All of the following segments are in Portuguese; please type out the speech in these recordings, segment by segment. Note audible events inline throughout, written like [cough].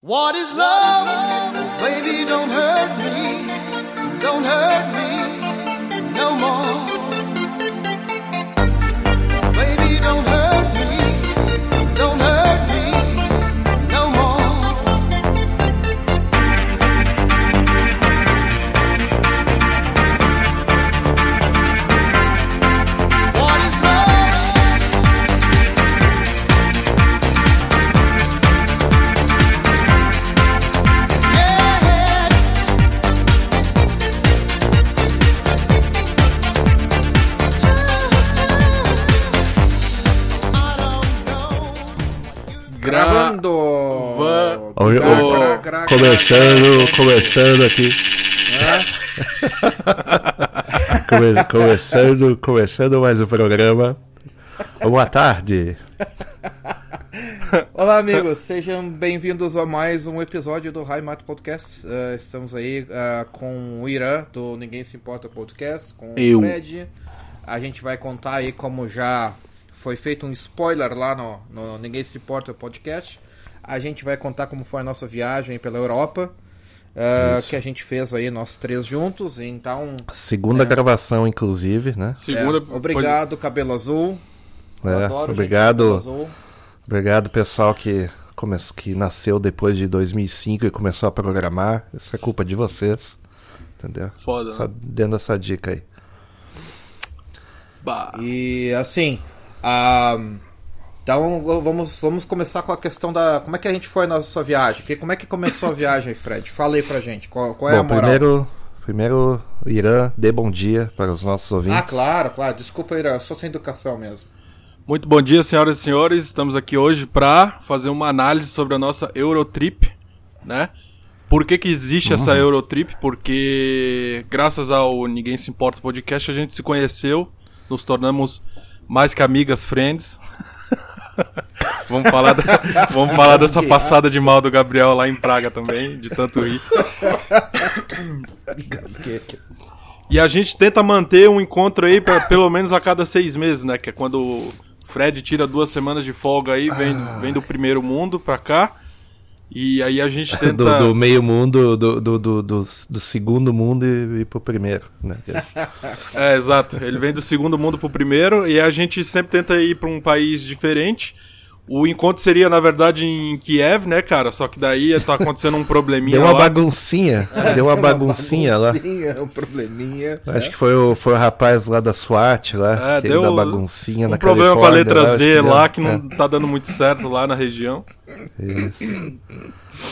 What is love? Love? Começando, começando aqui. [laughs] Come- começando, começando mais um programa. Boa tarde. Olá, amigos, sejam bem-vindos a mais um episódio do High Mato Podcast. Eh, estamos aí eh, com o Irã, do Ninguém Se Importa Podcast, com Eu. o Fred. A gente vai contar aí como já foi feito um spoiler lá no, no Ninguém Se Importa Podcast. A gente vai contar como foi a nossa viagem pela Europa, eh, que a gente fez aí nós três juntos. Então, Segunda gravação, inclusive, né? Segunda. é, obrigado, Cabelo Azul. É, adoro gente obrigado, com cabelo azul. obrigado pessoal que, come... que nasceu depois de 2005 e começou a programar. Isso é culpa de vocês. Entendeu? Foda, Só né? dando essa dica aí. Bah. E assim, ah, então vamos, vamos começar com a questão da. Como é que a gente foi na nossa viagem? Que, como é que começou a viagem, Fred? Fala aí pra gente. Qual, qual é a Bom, moral? primeiro, primeiro, Irã, dê bom dia para os nossos ouvintes. Ah, claro, claro. Desculpa, Ira, eu sou sem educação mesmo. Muito bom dia, senhoras e senhores. Estamos aqui hoje para fazer uma análise sobre a nossa Eurotrip, né? Por que, que existe essa Eurotrip? Porque graças ao Ninguém Se Importa podcast a gente se conheceu, nos tornamos mais que amigas friends. [laughs] [laughs] vamos falar, da- vamos falar dessa passada de mal do Gabriel lá em Praga também, de tanto rir. E a gente tenta manter um encontro aí pra, pelo menos a cada seis meses, né? Que é quando o Fred tira duas semanas de folga aí, vem, vem do primeiro mundo pra cá. E aí a gente [laughs] tenta. do, do meio mundo, do, do, do, do, do segundo mundo e, e pro primeiro, né? É, exato. Ele vem do segundo mundo pro primeiro e a gente sempre tenta ir pra um país diferente. O encontro seria, na verdade, em Kiev, né, cara? Só que daí tá acontecendo um probleminha Deu uma lá. baguncinha, [laughs] deu uma baguncinha lá. Baguncinha, um probleminha. Acho que foi o, foi o rapaz lá da SWAT lá, É, que deu da baguncinha um na problema com a letra lá, Z lá que não É, tá dando muito certo lá na região. isso.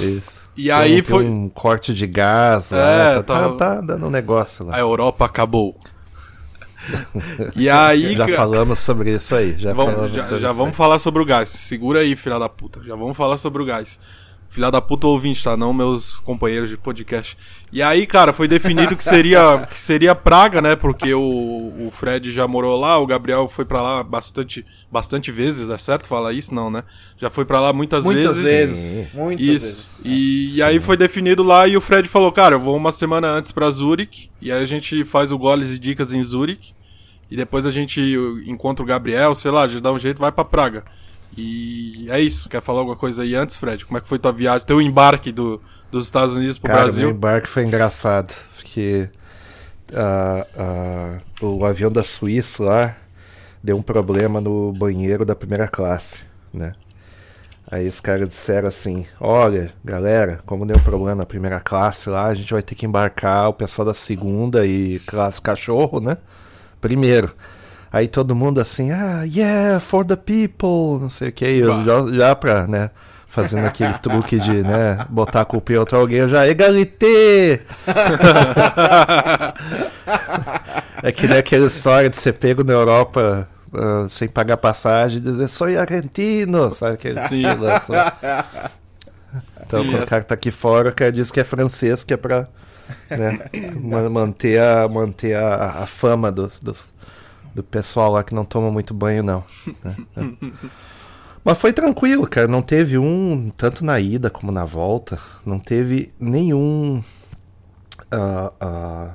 Isso. E aí tem foi- um corte de gás É, lá, tá, tá, tá dando um negócio lá. A Europa acabou. E aí, Já falamos sobre isso aí, já vamos, já, já vamos falar sobre o gás. Segura aí, filha da puta. Já vamos falar sobre o gás. Filha da puta ouvinte, tá? Não meus companheiros de podcast. E aí, cara, foi definido que seria, [laughs] que seria Praga, né? Porque o, o Fred já morou lá, o Gabriel foi pra lá bastante, bastante vezes, é certo falar isso? Não, né? Já foi pra lá muitas, Muitas vezes. Sim. Muitas Isso. vezes. E, e aí foi definido lá e o Fred falou, cara, eu vou uma semana antes pra Zurich, e aí a gente faz o goles e dicas em Zurich, e depois a gente encontra o Gabriel, sei lá, gente dá um jeito, vai pra Praga. E é isso. Quer falar alguma coisa aí antes, Fred? Como é que foi tua viagem, teu embarque do, dos Estados Unidos pro Cara, meu Brasil? embarque foi engraçado, porque ah, ah, o avião da Suíça lá deu um problema no banheiro da primeira classe, né? Aí os caras disseram assim, olha, galera, como deu um problema na primeira classe lá, a gente vai ter que embarcar o pessoal da segunda e classe cachorro, né? Primeiro. Aí todo mundo assim, ah, yeah, for the people, não sei o que, eu já, já pra, né, fazendo aquele [laughs] truque de, né, botar a culpa em outro alguém, eu já, egalité! [laughs] é que nem aquela história de ser pego na Europa ah, sem pagar passagem e dizer, sou argentino, sabe aquele Sim. lance lá? Então, Sim, quando o cara tá aqui fora, o cara diz que é francês, que é pra né, [laughs] ma- manter, a, manter a, a fama dos, dos- do pessoal lá que não toma muito banho, não. né? Mas foi tranquilo, cara. Não teve um, tanto na ida como na volta, não teve nenhum ah, ah,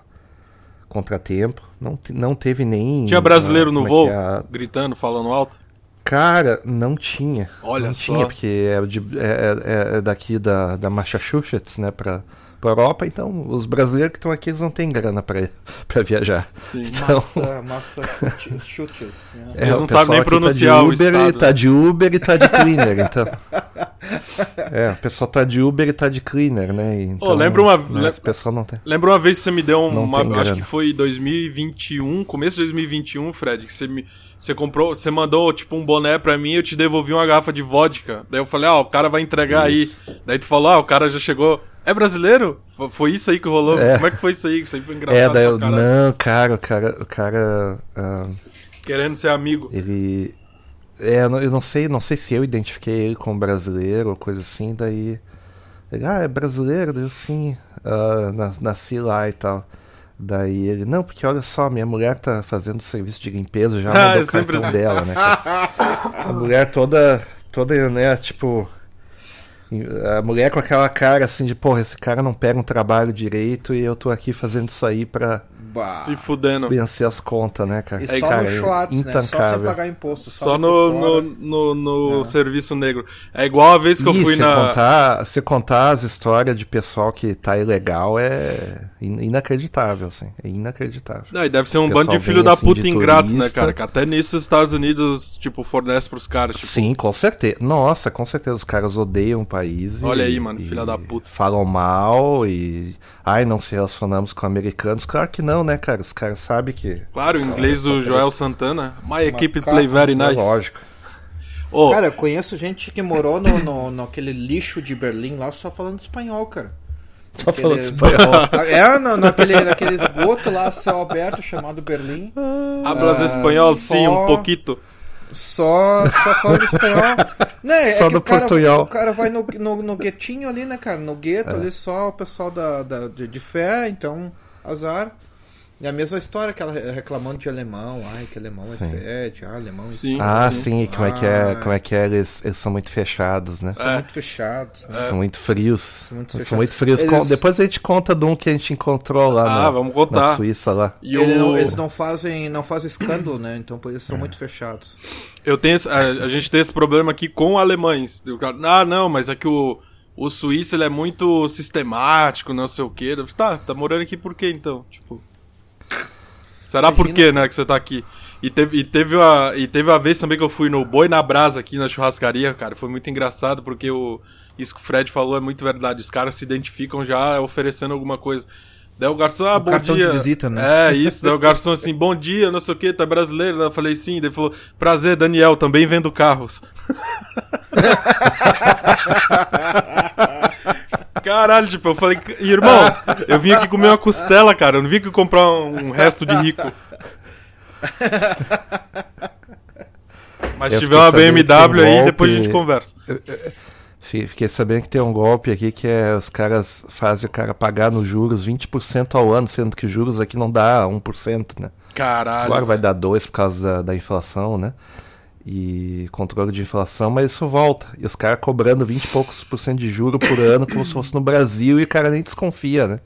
contratempo. Não, não teve nem. Tinha brasileiro ah, no é voo, é? gritando, falando alto? Cara, não tinha. Olha não só. tinha, porque é, de- é- é- é daqui da, da Massachusetts, né, pra, pra Europa, então os brasileiros que estão aqui, eles não têm grana pra, [laughs] pra viajar. Sim. Então, Massa, [laughs] massa chutes. né? é, Eles o não sabem nem aqui pronunciar tá o Uber, estado, e Tá né? de Uber e tá de cleaner, [laughs] então. É, o pessoal tá de Uber e tá de cleaner, né? Então, lembra uma- né, lem- Esse pessoal não tem. Lembra uma vez que você me deu um- uma. Acho que foi 2021, começo de 2021, Fred, que você me. Você comprou, você mandou tipo um boné pra mim e eu te devolvi uma garrafa de vodka. Daí eu falei, ah, o cara vai entregar Isso. aí. Daí tu falou, ah, o cara já chegou. É brasileiro? Fo- Foi isso aí que rolou? É. Como é que foi isso aí? Isso aí foi engraçado É, daí eu, caralho. não, cara, o cara, o cara, ah, Querendo ser amigo. ele, é, eu não- sei, não sei se eu identifiquei ele como brasileiro ou coisa assim, daí, ele, ah, é brasileiro, daí eu sim, nas- nasci lá e tal. Daí ele, não, porque olha só, minha mulher tá fazendo serviço de limpeza, já Ah, [laughs] mandou é o cartão assim. dela, né? cara? A mulher toda, toda, né, tipo, a mulher com aquela cara assim de, porra, esse cara não pega um trabalho direito e eu tô aqui fazendo isso aí pra Bah. Se fudendo. vencer as contas, né, cara? E É, só cara, no é Schwartz, né? Só sem intancável. pagar imposto. Só sabe, no, no, no, no É. serviço negro. É igual a vez que eu Ih, fui se na. Contar, se contar as histórias de pessoal que tá ilegal é in- inacreditável, assim. É inacreditável. Não, e deve ser um bando de vem filho da assim puta ingrato, né, turista. cara? Que até nisso os Estados Unidos, tipo, fornece pros caras. Tipo, Sim, com certeza. Nossa, com certeza. Os caras odeiam o país. E- Olha aí, mano, e filha da puta. Falam mal e. Ai, não se relacionamos com americanos. Claro que não, né, cara? Os caras sabem que. Claro, o inglês do Joel Santana. My equipe play very É nice. lógico. Ô, Cara, eu conheço gente que morou no, no, naquele lixo de Berlim lá só falando espanhol, cara. Só Aquele- falando [laughs] espanhol. É, no, naquele, naquele esgoto lá, céu aberto, chamado Berlim. hablas ah, espanhol? só- Sim, um pouquito. Só, só falando espanhol. [laughs] Né, Só que no o cara, portunhol. O cara vai no, no, no guetinho ali, né, cara? No gueto ali só o pessoal da, da, de, de fé, então, azar. E a mesma história que ela reclamando de alemão. Ai, que alemão é Sim. fede. Ah, alemão é Sim. Ah, sim. sim, e como é que é? Ah. Como é que é? Eles, eles são muito fechados, né? são É. muito fechados. né? São muito frios. muito São muito frios. Eles- Depois a gente conta de um que a gente encontrou lá Ah, na, vamos contar. na Suíça lá. E Ele o... não- eles não fazem, não fazem escândalo, né? Então por isso são muito fechados. Eu tenho esse- a, a gente tem esse problema aqui com alemães. Ah, não, mas é que o, o suíço ele é muito sistemático, não sei o quê. Tá, tá morando aqui por quê então? Tipo. Será por quê, né, que você tá aqui? E teve, e, teve uma, e teve uma vez também que eu fui no Boi na Brasa aqui na churrascaria, cara. Foi muito engraçado porque o, isso que o Fred falou é muito verdade. Os caras se identificam já oferecendo alguma coisa. Daí o garçom, ah, O bom cartão de dia. visita, né? É, isso. Daí o garçom assim, bom dia, não sei o que, tá brasileiro? Daí eu falei sim. Daí ele falou, prazer, Daniel, também vendo carros. [laughs] Caralho, tipo, eu falei, irmão, eu vim aqui comer uma costela, cara. Eu não vim aqui comprar um resto de rico. Mas se tiver uma BMW um aí, golpe- depois a gente conversa. Fi- Fiquei sabendo que tem um golpe aqui que é os caras fazem o cara pagar nos juros 20% ao ano, sendo que juros aqui não dá 1%, né? Caralho. Agora vai dar 2% por causa da, da inflação, né? E controle de inflação, mas isso volta. E os caras cobrando 20 e poucos por cento de juro por ano, como se fosse no Brasil, e o cara nem desconfia, né?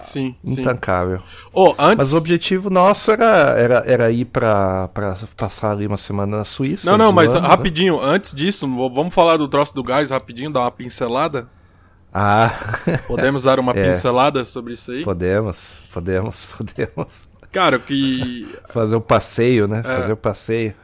Sim, sim. Intancável. Ô, antes... Mas o objetivo nosso era, era, era ir pra, pra passar ali uma semana na Suíça. Não, não, mas né? rapidinho, antes disso, vamos falar do troço do gás rapidinho, dar uma pincelada? Ah, Podemos dar uma [laughs] É. pincelada sobre isso aí? podemos, podemos, [laughs] podemos. Cara, o que. Fazer o passeio, né? É. Fazer o passeio.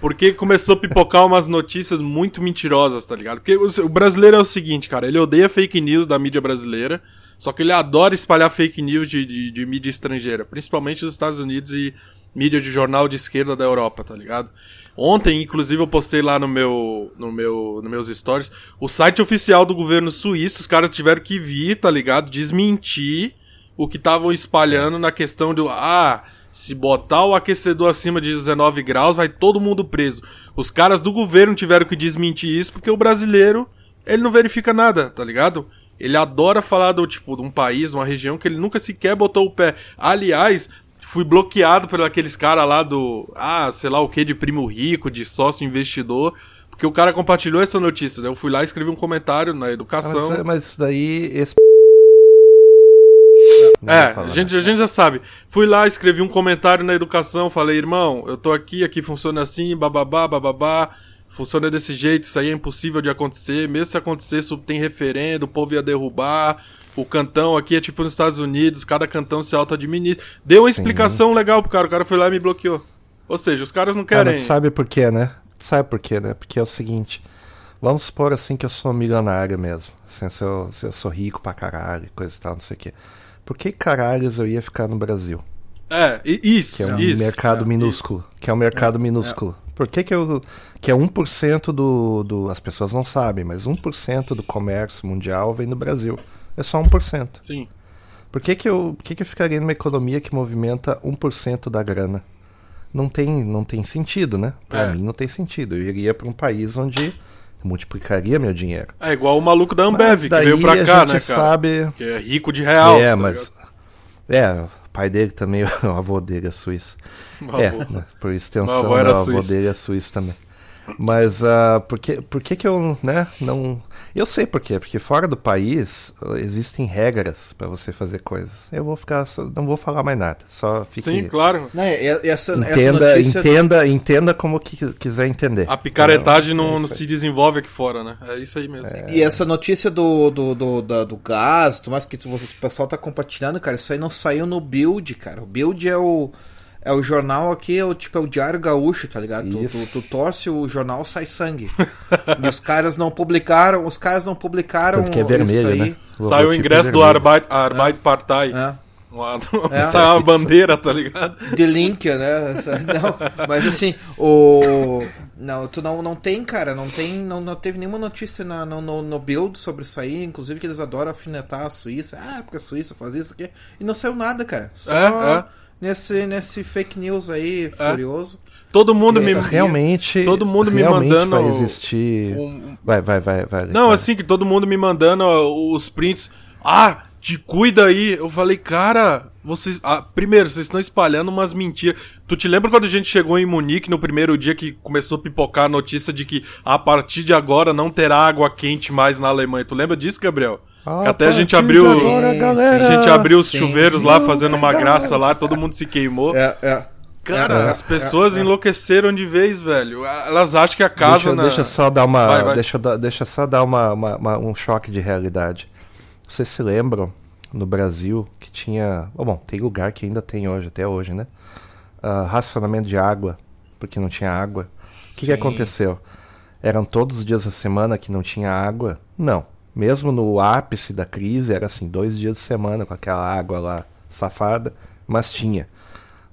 Porque começou a pipocar umas notícias muito mentirosas, tá ligado? Porque o, brasileiro é o seguinte, cara, ele odeia fake news da mídia brasileira, só que ele adora espalhar fake news de, de, de mídia estrangeira, principalmente dos Estados Unidos e mídia de jornal de esquerda da Europa, tá ligado? Ontem, inclusive, eu postei lá no meu, no meu, nos meus stories, o site oficial do governo suíço, os caras tiveram que vir, tá ligado? Desmentir o que estavam espalhando na questão do, ah, se botar o aquecedor acima de 19 graus, vai todo mundo preso. Os caras do governo tiveram que desmentir isso porque o brasileiro, ele não verifica nada, tá ligado? Ele adora falar do tipo de um país, de uma região que ele nunca sequer botou o pé. Aliás, fui bloqueado por aqueles caras lá do, ah, sei lá o que, de primo rico, de sócio investidor, porque o cara compartilhou essa notícia. Daí eu fui lá e escrevi um comentário na educação. mas, mas isso daí, esse Não É, a gente, a gente já sabe. Fui lá, escrevi um comentário na educação, falei, irmão, eu tô aqui, aqui funciona assim, bababá, bababá. Funciona desse jeito, isso aí é impossível de acontecer. Mesmo se acontecesse, tem referendo, o povo ia derrubar. O cantão aqui é tipo nos Estados Unidos, cada cantão se auto-administra. Deu uma explicação legal pro cara, o cara foi lá e me bloqueou. Ou seja, os caras não Cara, querem. tu sabe por quê, né? Sabe por quê, né? Porque é o seguinte. Vamos supor assim que eu sou milionário mesmo. Assim, se, eu, se eu sou rico pra caralho, coisa e tal, não sei o quê. Por que caralhos eu ia ficar no Brasil? É, isso, Que é um isso. mercado é, minúsculo. Que é um mercado minúsculo. Por que, que eu. Que é 1% do, do. As pessoas não sabem, mas 1% do comércio mundial vem do Brasil. É só 1%. isso. Sim. Por que, que, eu, por que, que eu ficaria numa economia que movimenta 1% da grana? Não tem, não tem sentido, né? Pra É. mim não tem sentido. Eu iria pra um país onde multiplicaria meu dinheiro. É igual o maluco da Ambev, que veio pra cá, né, cara? sabe. Que é rico de real. é, tá mas. É, o pai dele também, [laughs] o avô dele é suíço. ligado? É, Avô. né, por extensão, avô meu era avô suíço. dele é suíço também. Mas ah, por, que, por que que eu, né, não... Eu sei por quê, porque fora do país ah, existem regras pra você fazer coisas. Eu vou ficar, só- não vou falar mais nada, só fique... Sim, claro. Né, e- e essa, essa Entenda, notícia... entenda, entenda como que quiser entender. A picaretagem não, É não se desenvolve aqui fora, né? É isso aí mesmo. E essa notícia do, do, do, da- do gás, tudo mais que tu- o pessoal tá compartilhando, cara, isso aí não saiu no Build, cara. O Build é o, é o jornal aqui, é o, tipo, é o Diário Gaúcho, tá ligado? Tu, tu, tu torce o jornal, sai sangue. [laughs] e os caras não publicaram, os caras não publicaram Tanto que é isso vermelho, aí. né? Saiu o logotipo ingresso do vermelho. Arbeit, Arbeit Partei. É. [laughs] É. Saiu uma bandeira, tá ligado? de link, né? [laughs] Não, mas assim, o. Não, tu não, não tem, cara, não tem. Não, não teve nenhuma notícia na, no, no, no build sobre isso aí, inclusive que eles adoram afinetar a Suíça. Ah, porque a Suíça faz isso aqui. E não saiu nada, cara. Só É, é. Nesse, nesse fake news aí, furioso. Todo mundo me. Realmente, Todo mundo me realmente mandando vai existir... um- Vai, vai, vai, vai. Não, vai. assim, que todo mundo me mandando os prints. Ah, te cuida aí. Eu falei, cara, vocês. ah, primeiro, vocês estão espalhando umas mentiras. Tu te lembra quando a gente chegou em Munique no primeiro dia que começou a pipocar a notícia de que a partir de agora não terá água quente mais na Alemanha? Tu lembra disso, Gabriel? A até a gente abriu. agora, galera, A gente abriu os Sim, chuveiros sim. lá fazendo uma graça lá, todo mundo se queimou. É, é. Cara, É, as pessoas é, é. enlouqueceram de vez, velho. Elas acham que a casa deixa, na... deixa eu só dar uma, Vai, vai. Deixa, deixa só dar uma, uma- uma- um choque de realidade. Vocês se lembram no Brasil que tinha, oh, bom, tem lugar que ainda tem hoje, até hoje, né? Ah, racionamento de água, porque não tinha água. O que, que aconteceu? Eram todos os dias da semana que não tinha água? Não. Mesmo no ápice da crise, era assim, dois dias de semana com aquela água lá safada, mas tinha.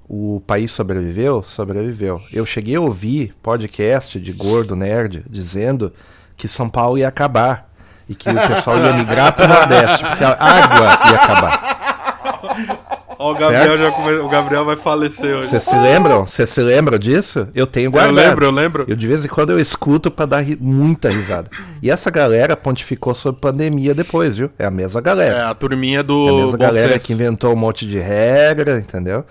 O país sobreviveu? Sobreviveu. Eu cheguei a ouvir podcast de gordo nerd dizendo que São Paulo ia acabar e que o pessoal ia migrar para o Nordeste, porque a água ia acabar. Ó, o Gabriel Certo? já come... O Gabriel vai falecer hoje. Vocês se lembram? Vocês se lembram disso? Eu tenho Eu guardado. lembro, eu lembro. Eu de vez em quando eu escuto pra dar ri- muita risada. E essa galera pontificou sobre pandemia depois, viu? É a mesma galera. É, a turminha É do a mesma bom galera senso. que inventou um monte de regra, entendeu?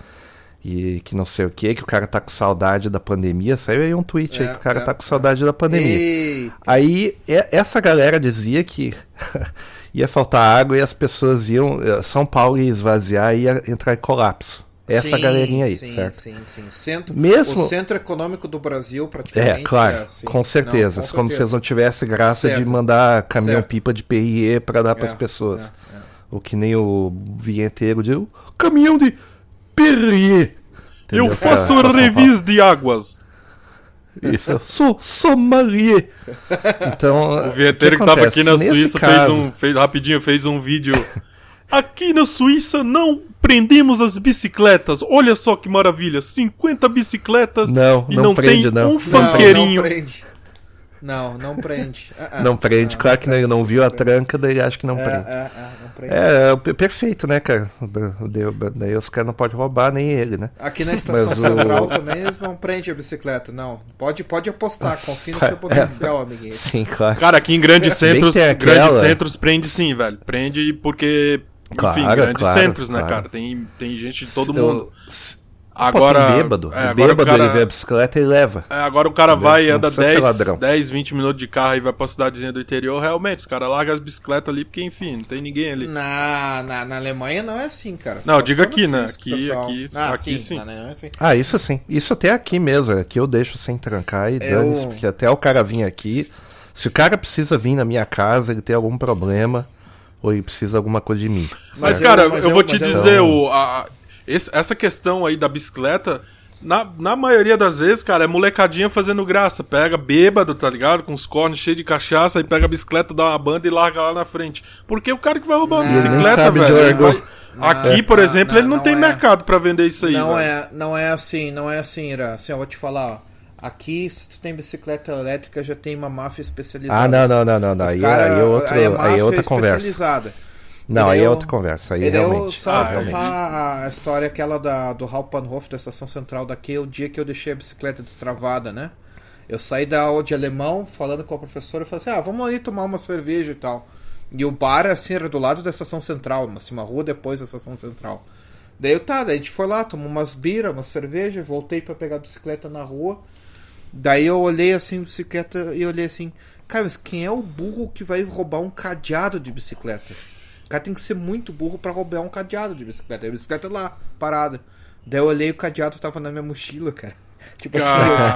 E que não sei o que, que o cara tá com saudade da pandemia. Saiu aí um tweet aí É, que o cara é, tá com saudade da pandemia. Eita. Aí essa galera dizia que [laughs] ia faltar água e as pessoas iam. eh, São Paulo ia esvaziar e ia entrar em colapso. Essa Sim, galerinha aí, sim, certo? Sim, sim. Centro, Mesmo- O centro econômico do Brasil, praticamente. É, claro, assim. com certeza. Não, com Como se vocês não tivessem graça de Certo. mandar Certo. caminhão-pipa de PIE pra dar pras É, pessoas. é, é. O que nem o vinheteiro de "O caminhão de Perrier. Eu faço São revis de águas. Isso, eu sou sommelier. Então, [laughs] O vinheteiro que, que tava acontece? aqui na Nesse Suíça fez caso- um. Fez, rapidinho, fez um vídeo. Aqui na Suíça não prendemos as bicicletas. Olha só que maravilha. 50 bicicletas Não, e não não, prende, tem não. um Não, funkeirinho. Não, não prende. Não, não prende. Ah, ah. Não prende, claro que ele não viu a tranca, daí acha que não É, prende. é, é, não prende. É, é per- perfeito, né, cara? Daí os caras não podem roubar nem ele, né? Aqui na estação Mas o- central também eles não prendem a bicicleta, não. Pode, pode apostar, confia no seu potencial, amiguinho. Sim, claro. Cara, aqui em grandes centros, aquela- grandes centros prende sim, velho. Prende porque, enfim, Claro, grandes claro, centros, né, claro. cara? Tem, tem gente de todo Eu- mundo. Agora, Pô, bêbado. é, o agora bêbado o cara, ele vê a bicicleta e leva. é, agora o cara vai e anda precisa ser 10, ladrão. 10, 20 minutos de carro e vai pra cidadezinha do interior. Realmente, os caras largam as bicicletas ali porque, enfim, não tem ninguém ali. Na, na, na Alemanha não é assim, cara. Não, Só diga aqui, né? Aqui- pessoal. aqui- ah, aqui sim. sim. na Alemanha, sim. Ah, isso sim. Isso até aqui mesmo. Aqui eu deixo sem trancar e Eu- dane-se, porque até o cara vir aqui. Se o cara precisa vir na minha casa, ele tem algum problema, ou ele precisa alguma coisa de mim. Mas, Mas cara, eu- eu, mas vou eu- te mas eu- dizer, o, a- a- esse- essa questão aí da bicicleta, na, na maioria das vezes, cara, é molecadinha fazendo graça. Pega bêbado, tá ligado? Com os cornos cheios de cachaça, e pega a bicicleta, dá uma banda e larga lá na frente. Porque o cara que vai roubar uma Não. Bicicleta, velho. vai- Aqui, por não, exemplo, não, ele não, não tem é. mercado pra vender isso aí. Não velho. é, não é assim, não é assim, Ira. Assim, eu vou te falar, ó. Aqui, se tu tem bicicleta elétrica, já tem uma máfia especializada. Ah, não, não, não, não. não. Cara- aí é, outro, aí é aí máfia é outra conversa. Não, aí é outra conversa. Aí realmente. Só Ah, contar a história aquela da, do Hauptbahnhof, da estação central daqui, o dia que eu deixei a bicicleta destravada, né? Eu saí da aula de alemão, falando com a professora, eu falei assim, ah, vamos ali tomar uma cerveja e tal. E o bar, assim, era do lado da estação central, assim, uma rua depois da estação central. Daí eu, tá, daí a gente foi lá, tomou umas bira, uma cerveja, voltei pra pegar a bicicleta na rua. Daí eu olhei assim, a bicicleta, e olhei assim, cara, mas quem é o burro que vai roubar um cadeado de bicicleta? O cara tem que ser muito burro pra roubar um cadeado de bicicleta. E a bicicleta lá, parada. Daí eu olhei o cadeado tava na minha mochila, cara. [laughs] Tipo assim,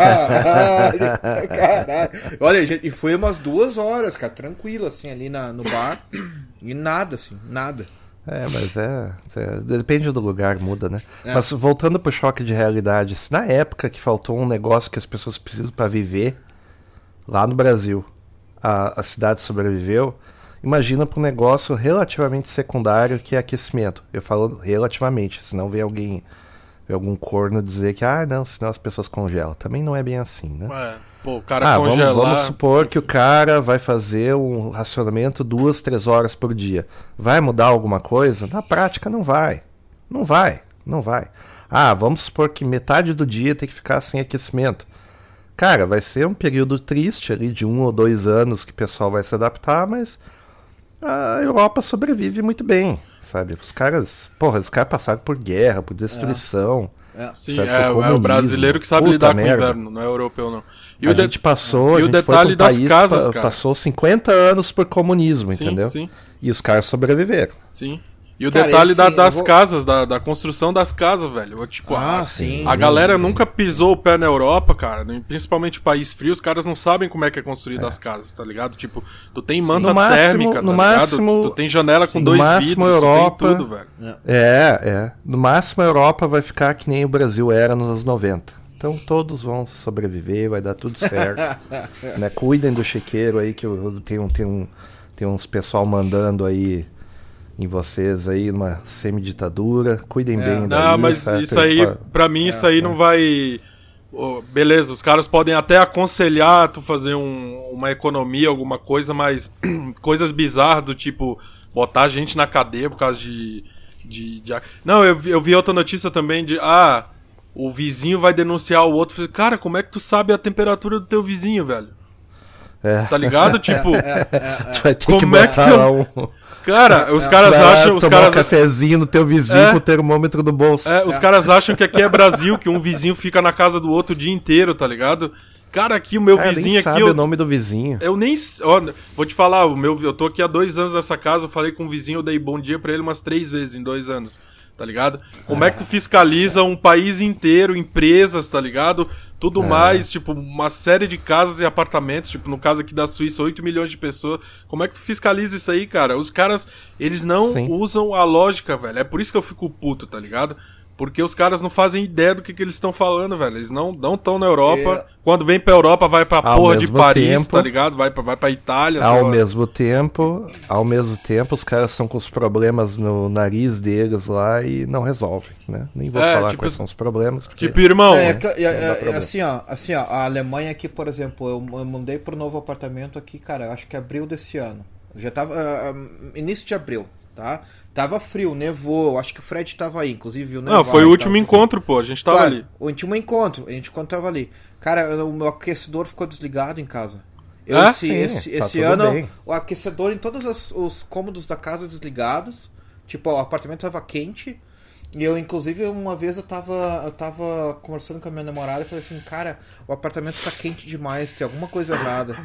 caralho, caralho. Olha, gente, e foi umas duas horas, cara, tranquilo, assim, ali na, no bar. E nada, assim, nada. É, mas é, é, Depende do lugar, muda, né? É. Mas voltando pro choque de realidade, se na época que faltou um negócio que as pessoas precisam pra viver, lá no Brasil, a, a cidade sobreviveu, imagina pra um negócio relativamente secundário que é aquecimento. Eu falo relativamente, senão vem alguém, vem algum corno dizer que, ah, não, senão as pessoas congelam. Também não é bem assim, né? É, pô, o cara Ah, vamos, congelar. vamos supor que o cara vai fazer um racionamento duas, três horas por dia. Vai mudar alguma coisa? Na prática, não vai. Não vai. Não vai. Ah, vamos supor que metade do dia tem que ficar sem aquecimento. Cara, vai ser um período triste ali de um ou dois anos que o pessoal vai se adaptar, mas a Europa sobrevive muito bem, sabe? Os caras, porra, os caras passaram por guerra, por destruição. É. Sim, sabe, é, é o brasileiro que sabe lidar com o merda. inverno, não é europeu, não. E a o de- gente passou, e a o gente foi detalhe das país casas, pa- cara. Passou 50 anos por comunismo, Sim, entendeu? sim. E os caras sobreviveram. Sim. E o Cara, detalhe esse- da- das vou- casas, da, da construção das casas, velho. Tipo, Ah, a, sim. a galera nunca pisou o pé na Europa, cara. né? Principalmente país frio, os caras não sabem como é que é construído as casas, tá ligado? Tipo, tu tem manta No térmica, no tá máximo- ligado? Tu tem janela com no dois máximo vidros, tu Europa- tem tudo, velho. É, é. No máximo a Europa vai ficar que nem o Brasil era nos anos 90. Então todos vão sobreviver, vai dar tudo certo. [laughs] né? Cuidem do chiqueiro aí, que eu, eu tenho, tenho, um, tem uns pessoal mandando aí em vocês aí, numa semiditadura. Cuidem bem daí. Não, mas certo? isso aí, pra mim, isso aí não vai. Ô, beleza, os caras podem até aconselhar tu fazer um- uma economia, alguma coisa, mas [clears throat] coisas bizarras do tipo botar a gente na cadeia por causa de. de, de- Não, eu, vi- eu vi outra notícia também de. Ah, o vizinho vai denunciar o outro. Cara, como é que tu sabe a temperatura do teu vizinho, velho? É. Tá ligado? [laughs] Tipo, Tu vai ter que Como é que eu- um. cara, os caras vai lá acham. Os caras, um cafezinho no teu vizinho É. com o termômetro do bolso. É, os caras acham que aqui é Brasil, que um vizinho fica na casa do outro o dia inteiro, tá ligado? Cara, aqui o meu É, vizinho nem aqui. sabe Eu, o nome do vizinho. eu nem. Ó, vou te falar, o meu, eu tô aqui há dois anos nessa casa, eu falei com o vizinho, eu dei bom dia pra ele umas três vezes em dois anos. Tá ligado? Como é que tu fiscaliza um país inteiro, empresas, tá ligado? Tudo É. mais, tipo, uma série de casas e apartamentos, tipo, no caso aqui da Suíça, 8 milhões de pessoas. Como é que tu fiscaliza isso aí, cara? Os caras, eles não Sim. usam a lógica, velho. É por isso que eu fico puto, tá ligado? Porque os caras não fazem ideia do que, que eles estão falando, velho. Eles não não estão na Europa. É. Quando vem pra Europa, vai pra Ao porra de Paris, tempo- tá ligado? Vai pra, vai pra Itália, sei Ao lá. mesmo tempo, ao mesmo tempo, os caras estão com os problemas no nariz deles lá e não resolvem, né? Nem vou É, falar tipo, quais são os problemas. Porque... Tipo, irmão, É, que- é, é, é, assim, ó, assim, ó, a Alemanha aqui, por exemplo, eu, eu mudei pro novo apartamento aqui, cara, eu acho que abril desse ano. Já tava. ah, início de abril, tá? Tava frio, nevou, acho que o Fred tava aí, inclusive viu não, nevar foi o último encontro, pô. A gente tava Claro, ali. O último encontro, a gente quando tava ali. Cara, o meu aquecedor ficou desligado em casa. Eu, É? esse Sim, esse, tá esse ano, bem. o aquecedor em todos as- os cômodos da casa desligados. Tipo, o apartamento tava quente. E eu, inclusive, uma vez eu tava, eu tava conversando com a minha namorada e falei assim, cara, o apartamento tá quente demais, tem alguma coisa errada.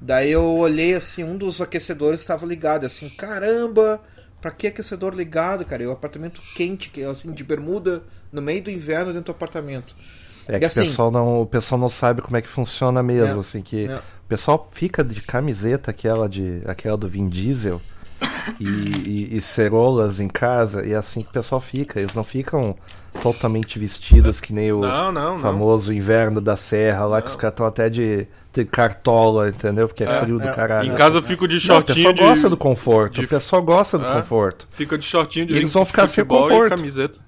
Daí eu olhei assim, um dos aquecedores estava ligado, assim, caramba, pra que aquecedor ligado, cara? E o apartamento quente, que assim, de bermuda, no meio do inverno dentro do apartamento. É E que assim- o, pessoal não, o pessoal não sabe como é que funciona mesmo, É, assim, que é. o pessoal fica de camiseta aquela de aquela do Vin Diesel e, e, e cerolas em casa, e é assim que o pessoal fica. Eles não ficam totalmente vestidos que nem o Não, não, não. famoso inverno da serra, lá que os caras estão até de, de cartola, entendeu? Porque é, frio do é. caralho. Em casa eu fico de Não, o shortinho pessoal de... gosta do conforto. de- O pessoal gosta do É. conforto. Fica de shortinho de E eles vão ficar sem conforto. e camiseta.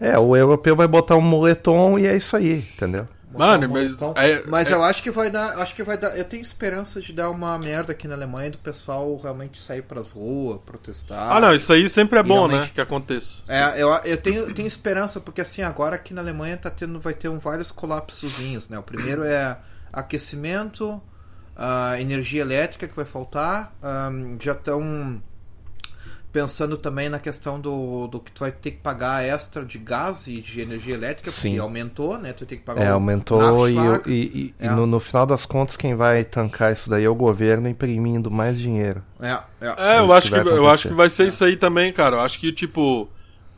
É, o europeu vai botar um moletom e é isso aí, entendeu? Mano, mas... Então, é- mas é- eu acho que vai dar. Acho que vai dar. Eu tenho esperança de dar uma merda aqui na Alemanha do pessoal realmente sair pras ruas, protestar. Ah, não, isso aí sempre é bom, né? Que aconteça. É, eu, eu tenho, eu [laughs] tenho esperança, porque assim, agora aqui na Alemanha tá tendo, vai ter um, vários colapsozinhos, né? O primeiro é aquecimento, a energia elétrica que vai faltar, ahn, já estão pensando também na questão do, do que tu vai ter que pagar extra de gás e de energia elétrica, Sim. porque aumentou, né? Tu vai ter que pagar É, o aumentou e, Nachschlag. e, e- e É. no, no final das contas quem vai tancar isso daí é o governo imprimindo mais dinheiro. É, é. É, eu acho que que, vai eu acho que vai ser isso aí também, cara. Eu acho que, tipo,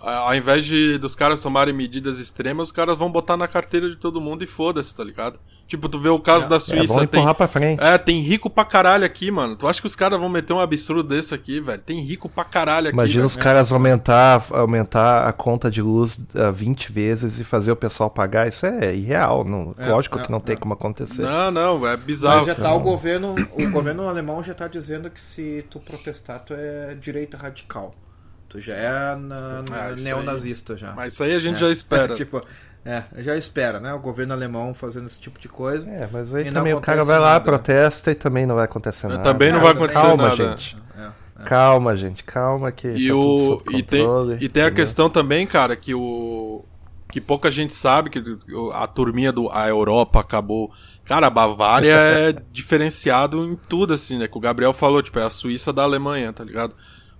a- ao invés de dos caras tomarem medidas extremas, os caras vão botar na carteira de todo mundo e foda-se, tá ligado? Tipo, tu vê o caso É. da É, Suíça, vão tem. pra frente. É, tem rico pra caralho aqui, mano. Tu acha que os caras vão meter um absurdo desse aqui, velho? Tem rico pra caralho aqui. Imagina velho. os caras aumentar, aumentar a conta de luz ah, 20 vezes e fazer o pessoal pagar. Isso é irreal. Não, É, lógico é, que não tem é. como acontecer. Não, não, é Mas bizarro. já tá o governo, o governo alemão já tá dizendo que se tu protestar, tu é direita radical. Tu já é na, na- Ah, neonazista já. Mas isso aí a gente É. já espera. [laughs] tipo, é, já espera, né? O governo alemão fazendo esse tipo de coisa. É, mas aí não também o cara vai lá, nada. protesta e também não vai acontecer nada. também não vai acontecer Calma, nada. gente. É. Calma, gente. Calma que E, tá tudo o, sob e, tem, controle, e tem a questão também, cara, que o. Que pouca gente sabe que a turminha do. A Europa acabou. Cara, a Bavária [laughs] é diferenciado em tudo, assim, né? Que o Gabriel falou, tipo, é a Suíça da Alemanha, tá ligado?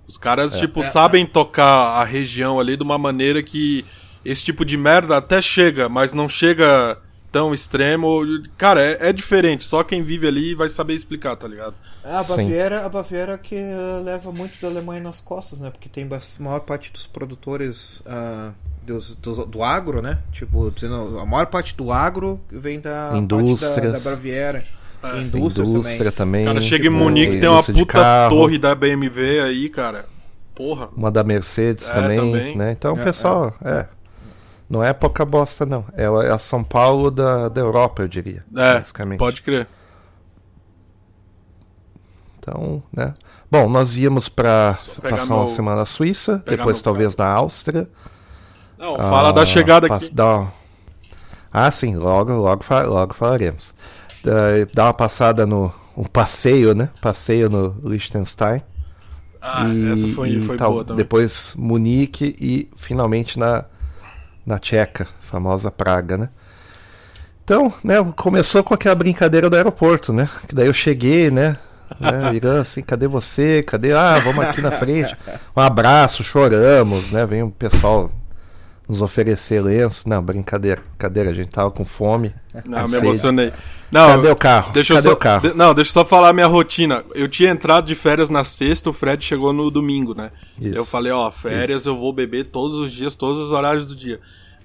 Os caras, tipo, É, sabem tocar a região ali de uma maneira que esse tipo de merda até chega, mas não chega tão extremo. Cara, é, é diferente. Só quem vive ali vai saber explicar, tá ligado? É, a Sim. Baviera, a Baviera que eh, leva muito da Alemanha nas costas, né? Porque tem a maior parte dos produtores ah, dos- dos- do agro, né? Tipo, dizendo, a maior parte do agro vem da parte Indústrias. da, da Baviera. É. Indústrias Indústria também. também. Cara, chega em tipo, Munique, tem uma indústria puta torre da BMW aí, cara. Porra. Uma da Mercedes É, também, também. né? Então, É, pessoal, é. Não é pouca bosta, não. É a é a São Paulo da, da Europa, eu diria. É, basicamente. pode crer. Então, né? Bom, nós íamos pra pegar passar uma meu- semana na Suíça, depois talvez na Áustria. Não, fala da Ah, chegada pass- aqui. dá Ah, sim, logo, logo, logo falaremos. Dá- uma passada no. Um passeio, né? Passeio no Liechtenstein. Ah, e, essa foi, e foi tal- boa também. Depois Munique e finalmente na, na Tcheca, famosa Praga, né? Então, né, começou com aquela brincadeira do aeroporto, né? Que daí eu cheguei, né? né [laughs] Irã, assim, cadê você? Cadê? Ah, vamos aqui na frente. Um abraço, choramos, né? Vem o pessoal nos oferecer lenço. Não, brincadeira, brincadeira, a gente tava com fome. Não, com me sede. emocionei. Não, Cadê o carro? Deixa eu Cadê só, o carro? de- não, deixa eu só falar a minha rotina. Eu tinha entrado de férias na sexta, o Fred chegou no domingo, né? Isso. Eu falei, ó, férias eu vou beber todos os dias, todos os horários do dia.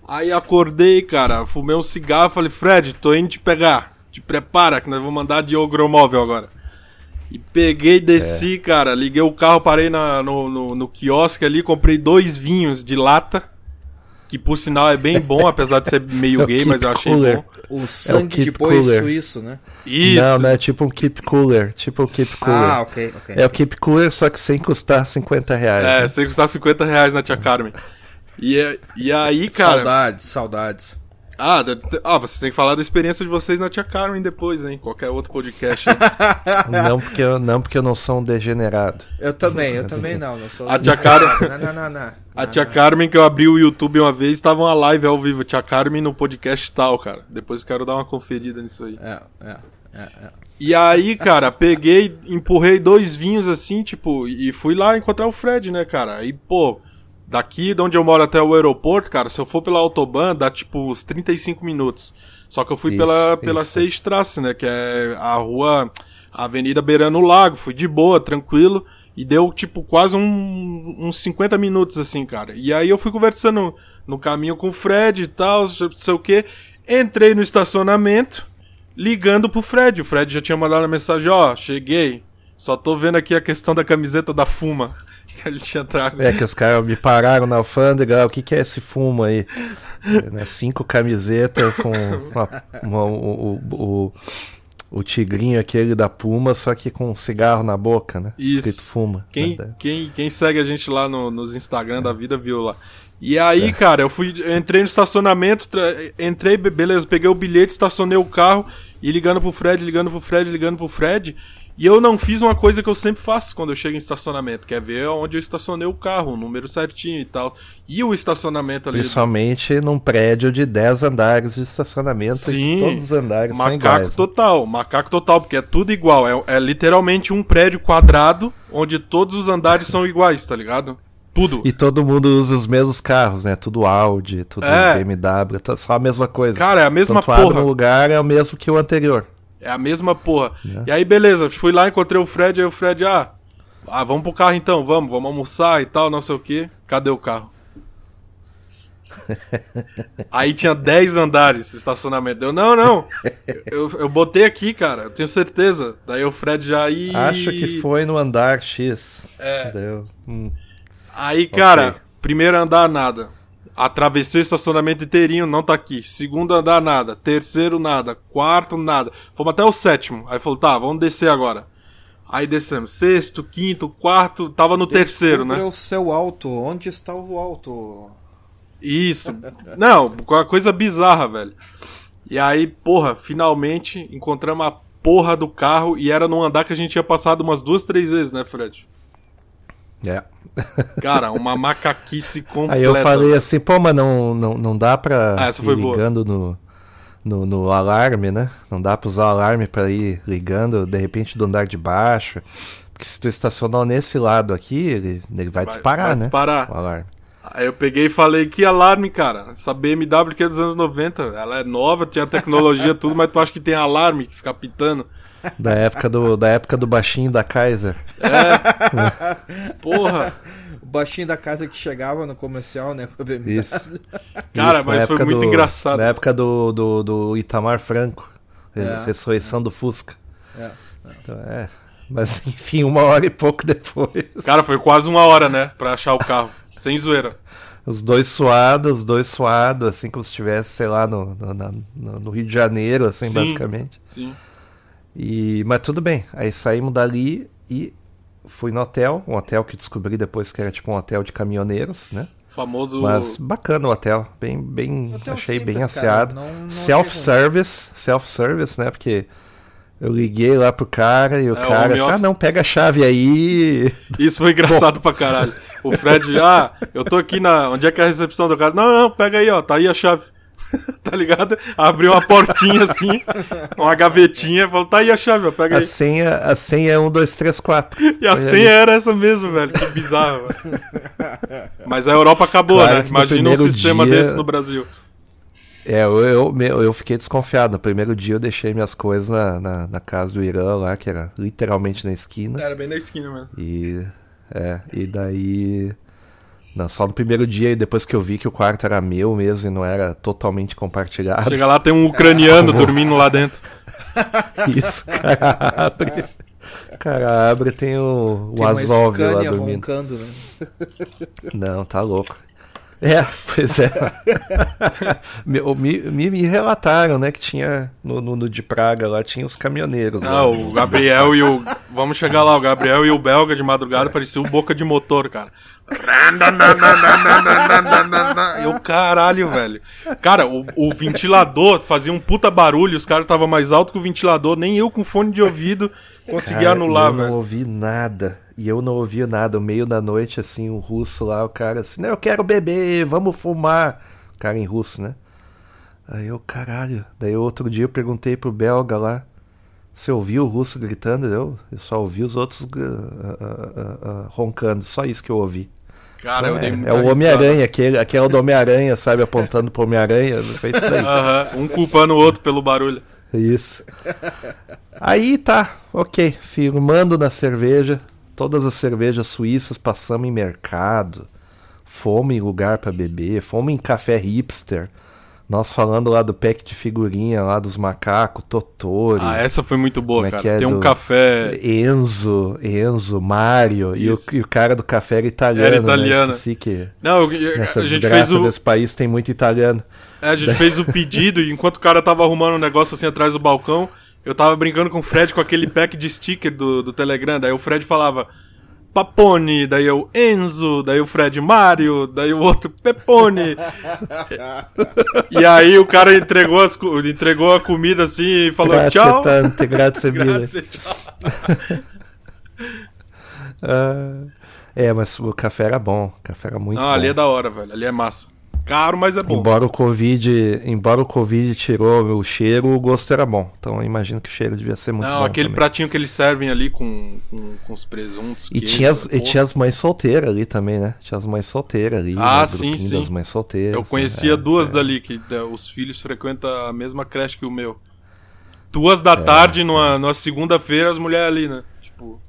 Aí acordei, cara, fumei um cigarro, falei, Fred, tô indo te pegar. Te prepara, que nós vamos mandar de ogromóvel agora. E peguei, desci, cara, liguei o carro, parei na- no, no, no quiosque ali, comprei dois vinhos de lata. Que por sinal é bem bom, apesar de ser meio [laughs] É o gay, mas eu achei Cooler. bom. O sangue de keep boi cooler. suíço, né? Isso. Não, não é tipo um Keep Cooler. Tipo o Keep Cooler. Ah, ok, ok. É o Keep Cooler, só que sem custar 50 reais. É, né? sem custar 50 reais na tia Carmen. E, é- e aí, cara. Saudades, saudades. Ah, da- ah, você tem que falar da experiência de vocês na tia Carmen depois, hein? Qualquer outro podcast. [laughs] Não, porque eu, não porque eu não sou um degenerado. Eu também, eu também não. não sou... A tia Carmen- Não, não, não, não. A tia Carmen, que eu abri o YouTube uma vez, tava uma live ao vivo. Tia Carmen no podcast tal, cara. Depois eu quero dar uma conferida nisso aí. É, é, é, é. E aí, cara, peguei, empurrei dois vinhos assim, tipo, e fui lá encontrar o Fred, né, cara? Aí, pô, Daqui de onde eu moro até o aeroporto, cara, se eu for pela autobahn, dá tipo uns 35 minutos. Só que eu fui Isso, pela, pela isso. Seistrasse, né? Que é a rua, a avenida beirando o lago. Fui de boa, tranquilo. E deu, tipo, quase um- uns 50 minutos, assim, cara. E aí eu fui conversando no caminho com o Fred e tal, não sei o quê. Entrei no estacionamento, ligando pro Fred. O Fred já tinha mandado a mensagem, ó, cheguei. Só tô vendo aqui a questão da camiseta da Fuma. Que ele tinha trago. É que os caras me pararam na alfândega, ah, o que, que é esse fumo aí? É, né, Cinco camisetas com uma- uma- o, o, o, tigrinho aquele da Puma, só que com um cigarro na boca, né? Isso. Escrito fuma. Quem, né? quem, quem segue a gente lá no- nos Instagram da vida viu lá. E aí, cara, eu fui, eu entrei no estacionamento, entrei, be- beleza, peguei o bilhete, estacionei o carro e ligando pro Fred, ligando pro Fred, ligando pro Fred. E eu não fiz uma coisa que eu sempre faço quando eu chego em estacionamento, que é ver onde eu estacionei o carro, o número certinho e tal. E o estacionamento ali. Principalmente num prédio de 10 andares de estacionamento, Sim, todos os andares são macaco iguais. né? total, macaco total, porque é tudo igual. É, é literalmente um prédio quadrado onde todos os andares são iguais, tá ligado? Tudo. E todo mundo usa os mesmos carros, né? Tudo Audi, tudo É. BMW, tá só a mesma coisa. Cara, é a mesma porra. um lugar é o mesmo que o anterior. É a mesma porra. E aí, beleza, fui lá, encontrei o Fred, aí o Fred, ah, ah, vamos pro carro então, vamos, vamos almoçar e tal, não sei o que. Cadê o carro? [laughs] aí tinha 10 andares de estacionamento. Eu, não, não. Eu, eu botei aqui, cara, eu tenho certeza. Daí o Fred já aí. Acho que foi no andar X. É. Hum. Aí, cara, Ok. primeiro andar, nada. Atravessei o estacionamento inteirinho, não tá aqui. Segundo andar, nada. Terceiro, nada. Quarto, nada. Fomos até o sétimo. Aí falou, tá, vamos descer agora. Aí descemos. Sexto, quinto, quarto, tava no terceiro, Descubra né? o seu alto. Onde está o alto? Isso. Não, uma coisa bizarra, velho. E aí, porra, finalmente encontramos a porra do carro e era num andar que a gente tinha passado umas duas, três vezes, né, Fred? É. [laughs] Cara, uma macaquice completa. Aí eu falei assim, pô, mas não, não, não dá pra Ah, essa ir foi boa. ligando no, no, no alarme, né? Não dá pra usar o alarme pra ir ligando, de repente, do andar de baixo. Porque se tu estacionar nesse lado aqui, ele, ele vai, Vai- disparar, vai né? disparar. O alarme. Aí eu peguei e falei, que alarme, cara? Essa BMW que é dos anos 90, ela é nova, tinha tecnologia [laughs] tudo, mas tu acha que tem alarme que fica pitando? Da época do, da época do baixinho da Kaiser. Porra! O baixinho da casa que chegava no comercial, né? com a BMW. Isso. Cara, Isso, na mas foi muito do- engraçado. Na época do, do, do Itamar Franco. É. Ressurreição do Fusca. É. Então, é. Mas enfim, uma hora e pouco depois. Cara, foi quase uma hora, né? Pra achar o carro. Sem zoeira. Os dois suados, os dois suados, assim como se estivesse, sei lá, no, no- no Rio de Janeiro, assim, Sim. basicamente. Sim. E, mas tudo bem. Aí saímos dali e fui no hotel. Um hotel que descobri depois que era tipo um hotel de caminhoneiros, né? Famoso. Mas bacana o hotel. Bem, bem, Hotel achei bem simples, cara. asseado. Self-service, self-service, né? Porque eu liguei lá pro cara e o É, cara disse, ah, não, pega a chave aí. [laughs] Isso foi engraçado pra caralho. O Fred, ah, eu tô aqui na. Onde é que é a recepção do cara? Não, não, pega aí, ó, tá aí a chave. [laughs] tá ligado? Abriu uma portinha assim, uma gavetinha, falou, tá aí a chave, ó, pega A aí. senha, a senha é 1, 2, 3, 4. E a senha era essa mesmo, velho. Que bizarro, velho. Mas a Europa acabou, Claro né? Imagina um sistema dia- desse no Brasil. É, eu, eu, eu fiquei desconfiado. No primeiro dia eu deixei minhas coisas na, na, na casa do Irã lá, que era literalmente na esquina. Era bem na esquina mesmo. E. É, e daí. Não, só no primeiro dia, e depois que eu vi que o quarto era meu mesmo e não era totalmente compartilhado. Chega lá, tem um ucraniano [laughs] dormindo lá dentro. Isso, cara abre. Cara abre tem o, o Tem Azov lá dormindo. roncando, né? Não, tá louco. É, pois é. [laughs] me, me, me, relataram, né, que tinha no, no, no de Praga lá, tinha os caminhoneiros. Ah, lá. o Gabriel e o. Vamos chegar lá, o Gabriel e o belga de madrugada parecia o boca de motor, cara. [laughs] E o caralho, velho. Cara, o, o ventilador fazia um puta barulho, os caras estavam mais alto que o ventilador, nem eu com fone de ouvido consegui Cara, anular, eu não velho. ouvi nada. E eu não ouvi nada. No meio da noite, assim, o russo lá, o cara assim, não, eu quero beber, vamos fumar. O cara em russo, né? Aí eu, caralho. Daí outro dia eu perguntei pro belga lá, você ouviu o russo gritando? Eu, eu só ouvi os outros ah, ah, ah, roncando, só isso que eu ouvi. Cara, eu dei é, muita é o. Homem-Aranha, aquele, aquele do Homem-Aranha, sabe, apontando pro Homem-Aranha. Fez isso daí. Um culpando o outro pelo barulho. Isso. Aí tá, ok. Firmando na cerveja. Todas as cervejas suíças passamos em mercado. Fomos em lugar pra beber. Fomos em café hipster. Nós falando lá do pack de figurinha lá dos macacos, Totori. Ah, essa foi muito boa, é cara. é Tem um café. Enzo, Enzo, Mario. E o, e o cara do café era italiano. Era né? italiano. Esqueci que Não, eu- nessa a gente fez o. desse país tem muito italiano. É, a gente fez o pedido e enquanto o cara tava arrumando um negócio assim atrás do balcão, eu tava brincando com o Fred com aquele pack de sticker do, do Telegram. Daí o Fred falava Papone, daí eu Enzo, daí o Fred Mario, daí o outro Pepone. [laughs] e aí o cara entregou, as, entregou a comida assim e falou Grazie tchau. tante, grazie [laughs] mille. Grazie, tchau. [laughs] Ah, é, mas o café era bom. O café era muito Não, bom. ali é da hora, velho. Ali é massa. Caro, mas é bom. Embora o Covid, embora o Covid tirou o cheiro, o gosto era bom. Então eu imagino que o cheiro devia ser muito Não, bom. aquele também. pratinho que eles servem ali com, com, com os presuntos. E queijo, tinha, as, e porra. tinha as mães solteiras ali também, né? Tinha as mães solteiras ali. Ah, né? sim, sim. Das mães solteiras. Eu conhecia né? duas É. dali, que é, os filhos frequentam a mesma creche que o meu. Duas da tarde, numa, numa segunda-feira, as mulheres ali, né? Tipo.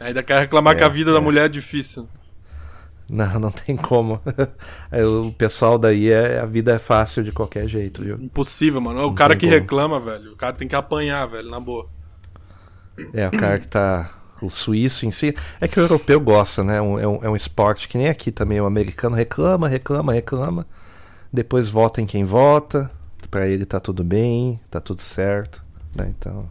Ainda quer reclamar É, que a vida da é. mulher é difícil. Não, [laughs] não tem como. É, o pessoal daí é a vida é fácil de qualquer jeito, viu? Impossível, mano. O Não cara que como. reclama, velho. O cara tem que apanhar, velho, na boa. É, o cara que tá. O suíço em si. É que o europeu gosta, né? É, um, é um esporte que nem aqui também. O americano reclama, reclama, reclama. Depois vota em quem vota. Pra ele tá tudo bem, tá tudo certo. Né? Então.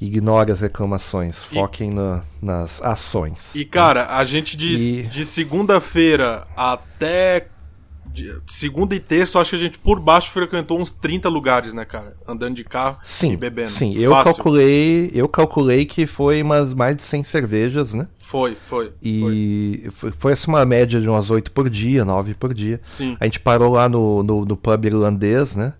Ignore as reclamações. E- Foquem no- nas ações. E, cara, a gente de, E- de segunda-feira até. segunda e terça, acho que a gente por baixo frequentou uns 30 lugares, né, cara? Andando de carro e Sim, bebendo. sim. Eu Fácil. calculei, eu calculei que foi umas mais de 100 cervejas, né? Foi, foi. foi. E foi, foi assim uma média de umas 8 por dia, 9 por dia. Sim. A gente parou lá no, no, no pub irlandês, né?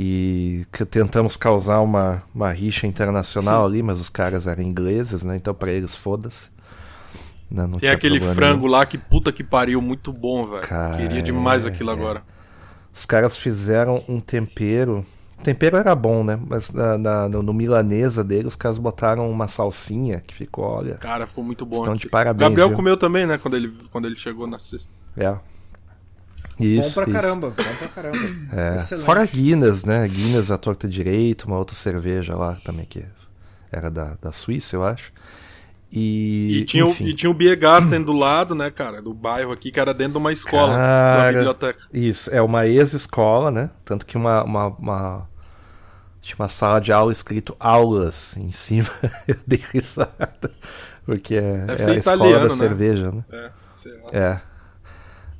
E que tentamos causar uma, uma rixa internacional ali, mas os caras eram ingleses, né? Então pra eles, foda-se. Não, não Tem aquele frango nenhum. lá que puta que pariu, muito bom, velho. Queria demais é, aquilo é. agora. Os caras fizeram um tempero. O tempero era bom, né? Mas na, na- no, no milanesa dele, os caras botaram uma salsinha que ficou, olha. Cara, ficou muito bom. Estão de aqui. parabéns, Gabriel viu? comeu também, né? Quando ele, quando ele chegou na sexta. É. Bom Isso, pra isso. caramba, bom pra caramba. [laughs] É, fora Guinness, né? Guinness a torta direito, uma outra cerveja lá também que era da, da Suíça, eu acho. E, E, tinha, o, e tinha o Biergarten do lado, né, cara? Do bairro aqui, que era dentro de uma escola, da Cara, biblioteca. Isso, é uma ex-escola, né? Tanto que uma, uma, uma- Tinha uma sala de aula escrito aulas em cima. [laughs] Eu dei risada. Porque é, Deve é ser a escola italiano, da né? cerveja, né? É, sei lá. É.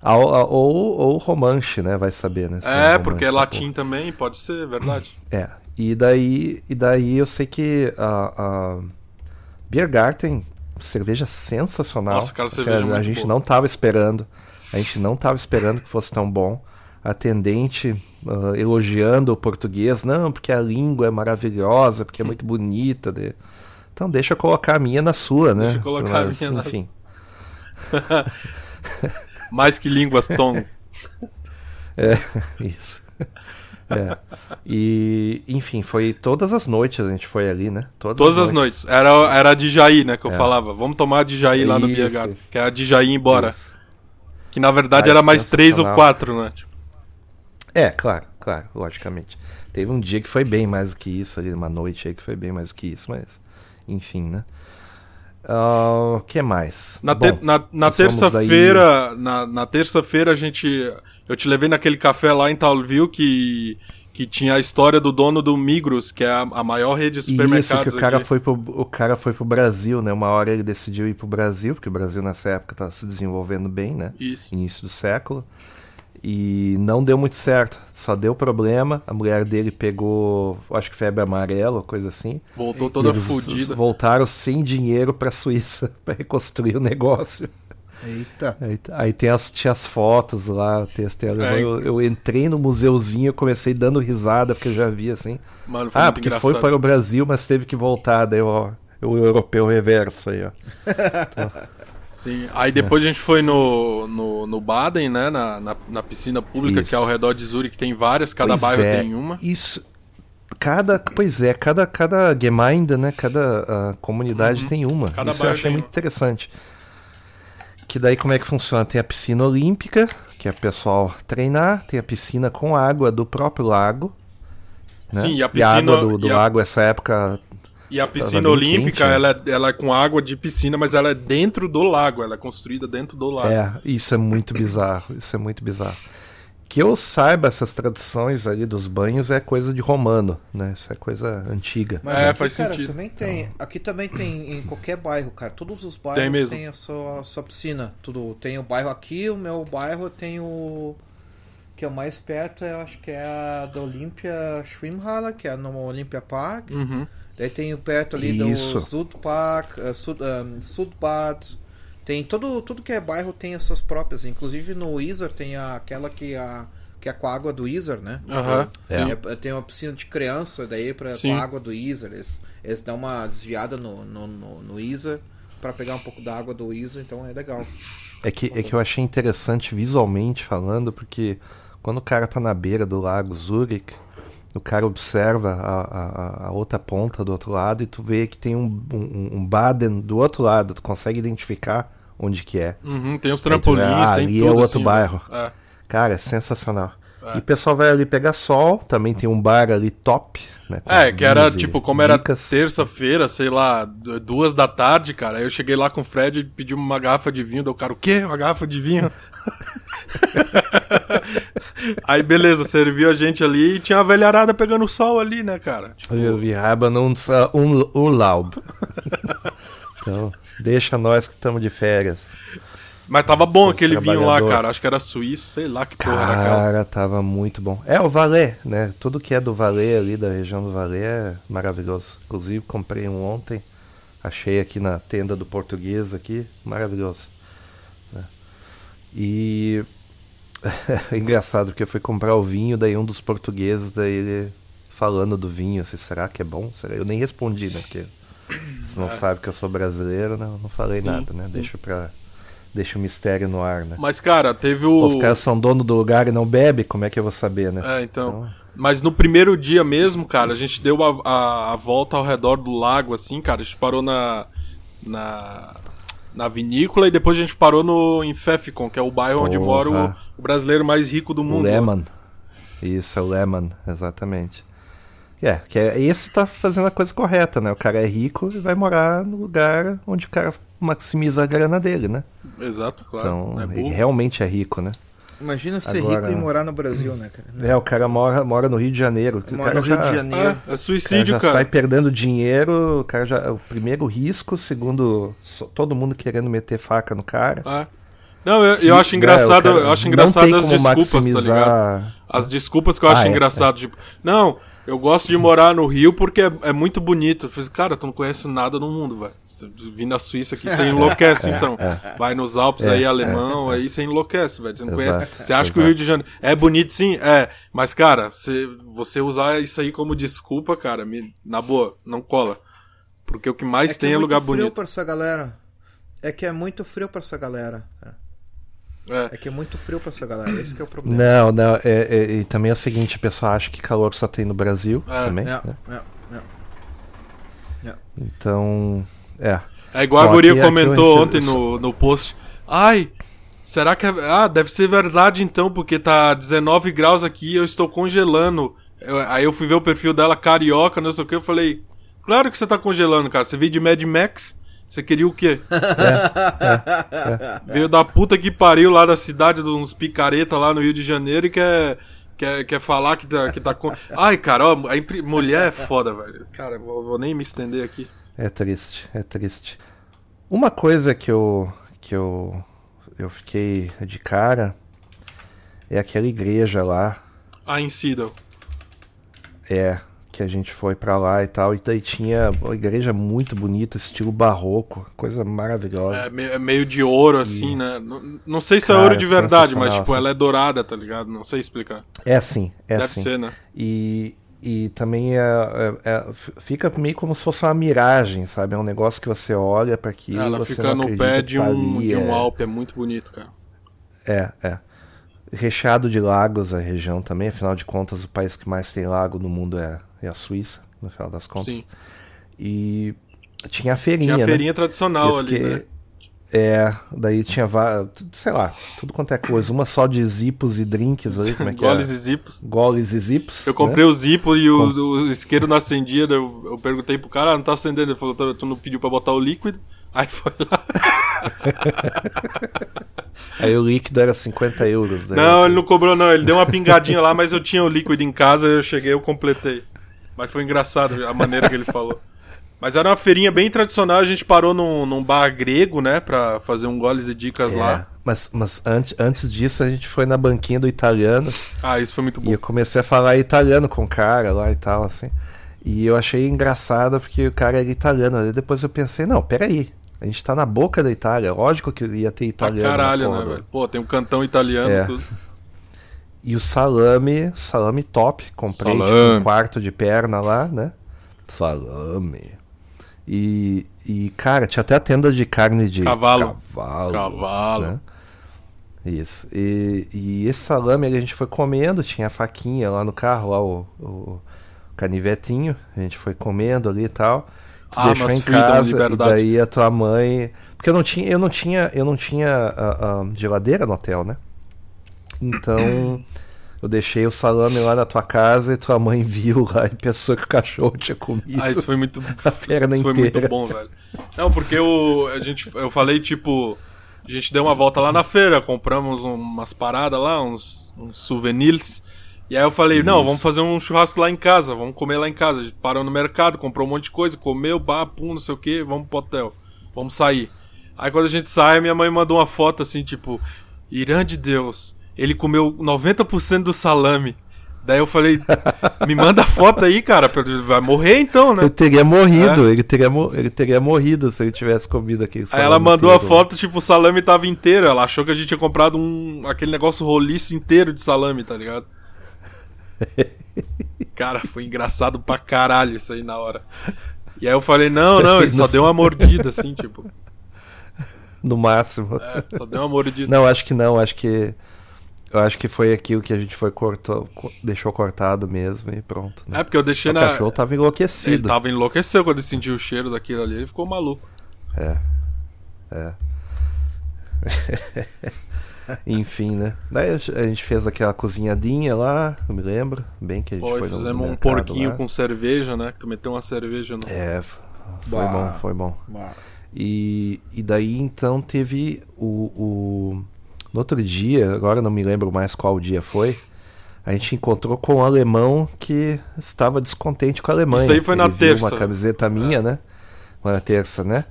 Ou, ou romanche, né? Vai saber, né? É, romanche porque é latim também, pode ser, verdade. [laughs] É, e daí, e daí eu sei que a, a Biergarten, cerveja sensacional. Nossa, cara, Assim, cerveja a, a muito gente boa. não tava esperando. A gente não tava esperando que fosse tão bom. A atendente ah, elogiando o português, não, porque a língua é maravilhosa, porque é muito [laughs] bonita. de- Então deixa eu colocar a minha na sua, né? Deixa eu colocar a Mas, minha na- Enfim. [laughs] Mais que línguas, Tom. [laughs] É, isso. [laughs] É. E, enfim, foi todas as noites a gente foi ali, né? Todas as noites. Era, era a de Jair, né, que eu falava. Vamos tomar a de Jair lá no É. Isso. Que é a de Jair ir embora. Isso. Que na verdade Cara, era mais três ou quatro, né? Tipo, É, claro, claro, logicamente. Teve um dia que foi bem mais do que isso, ali, uma noite aí que foi bem mais do que isso, mas enfim, né? Ah, O que mais? Na, Bom, na, na terça-feira, na, na terça-feira a gente, eu te levei naquele café lá em Talville que que tinha a história do dono do Migros, que é a, a maior rede de Isso, supermercados. que o cara, aqui. foi pro, o cara foi pro Brasil, né? Uma hora ele decidiu ir pro Brasil, porque o Brasil nessa época tava se desenvolvendo bem, né? Isso. Início do século. E não deu muito certo. Só deu problema. A mulher dele pegou, acho que febre amarela, coisa assim. Voltou toda E eles fodida. Voltaram sem dinheiro pra Suíça [laughs] pra reconstruir o negócio. Eita. Aí, aí tem as, tinha as fotos lá, texto. Eu, É. eu, eu entrei no museuzinho, eu comecei dando risada, porque eu já vi assim. Mano, foi Ah, porque engraçado. foi para o Brasil, mas teve que voltar. Daí, ó, o europeu reverso aí, ó. [laughs] Sim, aí depois a gente foi no, no, no Baden, né? Na, na, na piscina pública, Isso. que é ao redor de Zurich, tem várias, cada Pois bairro é, tem uma. Isso. Cada, pois é, cada, cada Gemeinde, né? Cada ah, comunidade tem uma. Uhum. Cada Isso eu achei muito uma. interessante. Que daí como é que funciona? Tem a piscina olímpica, que é o pessoal treinar, tem a piscina com água do próprio lago. Né? Sim, e a a piscina- água do, do e a- lago, essa época. E a piscina olímpica, quente, né? ela, é, ela é com água de piscina, mas ela é dentro do lago, ela é construída dentro do lago. É, isso é muito bizarro. Isso é muito bizarro. Que eu saiba, essas tradições ali dos banhos é coisa de romano, né? Isso é coisa antiga. Mas É, aqui, faz cara, sentido. Também tem, aqui também tem em qualquer bairro, cara. Todos os bairros Tem mesmo. têm a sua, a sua piscina. Tudo tem o bairro aqui, o meu bairro tem o que é o mais perto, eu acho que é a da Olympia Schwimmhalle, que é no Olympia Park. Uhum. Daí tem o perto ali Isso. do Sudpark, uh, Sud, um, Sudbad. Tem todo, tudo que é bairro tem as suas próprias. Inclusive no Isar tem a, aquela que a que é com a água do Isar, né? Aham, É, sim. é, tem uma piscina de criança daí pra, Sim. com a água do Isar. Eles, eles dão uma desviada no, no, no, no Isar pra pegar um pouco da água do Isar, então é legal. É que, é que eu achei interessante visualmente falando, porque quando o cara tá na beira do lago Zurich, o cara observa a, a- a outra ponta do outro lado e tu vê que tem um, um, um Baden do outro lado, tu consegue identificar onde que é. Uhum, tem os vê, trampolins, ah, tem ali tudo. é outro assim, bairro. É. Cara, é sensacional. É. E o pessoal vai ali pegar sol, também tem um bar ali top, né? É, que era tipo, como era terça-feira, sei lá, du- duas da tarde, cara. Aí eu cheguei lá com o Fred e pedi uma garrafa de vinho. Daí o cara, o quê? Uma garrafa de vinho? [laughs] Aí beleza, serviu a gente ali e tinha a velharada pegando sol ali, né, cara? Tipo, Wir haben uns uh, um Urlaub. [laughs] então, deixa nós que estamos de férias. Mas tava bom aquele vinho lá, cara. Acho que era suíço, sei lá que porra era aquela. Cara, tava muito bom. É o Valais, né? Tudo que é do Valais ali, da região do Valais, é maravilhoso. Inclusive, comprei um ontem. Achei aqui na tenda do português aqui. Maravilhoso. né? E... [laughs] Engraçado, porque eu fui comprar o vinho, daí um dos portugueses, daí ele falando do vinho, assim, será que é bom? Será? Eu nem respondi, né? Porque você não sabe que eu sou brasileiro, né? Eu não falei É. Sim, nada, né? sim. Deixa pra... Deixa o mistério no ar, né? Mas, cara, teve Pô, o. Os caras são dono do lugar e não bebe, como é que eu vou saber, né? É, então. Mas no primeiro dia mesmo, cara, a gente deu a, a, a volta ao redor do lago, assim, cara. A gente parou na. na. na vinícola e depois a gente parou no, em Pfeffikon, que é o bairro onde Porra. mora o, o brasileiro mais rico do O mundo. Lehman. Isso, é o Lehman, exatamente. É, que é, esse tá fazendo a coisa correta, né? O cara é rico e vai morar no lugar onde o cara maximiza a grana dele, né? Exato, claro. Então, não é ele burro. realmente é rico, né? Imagina ser Agora- rico e morar no Brasil, né, cara? É, o cara mora, mora no Rio de Janeiro. O Mora cara no Rio já- de Janeiro. É, é O cara suicídio, já cara. sai perdendo dinheiro, o cara já. O primeiro risco, segundo só- todo mundo querendo meter faca no cara. É. Não, eu, eu acho Né, engraçado, cara eu acho engraçado as desculpas, tá maximizar- ligado? As desculpas que eu acho Ah, é, engraçado, tipo, não, eu gosto de morar no Rio porque é, é muito bonito. Eu falei, cara, tu não conhece nada no mundo, velho. Vindo da Suíça aqui, você [laughs] enlouquece, então. Vai nos Alpes É, aí, é, alemão, aí você enlouquece, velho. Você não Exato, conhece. Você acha que o exato. Rio de Janeiro é bonito, sim? É. Mas, cara, você, você usar isso aí como desculpa, cara, me- na boa, não cola. Porque o que mais que tem é, muito lugar frio bonito. pra essa galera. É que é muito frio pra essa galera. cara. É. É que é muito frio pra essa galera. Esse que é o problema. Não, não, é, é- e também é o seguinte, a pessoa acha que calor só tem no Brasil É, também, É, né? é, é. Então, é. É igual Bom, a guria comentou eu ontem no, no post. Ai, será que é. Ah, deve ser verdade então, porque tá 19 graus aqui e eu estou congelando. Eu- aí eu fui ver o perfil dela, carioca, não sei o que, eu falei. Claro que você tá congelando, cara. Você veio de Mad Max? Você queria o quê? [laughs] Veio da puta que pariu lá da cidade, de uns picareta lá no Rio de Janeiro e quer. Quer, quer falar que tá, que tá com. Ai, cara, ó, mulher é foda, velho. Cara, vou, vou nem me estender aqui. É triste, é triste. Uma coisa que eu que eu eu fiquei de cara é aquela igreja lá, A Incidal. é que a gente foi pra lá e tal, e daí tinha uma igreja muito bonita, estilo barroco, coisa maravilhosa. É, é meio de ouro, assim, né? Não, não sei se é Cara, ouro de verdade, mas, tipo, assim. ela é dourada, tá ligado? Não sei explicar. É assim, é Deve assim. ser, né? E e também é, é- é- fica meio como se fosse uma miragem, sabe? É um negócio que você olha para aquilo Ela você fica no pé que de tá um, ali, de um é. Alpe, é muito bonito, cara. É, é. Recheado de lagos a região também, afinal de contas, o país que mais tem lago no mundo é, é a Suíça, no final das contas. Sim. E tinha a feirinha, Tinha a né? feirinha tradicional Eu ali, fiquei- né? É, daí tinha, sei lá, tudo quanto é coisa. Uma só de zipos e drinks ali, como é que Goles é? e zipos. Goles e zips. Eu né? comprei o Zippo e o, o isqueiro não acendia, eu, eu perguntei pro cara, ah, não tá acendendo. Ele falou, "Tu- tu não pediu pra botar o líquido? Aí foi lá. [laughs] Aí o líquido era 50 euros. daí Não, eu- ele não cobrou não, ele deu uma pingadinha lá, mas eu tinha o líquido em casa, eu cheguei, eu completei. Mas foi engraçado a maneira que ele falou. Mas era uma feirinha bem tradicional, a gente parou num, num bar grego, né, pra fazer um goles e dicas É, lá. Mas, mas antes, antes disso a gente foi na banquinha do italiano Ah, isso foi muito e bom. eu comecei a falar italiano com o cara lá e tal, assim. E eu achei engraçado porque o cara era italiano. Aí depois eu pensei, não, peraí. A gente tá na boca da Itália, lógico que ia ter italiano. na caralho, né, velho? Pô, tem um cantão italiano, É. tudo. E o salame, salame top. Comprei tipo, Salame. um quarto de perna lá, né? Salame. E, e, cara, tinha até a tenda de carne de Cavalo. cavalo. Cavalo. né? Isso. E, e esse salame a gente foi comendo, tinha a faquinha lá no carro, lá o, o canivetinho. A gente foi comendo ali e tal. Tu Armas, deixou em casa e daí a tua mãe. Porque eu não tinha, eu não tinha, eu não tinha ah, ah, geladeira no hotel, né? Então eu deixei o salame lá na tua casa e tua mãe viu lá e pensou que o cachorro tinha comido. Ah, isso foi muito, [laughs] A perna isso foi inteira. muito bom, velho. Não, porque eu, a gente, eu falei, tipo, a gente deu uma volta lá na feira, compramos umas paradas lá, uns, uns souvenirs. E aí eu falei, não, vamos fazer um churrasco lá em casa, vamos comer lá em casa. A gente parou no mercado, comprou um monte de coisa, comeu, pá, pum, não sei o que, vamos pro hotel. Vamos sair. Aí quando a gente sai, minha mãe mandou uma foto assim, tipo, Irã de Deus, ele comeu 90% do salame. Daí eu falei, me manda a foto aí, cara, vai morrer então, né? Ele teria morrido, ele, teria ele teria morrido se ele tivesse comido aquele Aí salame. ela mandou a inteiro. foto, tipo, o salame tava inteiro. Ela achou que a gente tinha comprado um aquele negócio roliço inteiro de salame, tá ligado? [laughs] Cara, foi engraçado pra caralho isso aí na hora. E aí eu falei, não, não, ele só [laughs] deu uma mordida, assim, tipo. No máximo. É, só deu uma mordida. Não, acho que não, acho que. Eu acho que foi aquilo que a gente foi cortou, co- deixou cortado mesmo e pronto. né? É, porque eu deixei o na. cachorro tava Ele enlouquecido. tava enlouqueceu quando ele sentiu o cheiro daquilo ali, ele ficou maluco. É. É. [laughs] Enfim, né? Daí a gente fez aquela cozinhadinha lá, eu me lembro. Bem que a gente Foi, foi fizemos um porquinho lá. com cerveja, né? Que tu meteu uma cerveja no. É, foi Bah. bom, foi bom. Bah. E, e daí então teve o, o. No outro dia, agora não me lembro mais qual dia foi. A gente encontrou com um alemão que estava descontente com a Alemanha. Isso aí foi na Ele viu terça. É. uma camiseta minha, né? Foi na terça, né?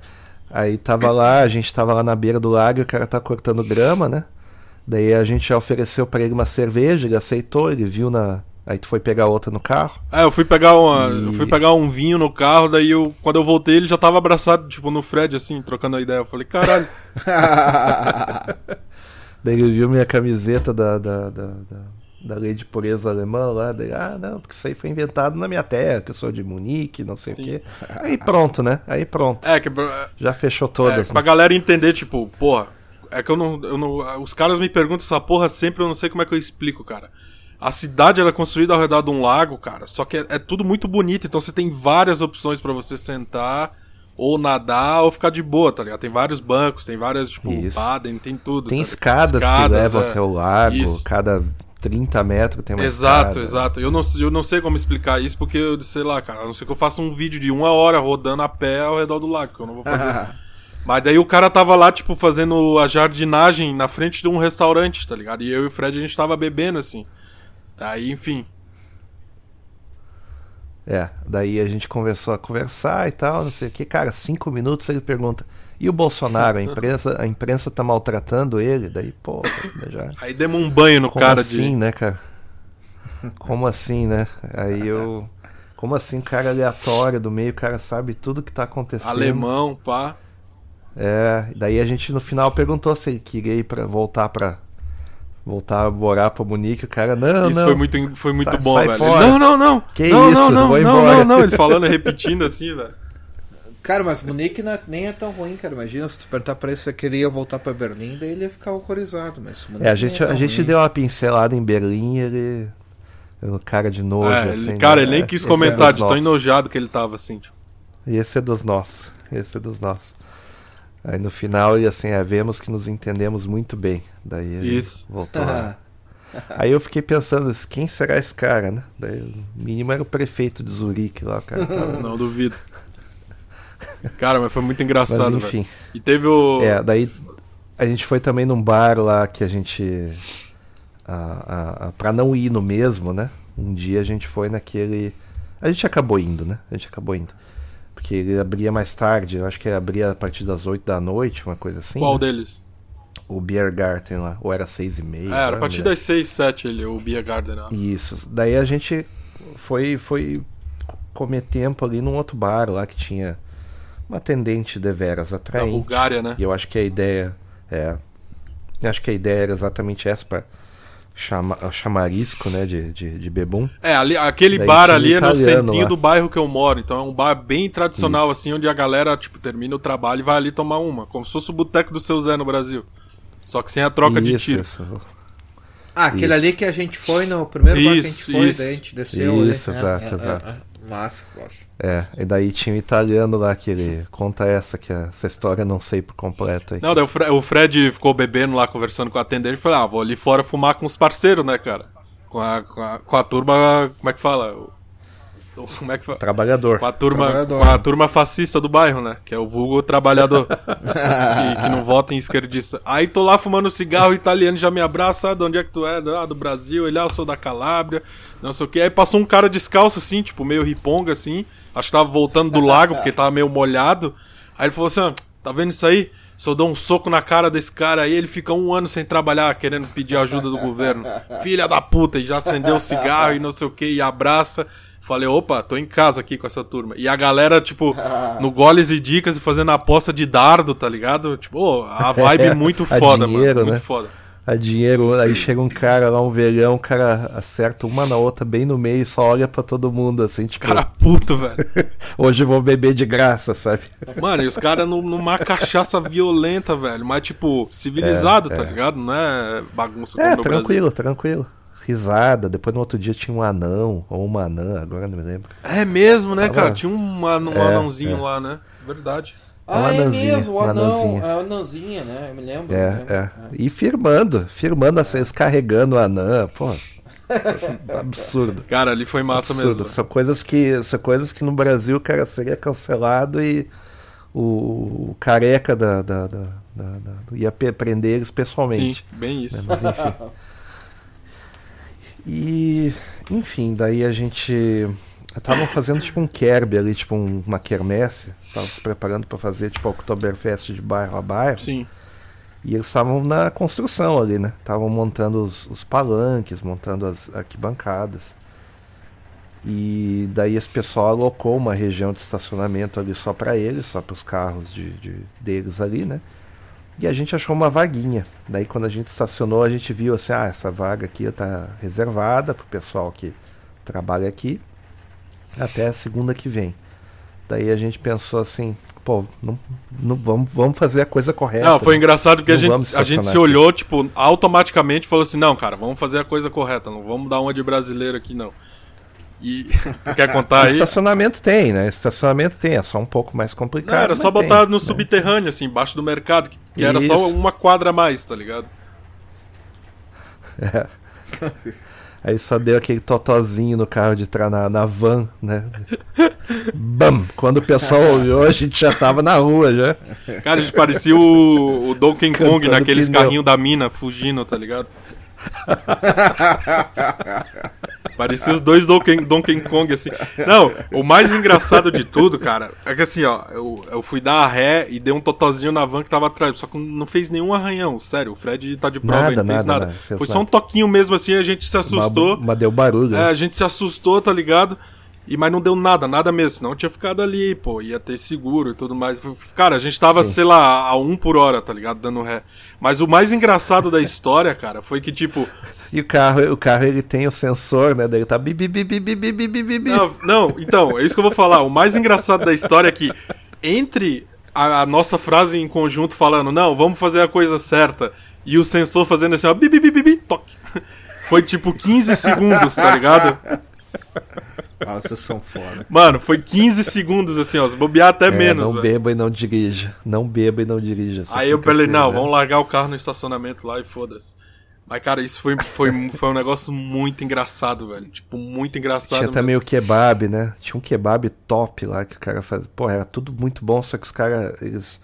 Aí tava lá, a gente tava lá na beira do lago, e o cara tá cortando grama, né? Daí a gente já ofereceu pra ele uma cerveja, ele aceitou, ele viu na. Aí tu foi pegar outra no carro. É, eu fui pegar uma, E- eu fui pegar um vinho no carro, daí eu, quando eu voltei, ele já tava abraçado, tipo, no Fred, assim, trocando a ideia. Eu falei, caralho, [laughs] Daí ele viu minha camiseta da, da, da, da, da lei de pureza alemã lá. Daí, ah, não, porque isso aí foi inventado na minha terra, que eu sou de Munique, não sei Sim. o quê. Aí pronto, né? Aí pronto. é que Já fechou É, todas. pra galera entender, tipo, porra, é que eu não, eu não. Os caras me perguntam essa porra sempre, eu não sei como é que eu explico, cara. A cidade ela é construída ao redor de um lago, cara, só que é, é tudo muito bonito, então você tem várias opções pra você sentar, ou nadar, ou ficar de boa, tá ligado? Tem vários bancos, tem várias, tipo, Isso. baden, tem tudo. Tem tá? escadas, que levam é. até o lago, Isso. cada 30 metros tem uma Exato, escada. exato. Eu não, eu não sei como explicar isso, porque eu sei lá, cara, a não ser que eu faça um vídeo de uma hora rodando a pé ao redor do lago, que eu não vou fazer. [laughs] Mas daí o cara tava lá, tipo, fazendo a jardinagem na frente de um restaurante, tá ligado? E eu e o Fred a gente tava bebendo, assim. Aí, enfim. É, daí a gente começou a conversar e tal, não sei o que. Cara, cinco minutos ele pergunta: e o Bolsonaro? A imprensa, a imprensa tá maltratando ele? Daí, pô, já. Aí demos um banho no Como cara assim, de. né, cara? Como assim, né? Aí eu. Como assim, cara aleatório do meio, o cara sabe tudo que tá acontecendo. Alemão, pá. É, daí a gente no final perguntou se ele queria ir pra, voltar pra. Voltar a morar pra Munique, o cara, não, Isso não. foi muito, foi muito Sai- bom, sai velho. Ele, não, não, não. Que não, isso, não, não, vou não, embora. não, não. Ele falando, repetindo assim, velho. Cara, mas Munique não é- nem é tão ruim, cara. Imagina se tu perguntar pra ele se ele queria voltar pra Berlim, daí ele ia ficar horrorizado. Mas Munique É, a gente, tão a gente ruim. deu uma pincelada em Berlim e ele. O cara de nojo, É, assim. cara, né? ele nem quis Esse é comentar dos de tão enojado que ele tava, assim. Tipo. E esse é dos nossos. Esse é dos nossos. Aí no final, e assim, é, vemos que nos entendemos muito bem. Daí ele Isso. voltou lá. [laughs] Aí eu fiquei pensando, assim, quem será esse cara, né? Daí, o mínimo era o prefeito de Zurique lá, o cara. tava- Não duvido. Cara, mas foi muito engraçado, Mas enfim. E teve o. É, daí a gente foi também num bar lá que a gente. A, a, a, pra não ir no mesmo, né? Um dia a gente foi naquele. A gente acabou indo, né? A gente acabou indo. Porque ele abria mais tarde, eu acho que ele abria a partir das 8 da noite, uma coisa assim. Qual né? deles? O Beer Garden lá, ou era 6 e meia. É, era a partir das 6, 7 ele, o Beer Garden lá. lembro. Isso. Daí a gente foi, foi comer tempo ali num outro bar lá que tinha uma atendente deveras Da atraente. Bulgária, né? E eu acho que a ideia é. eu Acho que a ideia era exatamente essa pra chama, chamarisco, né? De, de, de bebum. É, ali, aquele Daí bar ali é no centrinho lá. do bairro que eu moro. Então é um bar bem tradicional, Isso. assim, onde a galera, tipo, termina o trabalho e vai ali tomar uma. Como se fosse o boteco do seu Zé no Brasil. Só que sem a troca de Isso, tiro. isso. Ah, aquele Isso. ali que a gente foi no primeiro bar que a gente foi, isso. daí a gente desceu Isso, ali. exato, é, é, exato. É, é, massa, eu acho. É, e daí tinha um italiano lá que ele conta essa, que essa história eu não sei por completo aí. Não, daí o, Fre- o Fred ficou bebendo lá, conversando com a atendente e falou: Ah, vou ali fora fumar com os parceiros, né, cara? Com a, com a, com a turma. Como é que fala? O- o- Como é que fala? Trabalhador. Com a, turma, Trabalhador. com a turma fascista do bairro, né? Que é o vulgo trabalhador. [laughs] que, que não vota em esquerdista. Aí tô lá fumando cigarro, o italiano já me abraça. Ah, de onde é que tu é? Ah, do Brasil. Ele, ah, eu sou da Calábria. Não sei o que. Aí passou um cara descalço, assim, tipo, meio riponga, assim. Acho que tava voltando do lago, porque tava meio molhado. Aí ele falou assim: ah, tá vendo isso aí? Se eu dou um soco na cara desse cara aí, ele fica um ano sem trabalhar, querendo pedir ajuda do governo. Filha da puta, e já acendeu o cigarro e não sei o que, e abraça. Falei, opa, tô em casa aqui com essa turma. E a galera, tipo, [laughs] no goles e dicas e fazendo aposta de dardo, tá ligado? Tipo, ô, a [laughs] vibe muito A foda, dinheiro, mano. Muito né? foda. A dinheiro, aí chega um cara lá, um velhão, o cara acerta uma na outra bem no meio e só olha pra todo mundo assim, tipo, Cara puto, velho. [laughs] hoje vou beber de graça, sabe? Mano, e os caras num- numa cachaça violenta, velho. Mas, tipo, civilizado, É, tá é. ligado? Não é bagunça É, tranquilo, tranquilo. Risada, depois no outro dia tinha um anão, ou uma anã, agora não me lembro. É mesmo, né, Tava- cara? Tinha um, an- um É, anãozinho é. lá, né? Verdade. Uma Ah, é anãzinha, mesmo, o uma anão, anãzinha. a anãzinha, né? Eu me lembro. É, me lembro. é. E firmando, firmando, assim, eles carregando a anã, pô. [laughs] Absurdo. Cara, ali foi massa Absurdo. mesmo. São coisas que são coisas que no Brasil, cara, seria cancelado e o, o careca da, da, da, da- da- ia prender eles Sim, pessoalmente. bem isso. Mas enfim. [laughs] E, enfim, daí a gente. Estavam fazendo tipo um kerb ali, tipo um- uma quermesse. Estavam se preparando para fazer tipo Oktoberfest de bairro a bairro. Sim. E eles estavam na construção ali, né? Estavam montando os, os palanques, montando as arquibancadas. E daí esse pessoal alocou uma região de estacionamento ali só para eles, só para os carros de, de- deles ali, né? E a gente achou uma vaguinha. Daí quando a gente estacionou, a gente viu assim, ah, essa vaga aqui tá reservada pro pessoal que trabalha aqui até a segunda que vem. Daí a gente pensou assim, pô, não, não vamos, vamos fazer a coisa correta. Não, foi né? engraçado porque a gente, a gente se aqui. olhou, tipo, automaticamente e falou assim: não, cara, vamos fazer a coisa correta, não vamos dar uma de brasileiro aqui, não. E [laughs] tu quer contar aí? Estacionamento tem, né? Estacionamento tem, é só um pouco mais complicado. Não, era só tem, botar no né? subterrâneo, assim, embaixo do mercado, que, que era só uma quadra a mais, tá ligado? [laughs] Aí só deu aquele totozinho no carro de trás na, na van, né? Bam! Quando o pessoal olhou, a gente já tava na rua já. Cara, a gente parecia o, o Donkey Kong Cantando naqueles carrinhos da mina fugindo, tá ligado? [laughs] Parecia os dois Donkey, Donkey Kong, assim. Não, o mais engraçado de tudo, cara, é que assim, ó, eu, eu fui dar a ré e dei um totozinho na van que tava atrás, só que não fez nenhum arranhão, sério, o Fred tá de prova, Nada, não fez nada, nada. Foi só um toquinho mesmo assim, a gente se assustou. Mas, mas deu barulho. É, né? a gente se assustou, tá ligado? E, mas não deu nada, nada mesmo. Senão eu tinha ficado ali, pô, ia ter seguro e tudo mais. Cara, a gente tava, Sim. sei lá, a um por hora, tá ligado? Dando ré. Mas o mais engraçado da história, cara, foi que, tipo, E o carro, o carro ele tem o sensor, né? Daí ele tá bi, bi, bi, bi, bi, bi, bi, bi, bi. Não, não, então, é isso que eu vou falar. O mais engraçado da história é que, entre a, a nossa frase em conjunto falando, não, vamos fazer a coisa certa, e o sensor fazendo assim, ó, bi, bi, bi, bi, bi, toque. Foi tipo 15 segundos, tá ligado? Ah, vocês são foda. Mano, foi 15 segundos assim, ó, se bobear até É, menos, não velho. beba e não dirija. Não beba e não dirija. Você Aí eu falei, assim, não, né? vamos largar o carro no estacionamento lá e foda-se. Mas, cara, isso foi, foi, foi um negócio muito engraçado, velho. Tipo, muito engraçado. Tinha mesmo. também o kebab, né? Tinha um kebab top lá que o cara faz. Pô, era tudo muito bom, só que os caras. Eles,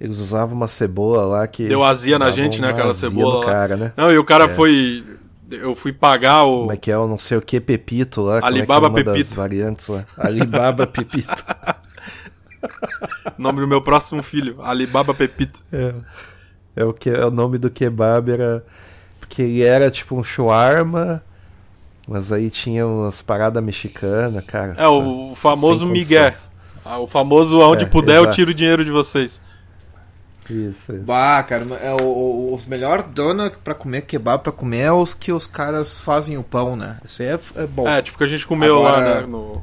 eles usavam uma cebola lá que. Deu azia na gente, né? Aquela azia cebola cara, né? Não, e o cara foi. Eu fui pagar o. Como é que é o não sei o que Pepito lá? é é Alibaba uma das Pepito. variantes lá. Alibaba Pepito. [laughs] nome do meu próximo filho, Alibaba Pepita. É, é o que é o nome do kebab era porque ele era tipo um shawarma, mas aí tinha umas paradas mexicanas, cara. É, o famoso. Miguel. Ah, O famoso aonde É, puder eu exato. tiro o dinheiro de vocês. Isso, isso. Bah, cara, é o, o- os melhores donos pra comer kebab pra comer é os que os caras fazem o pão, né? Isso aí é, é bom. É, tipo que a gente comeu lá, Agora- né? No...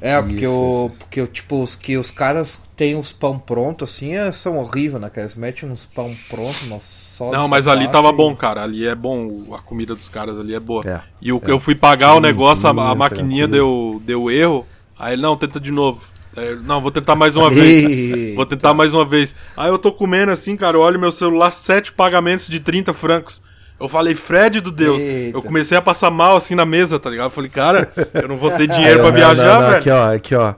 É, porque, Isso, o, porque tipo, os que os caras têm os pão pronto assim é, são horríveis, né? Que eles metem uns pão pronto, nós só Não, mas ali tava bom, cara. Ali é bom, a comida dos caras ali é boa. É, e o, eu fui pagar o negócio, a, a Tranquilo, maquininha tranquilo. deu, deu erro. Aí ele, não, tenta de novo. Eu, não, vou tentar mais uma vez. Vou tentar mais uma vez. Aí eu tô comendo assim, cara, eu olho meu celular, sete pagamentos de 30 francos. Eu falei, Fred do Deus. Eita. Eu comecei a passar mal assim na mesa, tá ligado? Eu falei, cara, eu não vou ter [laughs] dinheiro não, viajar, não, não, velho. Aqui, ó, aqui, ó.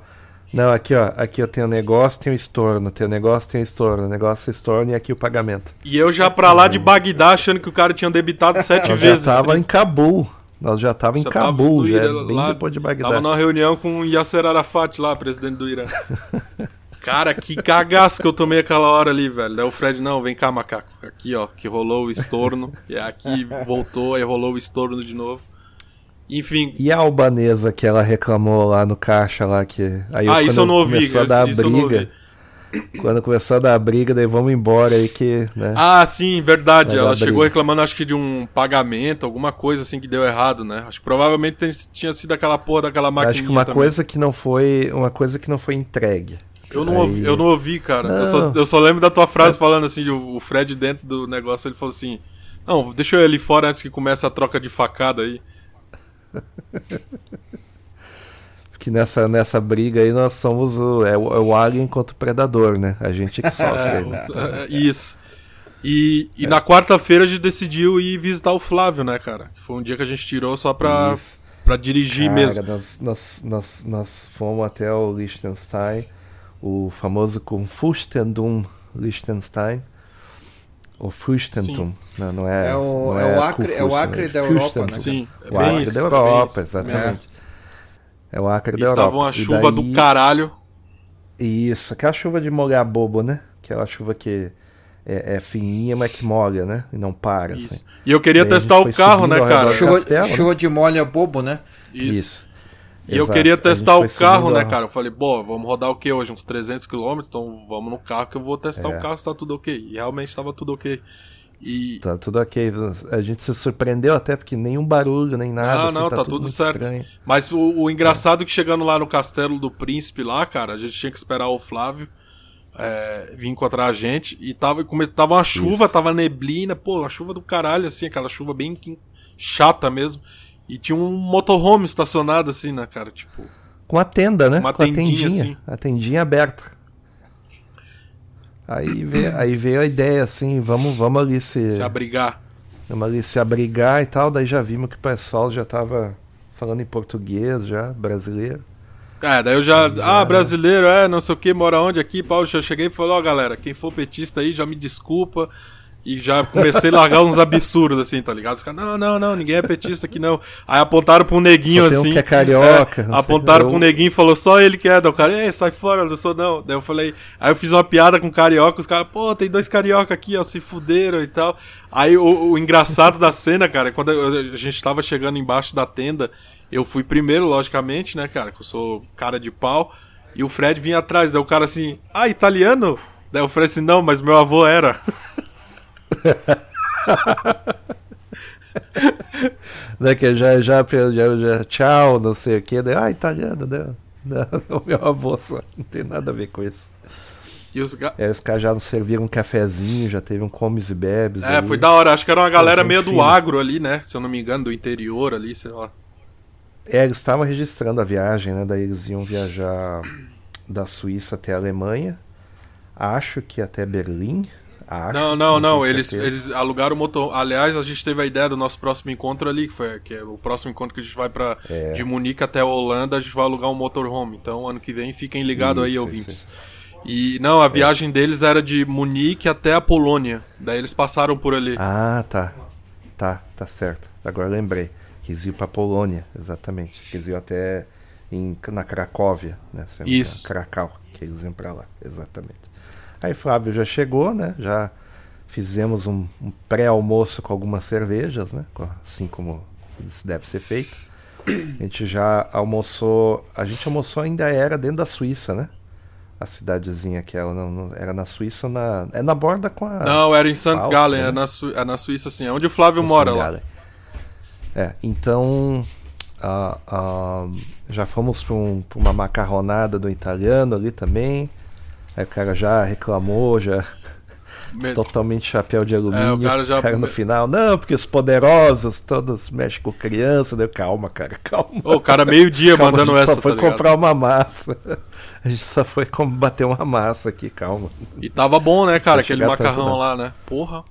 Não, aqui, ó. Aqui eu tenho negócio, um estorno. Um negócio, um estorno. Negócio, estorno e aqui o pagamento. E eu já pra lá de Bagdá, achando que o cara tinha debitado sete Nós vezes. já tava 30. em Cabul. Nós já tava em Já tava Cabul, no já Irã, bem lá, depois de Bagdá. Tava numa reunião com o Yasser Arafat lá, presidente do Irã. [laughs] Cara, que cagaço que eu tomei aquela hora ali, velho. Daí o Fred, não, vem cá, macaco. Aqui, ó, que rolou o estorno. e aqui voltou, aí rolou o estorno de novo. Enfim, E a albanesa que ela reclamou lá no caixa lá que aí ah, isso eu não ouvi, começou a isso, dar isso briga, quando começou a dar briga, daí vamos embora aí que, né? Ah, sim, verdade. Ela chegou reclamando, acho que de um pagamento, alguma coisa assim que deu errado, né? Acho que provavelmente tinha sido aquela porra daquela maquininha Acho que uma também. coisa que não foi, uma coisa que não foi entregue. Eu não, Aí- ouvi, eu não ouvi, cara. Eu, só, Não. eu só lembro da tua frase falando assim, o, o Fred dentro do negócio, ele falou assim: Não, deixa eu ir ali fora antes que comece a troca de facada aí. [laughs] Porque nessa, nessa briga aí nós somos o, é, o, é o alien contra o predador, né? A gente que sofre. É, né? é, isso. E, e na quarta-feira a gente decidiu ir visitar o Flávio, né, cara? Foi um dia que a gente tirou só pra, Isso. pra dirigir Cara, mesmo. Nós, nós, nós, nós fomos até o Liechtenstein, o famoso Confustendum Liechtenstein. Ou Fustentum, não, não é. É o- não é o Acre- é o Acre né? da Europa, né? Sim, é O bem Acre isso, da é Europa, exatamente. É o Acre E da Europa. tava uma E chuva do daí- caralho. Isso, aquela chuva de molhar bobo, né? Aquela chuva que é, é fininha, mas que molha, né? E não para. Isso. Assim. E eu queria testar o carro, né, cara? do Chuva, castelo, né? chuva de molha bobo, né? Isso. E eu Exato. queria A gente testar o carro, né, a- cara? Eu falei, pô, vamos rodar o que hoje? Uns 300 km? Então vamos no carro que eu vou testar É. o carro se tá tudo ok. E realmente tava tudo ok. E. Tá tudo ok. A gente se surpreendeu até porque nenhum barulho, nem nada. Não, assim, não, tá, tá tudo tudo certo. estranho. Mas o, o engraçado é que chegando lá no castelo do príncipe lá, cara, a gente tinha que esperar o Flávio é, vir encontrar a gente. E tava, come, tava uma chuva, Isso. tava neblina, pô, uma chuva do caralho, assim, aquela chuva bem chata mesmo. E tinha um motorhome estacionado assim, né, cara? Tipo. Com a tenda, né? Uma Com a tendinha, tendinha. assim. A tendinha aberta. Aí veio, aí veio a ideia assim, vamos, vamos ali se, Se abrigar. vamos ali se abrigar e tal. Daí já vimos que o pessoal já tava falando em português, já, brasileiro. É, daí eu já. Ah, brasileiro, é, não sei o que, mora onde aqui, Paulo. Já cheguei e falei, ó, galera, quem for petista aí, já me desculpa. E já comecei a largar uns absurdos, assim, tá ligado? Os caras, não, não, não, ninguém é petista aqui não. Aí apontaram pra um neguinho tem um assim. que é carioca, sei, apontaram pra um neguinho e falou, só ele que é. Daí o cara, ei, sai fora, eu não sou não. Daí eu falei, aí eu fiz uma piada com carioca, os caras, pô, tem dois carioca aqui, ó, se fuderam e tal. Aí o, o engraçado da cena, cara, é quando a gente tava chegando embaixo da tenda Eu fui primeiro, logicamente, né, cara? Que eu sou cara de pau. E o Fred vinha atrás. Daí o cara assim, ah, italiano? Daí o Fred assim, não, mas meu avô era. [laughs] [laughs] né, que já, já, já, já, tchau, não sei o que. Daí, ah, italiano, né? [laughs] Não, meu avô só. Não tem nada a ver com isso. E os, ga... É, os caras já nos serviram um cafezinho, já teve um comes e bebes. É, ali. foi da hora. Acho que era uma galera meio do agro ali, né? Se eu não me engano, do interior ali, sei lá. É, eles estavam registrando a viagem, né? Daí eles iam viajar da Suíça até a Alemanha. Acho que até Berlim. Acho, Não, não, não. Eles, eles alugaram o motor. Aliás, a gente teve a ideia do nosso próximo encontro ali, que foi que é o próximo encontro que a gente vai para É. de Munique até a Holanda, a gente vai alugar um motorhome. Então, ano que vem, fiquem ligados aí, Isso, ouvintes. isso. E não, a viagem deles era de Munique até a Polônia. Daí eles passaram por ali. Ah, tá. Tá, tá certo. Agora lembrei. Quis ir pra Polônia, exatamente. Quis ir até em, na Cracóvia, né? Isso. Cracau, que eles iam pra lá, exatamente. Aí Flávio já chegou, né? Já fizemos um, um pré-almoço com algumas cervejas, né? Assim como isso deve ser feito. A gente já almoçou. A gente almoçou ainda era dentro da Suíça, né? A cidadezinha que ela não, não- era na Suíça ou na. É na borda com a. Não, era em St. Gallen, né? é, na Su- é na Suíça, assim. É onde o Flávio mora lá. É, então ah, ah, já fomos para um, uma macarronada do italiano ali também. Aí o cara já reclamou, já Me- totalmente chapéu de alumínio. É, o cara já- no final, não, porque os poderosos todos mexem com criança. Deu, calma, cara, calma. O cara meio-dia mandando a gente essa, só foi tá comprar uma massa. A gente só foi bater uma massa aqui, calma. E tava bom, né, cara, aquele tanto, macarrão não. lá, né? Porra.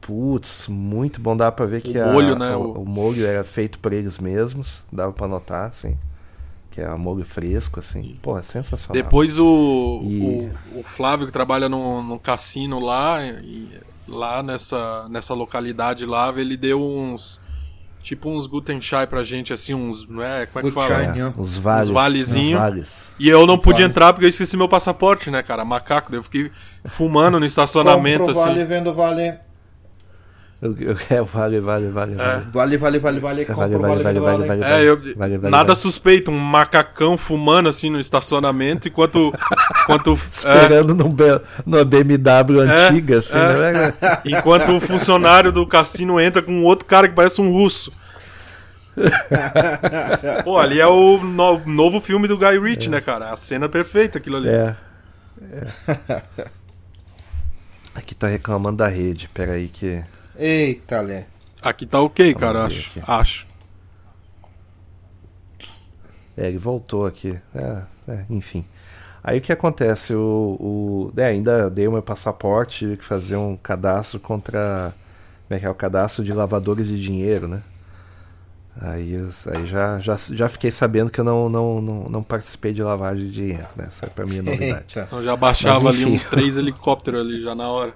Putz, muito bom. Dá pra ver que a- molho, né, o, o- o molho era feito por eles mesmos. Dava pra notar, assim. Que é molho fresco, assim. Pô, é sensacional. Depois o, E- o, o Flávio, que trabalha no, no cassino lá, e- lá nessa, nessa localidade lá, ele deu uns. Tipo uns Guten Chai pra gente, assim, uns. Não é? Como é que fala? Chai, É, né? os vales. Uns valezinho. os vales. E eu não podia Vale. entrar porque eu esqueci meu passaporte, né, cara? Macaco. Daí eu fiquei fumando no estacionamento, Compro, assim. vale, vendo, vale. Eu, é, vale, vale, vale, vale. Vale, vale, vale, vale. Vale, vale, vale, vale, vale, É, eu, nada suspeito, um macacão fumando assim no estacionamento enquanto. [laughs] enquanto é, Esperando num numa BMW É, antiga, assim, é. né? [laughs] enquanto o funcionário do cassino entra com outro cara que parece um russo. [laughs] Pô, ali é o no- novo filme do Guy Ritchie, né, cara? A cena perfeita aquilo ali. É. é. Aqui tá reclamando da rede, peraí que. Eita, Lé. Aqui tá ok, Vamos cara, acho. aqui. Acho. É, ele voltou aqui. É, é, enfim. Aí o que acontece? O, o, é, ainda dei o meu passaporte, tive que fazer um cadastro contra. Como é que é? O cadastro de lavadores de dinheiro, né? Aí, aí já, já, já fiquei sabendo que eu não, não, não, não participei de lavagem de dinheiro, né? Isso é pra mim é [laughs] novidade. Eita. Então já baixava Mas, ali um três helicópteros ali já na hora.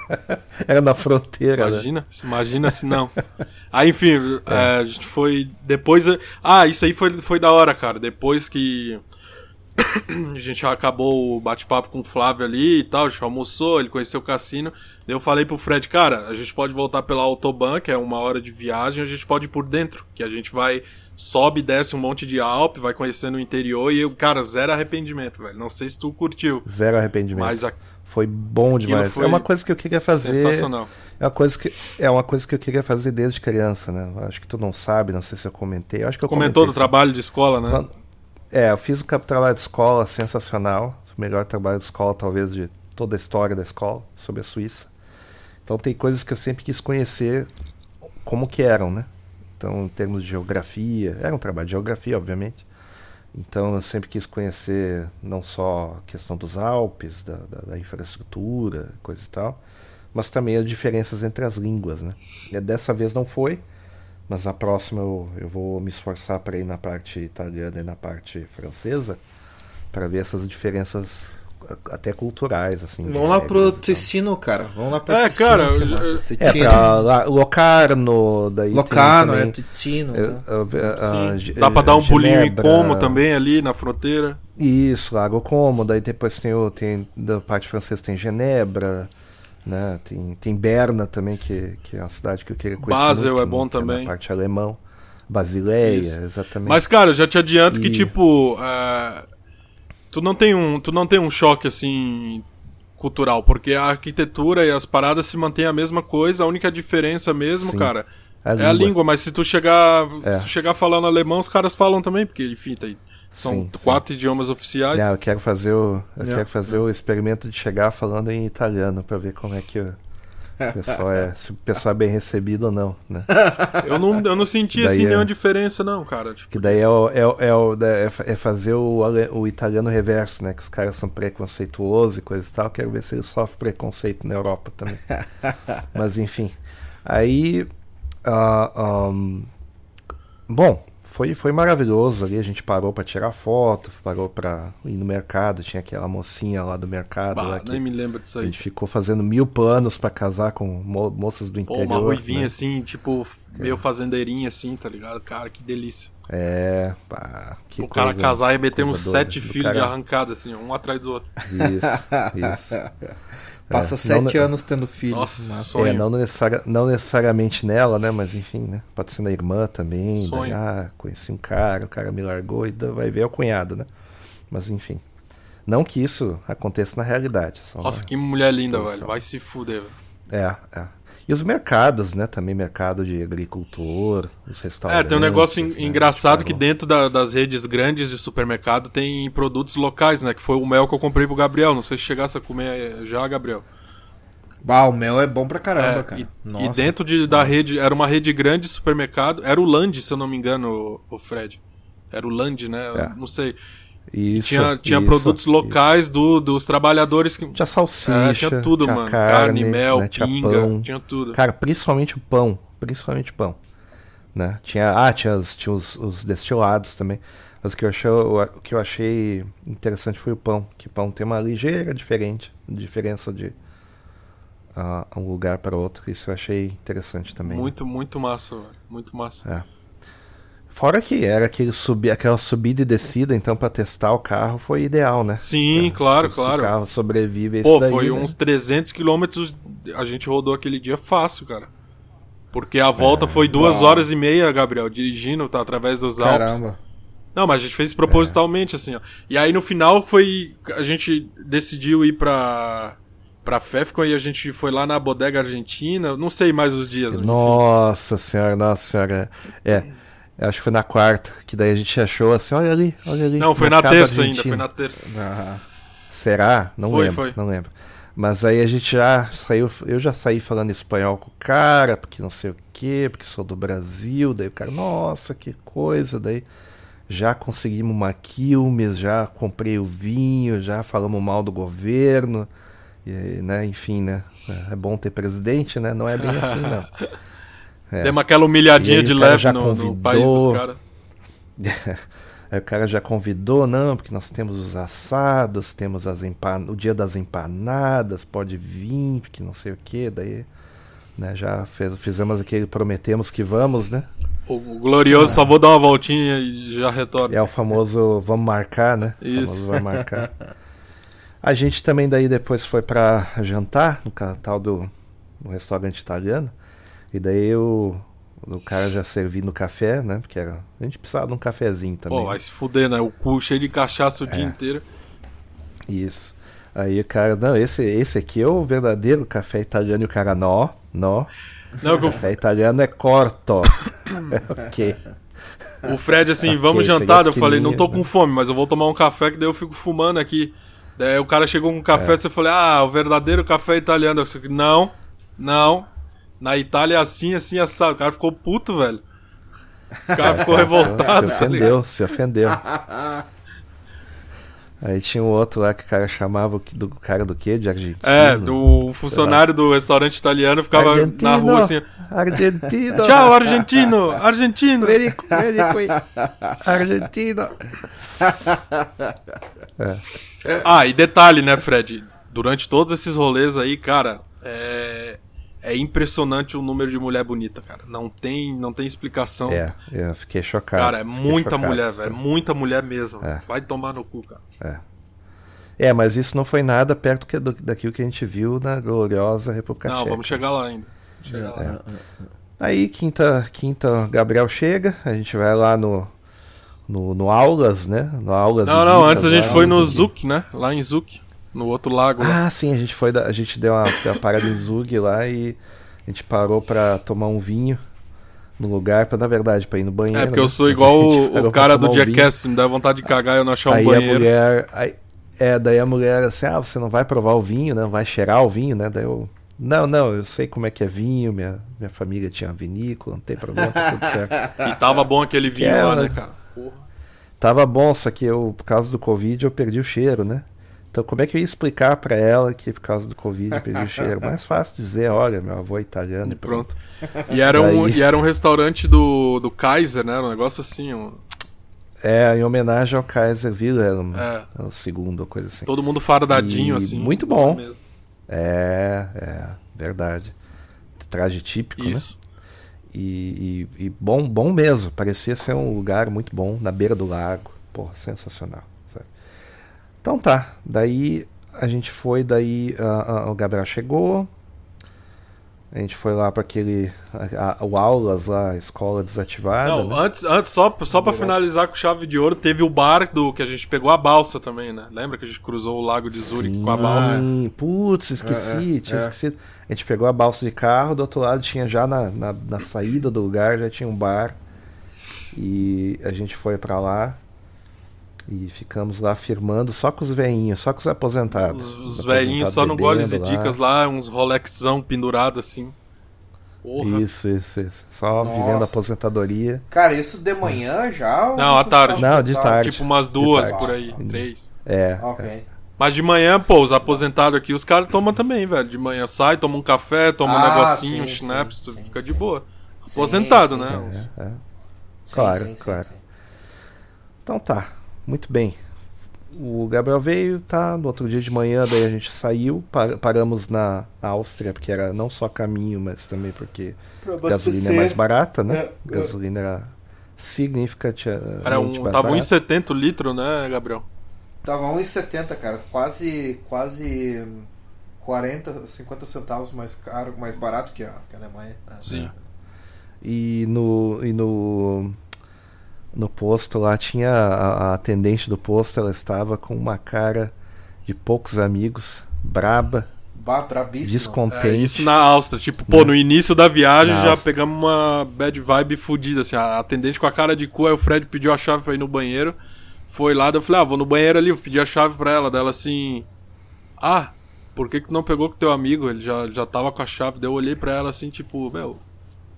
[laughs] Era na fronteira, né? Imagina, se imagina se não. Aí, enfim, é, a gente foi. Depois. Ah, isso aí foi, foi da hora, cara. Depois que. [coughs] A gente acabou o bate-papo com o Flávio ali e tal, a gente almoçou, ele conheceu o cassino. Eu falei pro Fred, cara, a gente pode voltar pela Autobahn, que é uma hora de viagem, a gente pode ir por dentro, que a gente vai, sobe e desce um monte de Alpe, vai conhecendo o interior e eu, cara, zero arrependimento, velho. Não sei se tu curtiu, Zero arrependimento. mas a, Foi bom demais. foi É uma coisa que eu queria fazer. sensacional. É uma coisa que é uma coisa que eu queria fazer desde criança, né? Acho que tu não sabe, não sei se eu comentei. Eu acho que eu Comentou comentei, do sim. trabalho de escola, né? É, eu fiz cap- trabalho de escola sensacional, o melhor trabalho de escola talvez de toda a história da escola sobre a Suíça. Então tem coisas que eu sempre quis conhecer como que eram, né? Então em termos de geografia, era um trabalho de geografia, obviamente. Então eu sempre quis conhecer não só a questão dos Alpes, da, da- da infraestrutura, coisa e tal, mas também as diferenças entre as línguas, né? E dessa vez não foi, mas na próxima eu, eu vou me esforçar para ir na parte italiana e na parte francesa para ver essas diferenças até culturais, assim. Vamos lá pro regras. Ticino, cara. Vamos lá pro É, Ticino, cara, que É, Ticino. pra lá, Locarno, daí tem Locarno, é também, Ticino. né? a- Sim. a- Dá pra dar um pulinho em Como também ali na fronteira. Isso, Lago Como, daí depois tem o tem da parte francesa tem Genebra, né? Tem tem Berna também que, que é uma cidade que eu queria conhecer. Basel muito, é bom que na também. parte alemão. Basileia, Isso. exatamente. Mas, cara, eu já te adianto que, E- tipo, é, tu, não tem um, tu não tem um choque, assim, cultural, porque a arquitetura e as paradas se mantêm a mesma coisa, a única diferença mesmo, Sim. cara, A é a língua. língua, mas se tu chegar, É. se tu chegar falando alemão, os caras falam também, porque, enfim, tem, são Sim, quatro idiomas oficiais. Não, eu quero fazer o, eu Yeah. quero fazer o experimento de chegar falando em italiano pra ver como é que o pessoal é, se o pessoal é bem recebido ou não, né? [laughs] Eu não, eu não senti, assim, é- nenhuma diferença, não, cara. Tipo, Que daí é, o, é, o- é, o- é é fazer o, o italiano reverso, né? Que os caras são preconceituosos e coisa e tal. Quero ver se eles sofrem preconceito na Europa também. [laughs] Mas enfim. Aí. ah, ahn, bom, foi, foi maravilhoso ali. A gente parou pra tirar foto, parou pra ir no mercado. Tinha aquela mocinha lá do mercado. bah, lá que nem me lembro disso a aí. gente ficou fazendo mil planos pra casar com mo- moças do Pô, interior. uma ruivinha, né? assim, tipo, É. meio fazendeirinha, assim, tá ligado? Cara, que delícia. É, pá, que o cara coisa- casar e meter uns sete filhos de cara- arrancada, assim, um atrás do outro. Isso, isso. [laughs] Passa É, sete não- anos tendo filho. Nossa, Massa. sonho. É, não, necessari- não necessariamente nela, né? Mas enfim, né? Pode ser na irmã também. daí, Sonho. ah, conheci um cara, o cara me largou e daí vai ver é o cunhado, né? Mas enfim. Não que isso aconteça na realidade. Só Nossa, uma- que mulher linda, posição. velho. Vai se fuder, velho. É, é. E os mercados, né? Também mercado de agricultor, os É, restaurantes. tem um negócio né, engraçado que tipo, dentro da- das redes grandes de supermercado tem produtos locais, né? Que foi o mel que eu comprei pro Gabriel. Não sei se chegasse a comer já, Gabriel. Bah, o mel é bom pra caramba, É, cara. e, Nossa. e dentro de- da rede, era uma rede grande de supermercado. Era o Land, se eu não me engano, o, o Fred. Era o Land, né? Eu É. Não sei. Isso, tinha tinha isso, produtos isso. locais do, dos trabalhadores que. Tinha salsicha, É, tinha tudo, tinha mano. Carne, mel, né, tinha pinga, pão. tinha tudo. Cara, principalmente o pão. Principalmente o pão. Né? Tinha, ah, tinha, os, tinha os, os destilados também. Mas o que, eu achei, o, o que eu achei interessante foi o pão. Que o pão tem uma ligeira diferente, diferença de ah, um lugar para outro. Isso eu achei interessante também. né? Muito, muito massa, velho. Muito massa. É. Fora que era aquele subi, aquela subida e descida, então para testar o carro foi ideal, né? Sim, É, claro, se, claro. Se o carro sobrevive Pô, daí, foi né? uns 300 quilômetros. A gente rodou aquele dia fácil, cara. Porque a volta foi duas Uau. horas e meia, Gabriel, dirigindo, tá, através dos Alpes. Caramba. Não, mas a gente fez propositalmente, assim, ó. E aí no final foi. A gente decidiu ir pra. pra Fefcon e a gente foi lá na bodega argentina. Não sei mais os dias. enfim. Nossa senhora, nossa senhora. É, acho que foi na quarta, que daí a gente achou assim, olha ali, olha ali. Não, foi na terça ainda, argentino. foi na terça. Ah, Será? Não Foi, lembro, foi. não lembro. Mas aí a gente já saiu, eu já saí falando espanhol com o cara, porque não sei o quê, porque sou do Brasil, daí o cara, nossa, que coisa, daí já conseguimos uma Quilmes, já comprei o vinho, já falamos mal do governo, e, né, enfim, né, é bom ter presidente, né, não é bem assim não. [laughs] É. Demos aquela humilhadinha de leve já no, no convidou. país dos caras. [laughs] Aí o cara já convidou, não, porque nós temos os assados, temos as empan... o dia das empanadas, pode vir, porque não sei o que, daí né, já fez, fizemos aquele prometemos que vamos, né? O, glorioso só vou dar uma voltinha e já retorno. É o famoso vamos marcar, né? Isso. famoso vamos marcar. A gente também daí depois foi pra jantar no tal do no restaurante italiano. E daí o, o cara já servindo café, né? Porque era, a gente precisava de um cafezinho também. Pô, vai se fuder, né? O cu cheio de cachaça o É. dia inteiro. Isso. Aí o cara, não, esse, esse aqui é o verdadeiro café italiano e o cara, nó, nó. Não, Café italiano é corto. [laughs] ok. o Fred, assim, Ok, vamos aí jantar. é eu falei, não tô com fome, mas eu vou tomar um café que daí eu fico fumando aqui. Daí o cara chegou com um É. café, você falou, ah, o verdadeiro café italiano. Eu falei, não, não. Na Itália é assim, assim, assado. O cara ficou puto, velho. O cara ficou [laughs] revoltado. se tá ofendeu, se ofendeu. Aí tinha um outro lá que o cara chamava do cara do quê? De argentino? É, do funcionário do restaurante italiano ficava Argentino, na rua assim. Argentino. Tchau, argentino! Argentino! Very quick. Argentino. Ah, e detalhe, né, Fred? Durante todos esses rolês aí, cara, é, é impressionante o número de mulher bonita, cara. Não tem, não tem explicação. É, eu fiquei chocado. Cara, é muita chocado. mulher, velho. Muita mulher mesmo. É. Vai tomar no cu, cara. É, mas isso não foi nada perto que- do- daquilo que a gente viu na gloriosa República Não, Tcheca. vamos chegar lá ainda. Chegar lá. É. Aí, quinta, quinta, Gabriel chega, a gente vai lá no, no, no Aulas, né? No Aulas Não, não, antes a gente foi no Zuk, né? Lá em Zuk, no outro lago. lá. Ah, sim, a gente foi, da- a gente deu uma, deu uma parada em Zug lá e a gente parou pra tomar um vinho no lugar, pra, na verdade, pra ir no banheiro. é, porque eu né? sou Mas igual o, o cara do um. Jackass, me dá vontade de cagar e eu não achar um aí banheiro. a mulher. Aí, é, daí a mulher assim, ah, você não vai provar o vinho, né? Não vai cheirar o vinho, né? Daí eu. Não, não, eu sei como é que é vinho, minha, minha família tinha vinícola, não tem problema, tá tudo certo. [laughs] E tava bom aquele vinho é, lá, né? né, cara? Tava bom, só que eu, por causa do Covid, eu perdi o cheiro, né? Então como é que eu ia explicar pra ela que por causa do Covid o cheiro? [laughs] Mais fácil dizer, olha, meu avô é italiano E pronto. E era, Daí- um, e era um restaurante do, do Kaiser, né? Um negócio assim. Um, É, em homenagem ao Kaiser Wilhelm, É. o segundo, ou coisa assim. todo mundo fardadinho, E assim. muito bom. mesmo. É, é, verdade. Traje típico, né? Isso. E, e- e bom, bom mesmo. Parecia ser um lugar muito bom, na beira do lago. Porra, sensacional. Então tá. Daí a gente foi, daí ah, ah, o Gabriel chegou. A gente foi lá para aquele. a- a- o aulas lá, a escola desativada. Não, né? antes, antes só, só pra finalizar com chave de ouro, teve o bar do que a gente pegou a balsa também, né? Lembra que a gente cruzou o lago de Zurich com a balsa? Sim, putz, esqueci, É, é, tinha é. esquecido. A gente pegou a balsa de carro, do outro lado tinha já na, na, na saída do lugar, já tinha um bar. E a gente foi pra lá e ficamos lá firmando só com os veinhos, só com os aposentados. Os, os Os velhinhos só no aposentados goles e dicas lá, uns Rolexão pendurado assim. Porra. Isso, isso, isso. Só Nossa. vivendo a aposentadoria. Cara, isso de manhã já? Não, à tarde. Não, de tarde. Tipo umas duas por aí, três. É. Ok. Mas de manhã, pô, os aposentados aqui, os caras tomam também, velho. De manhã sai, toma um café, toma um Ah, negocinho, um sim, schnapps, sim, tu sim, fica sim. de boa. Aposentado, sim, né? é, é. Sim, Claro, sim, sim, claro. sim. Então tá, muito bem. O Gabriel veio, tá? No outro dia de manhã, daí a gente saiu, par- paramos na Áustria, porque era não só caminho, mas também porque gasolina é mais barata, né? É, é. Gasolina era significativamente Era um, mais tava barata. 1,70 o litro, né, Gabriel? Tava 1,70, cara. Quase, quase hum, 40, 50 centavos mais caro, mais barato que a, que a Alemanha. É. Sim. E no, e no no posto lá tinha a, a atendente do posto, ela estava com uma cara de poucos amigos, braba, descontente. É, isso na Áustria. Tipo, pô, no início da viagem Na já Áustria. pegamos uma bad vibe fudida, assim. A atendente com a cara de cu, aí o Fred pediu a chave pra ir no banheiro. Foi lá, daí eu falei, ah, vou no banheiro ali, vou pedir a chave pra ela. Dela assim. Ah, por que, que tu não pegou com teu amigo? Ele já, já tava com a chave. Daí eu olhei pra ela assim, tipo, meu, o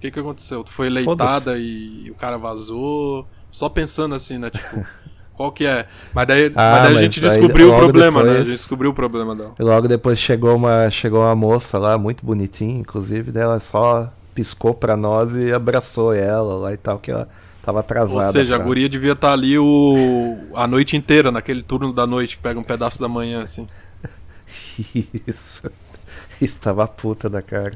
que que aconteceu? Tu foi leitada e o cara vazou. Só pensando assim, né? Tipo, [laughs] qual que é? Mas daí, Ah, mas daí a gente descobriu o problema, né? A depois- gente descobriu o problema dela. E logo depois chegou uma, chegou uma moça lá, muito bonitinha, inclusive, dela só piscou pra nós e abraçou ela lá e tal, que ela tava atrasada. Ou seja, a pra- guria devia estar ali o... a noite inteira, naquele turno da noite, que pega um pedaço da manhã, assim. [laughs] Isso. Estava puta da cara.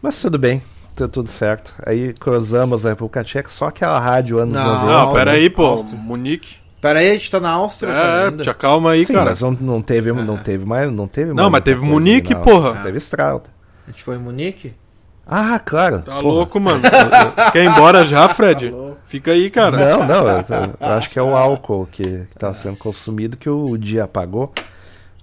Mas tudo bem, tu- tudo certo. Aí cruzamos a República Tcheca, só aquela rádio anos Não, 90. Não, Não, pera aí, pô. Áustria. Munique. Pera aí, a gente tá na Áustria É, te acalma aí, Sim, cara. mas não, não teve, não teve mais, não teve Não, mas teve Munique, porra. Teve estrada. A gente foi em Munique? Ah, claro. Tá porra. louco, mano. Quer ir embora já, Fred? Tá. Fica aí, cara. Não, não, eu, eu acho que é o álcool que, que tá sendo consumido que o dia apagou.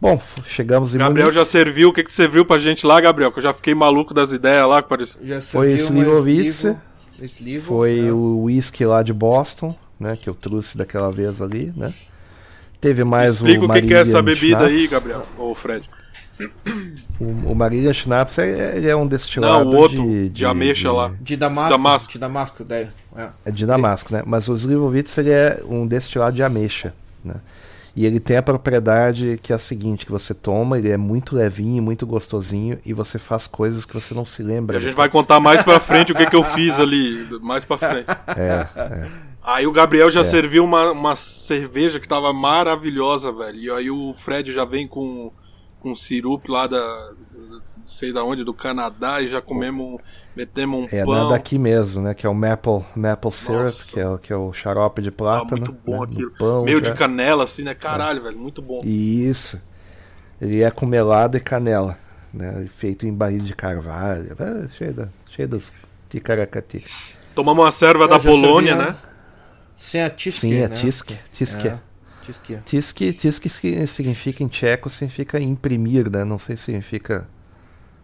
Bom, chegamos em Gabriel Munique. já serviu. O que, que você viu pra gente lá, Gabriel? Que eu já fiquei maluco das ideias lá. Que parecia... Já Foi serviu uma Slivovitz. Slivo- Slivo, Foi né? o whisky lá de Boston, né? Que eu trouxe daquela vez ali, né? Teve mais Explica o o que, que é essa bebida aí, Schnapps. Gabriel. Ô, Fred. O, o Marília Schnapps é, ele é um destilado Não, o outro, de, de ameixa lá. De Damasco. Damasco. De Damasco, daí. É. É de Damasco, né? Mas o Slivovitz ele é um destilado de ameixa, né? E ele tem a propriedade que é a seguinte, que você toma, ele é muito levinho, muito gostosinho e você faz coisas que você não se E lembra. a gente vai contar mais pra frente o que, que eu fiz ali. Mais pra [laughs] frente. É, é. Aí o Gabriel já serviu uma, uma cerveja que tava maravilhosa, velho. E aí o Fred já vem com, com sirupe lá da. Não sei da onde, do Canadá, e já comemos. um- Metemos um É pão. da daqui mesmo, né? Que é o maple, maple syrup, que é, o- que é o xarope de Ah, plátano. muito bom né, aquilo. pão Meio já. de canela, assim, né? Caralho, velho. Muito bom. Isso. Ele é com melado e canela, né? Feito em barris de carvalho, é, cheio, da, cheio das Ticaracati. Tomamos uma serva da Polônia, sabia. né? Sem a Tiske, Sim, é né? tisk, tisk. É, tisk si- significa em tcheco, significa imprimir, né? Não sei se significa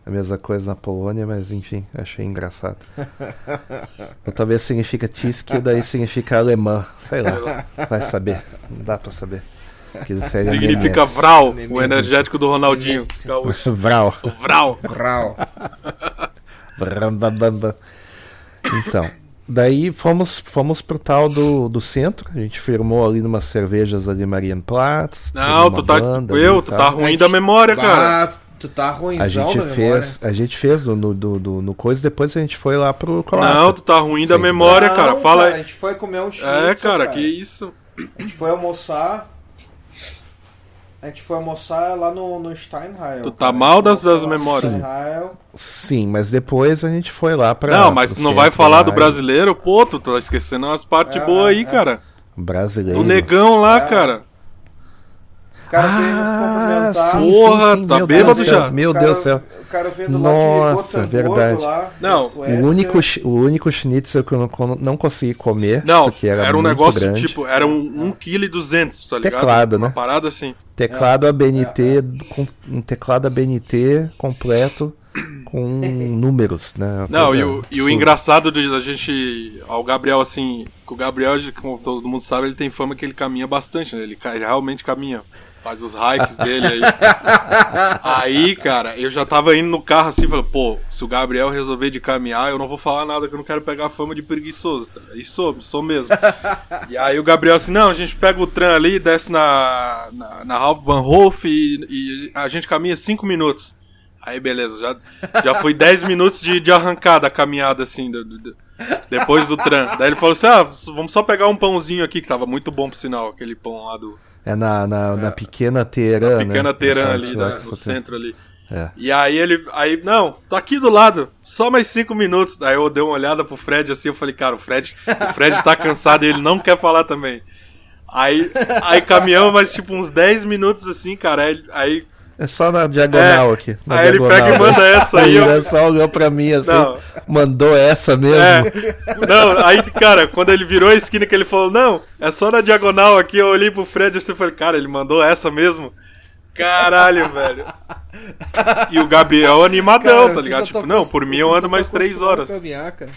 a mesma coisa na Polônia, mas enfim, achei engraçado. [laughs] Ou talvez significa tisk, daí significa alemã, sei lá, vai saber, não dá pra saber. Significa. Vral, o energético do Ronaldinho. [laughs] Vral. Vral. Vrambambamba. Então, daí fomos, fomos pro tal do, do centro, a gente firmou ali numas cervejas ali Marienplatz. Não, tu tá, eu, tu tá ruim da memória, cara. Tu tá ruimzão A gente da memória. fez, a gente fez no, no, do- do- no coisa, depois a gente foi lá pro Croácia. Não, tu tá ruim da Sim. memória, Não, cara. Fala A aí. gente foi comer um É, schnitzel, cara, que isso. A gente foi almoçar. A gente foi almoçar lá no, no Steinheil. Tu cara. tá A gente mal das- das no memórias. Steinheil. Sim, mas depois a gente foi lá pra. Não, mas tu não vai falar do brasileiro? Pô, tu tá esquecendo umas partes É, boas aí, é. cara. Brasileiro. O negão lá, É. cara. O cara veio nos Ah, cumprimentar. sim, Porra, sim, sim, tá meu bêbado Deus do céu, já. Meu O cara- Deus do céu. O cara veio do lado Nossa, de verdade. lá. Não, da. O único, o único schnitzel que eu não, não consegui comer. Não, porque era, era, um muito negócio grande. tipo, era um 1 kg e 200, tá ligado? Teclado, Uma né? parada assim. Teclado ABNT, com um teclado ABNT completo com [laughs] números, né? Não, e o, e o engraçado de a gente. Ao Gabriel, assim. Que o Gabriel, como todo mundo sabe, ele tem fama que ele caminha bastante, né? Ele, ele realmente caminha. Faz os hikes dele aí. aí, cara, eu já tava indo no carro assim, falei, pô, se o Gabriel resolver de caminhar, eu não vou falar nada que eu não quero pegar fama de preguiçoso. Tá? E sou, sou mesmo. e aí o Gabriel assim, não, a gente pega o tram ali, desce na, na, na Hauptbahnhof e, e a gente caminha cinco minutos. Aí beleza, já, já foi 10 minutos de, de arrancada a caminhada assim, do- do- depois do tram. Daí ele falou assim: ah, vamos só pegar um pãozinho aqui, que tava muito bom por sinal, aquele pão lá do. É na, na, na pequena Teherã, né? Pequena Teherã Na ali, da- no só tem- centro ali. É. E aí ele. Aí, não, tá aqui do lado, só mais cinco minutos. Daí eu dei uma olhada pro Fred assim, eu falei, cara, o Fred, o Fred tá cansado e ele não quer falar também. Aí, aí caminhamos mais tipo uns 10 minutos assim, cara. Aí, aí, É só na diagonal É. aqui. na aí ele diagonal, pega e né? manda essa aí. eu- Ele só olhou pra mim assim, Não. mandou essa mesmo. É. Não, aí, cara, quando ele virou a esquina que ele falou, não, é só na diagonal aqui, eu olhei pro Fred assim e falei, cara, ele mandou essa mesmo? Caralho, velho. E o Gabriel animadão, Cara, tá ligado? não Tipo, não, por mim eu ando mais três horas. caminhar, cara.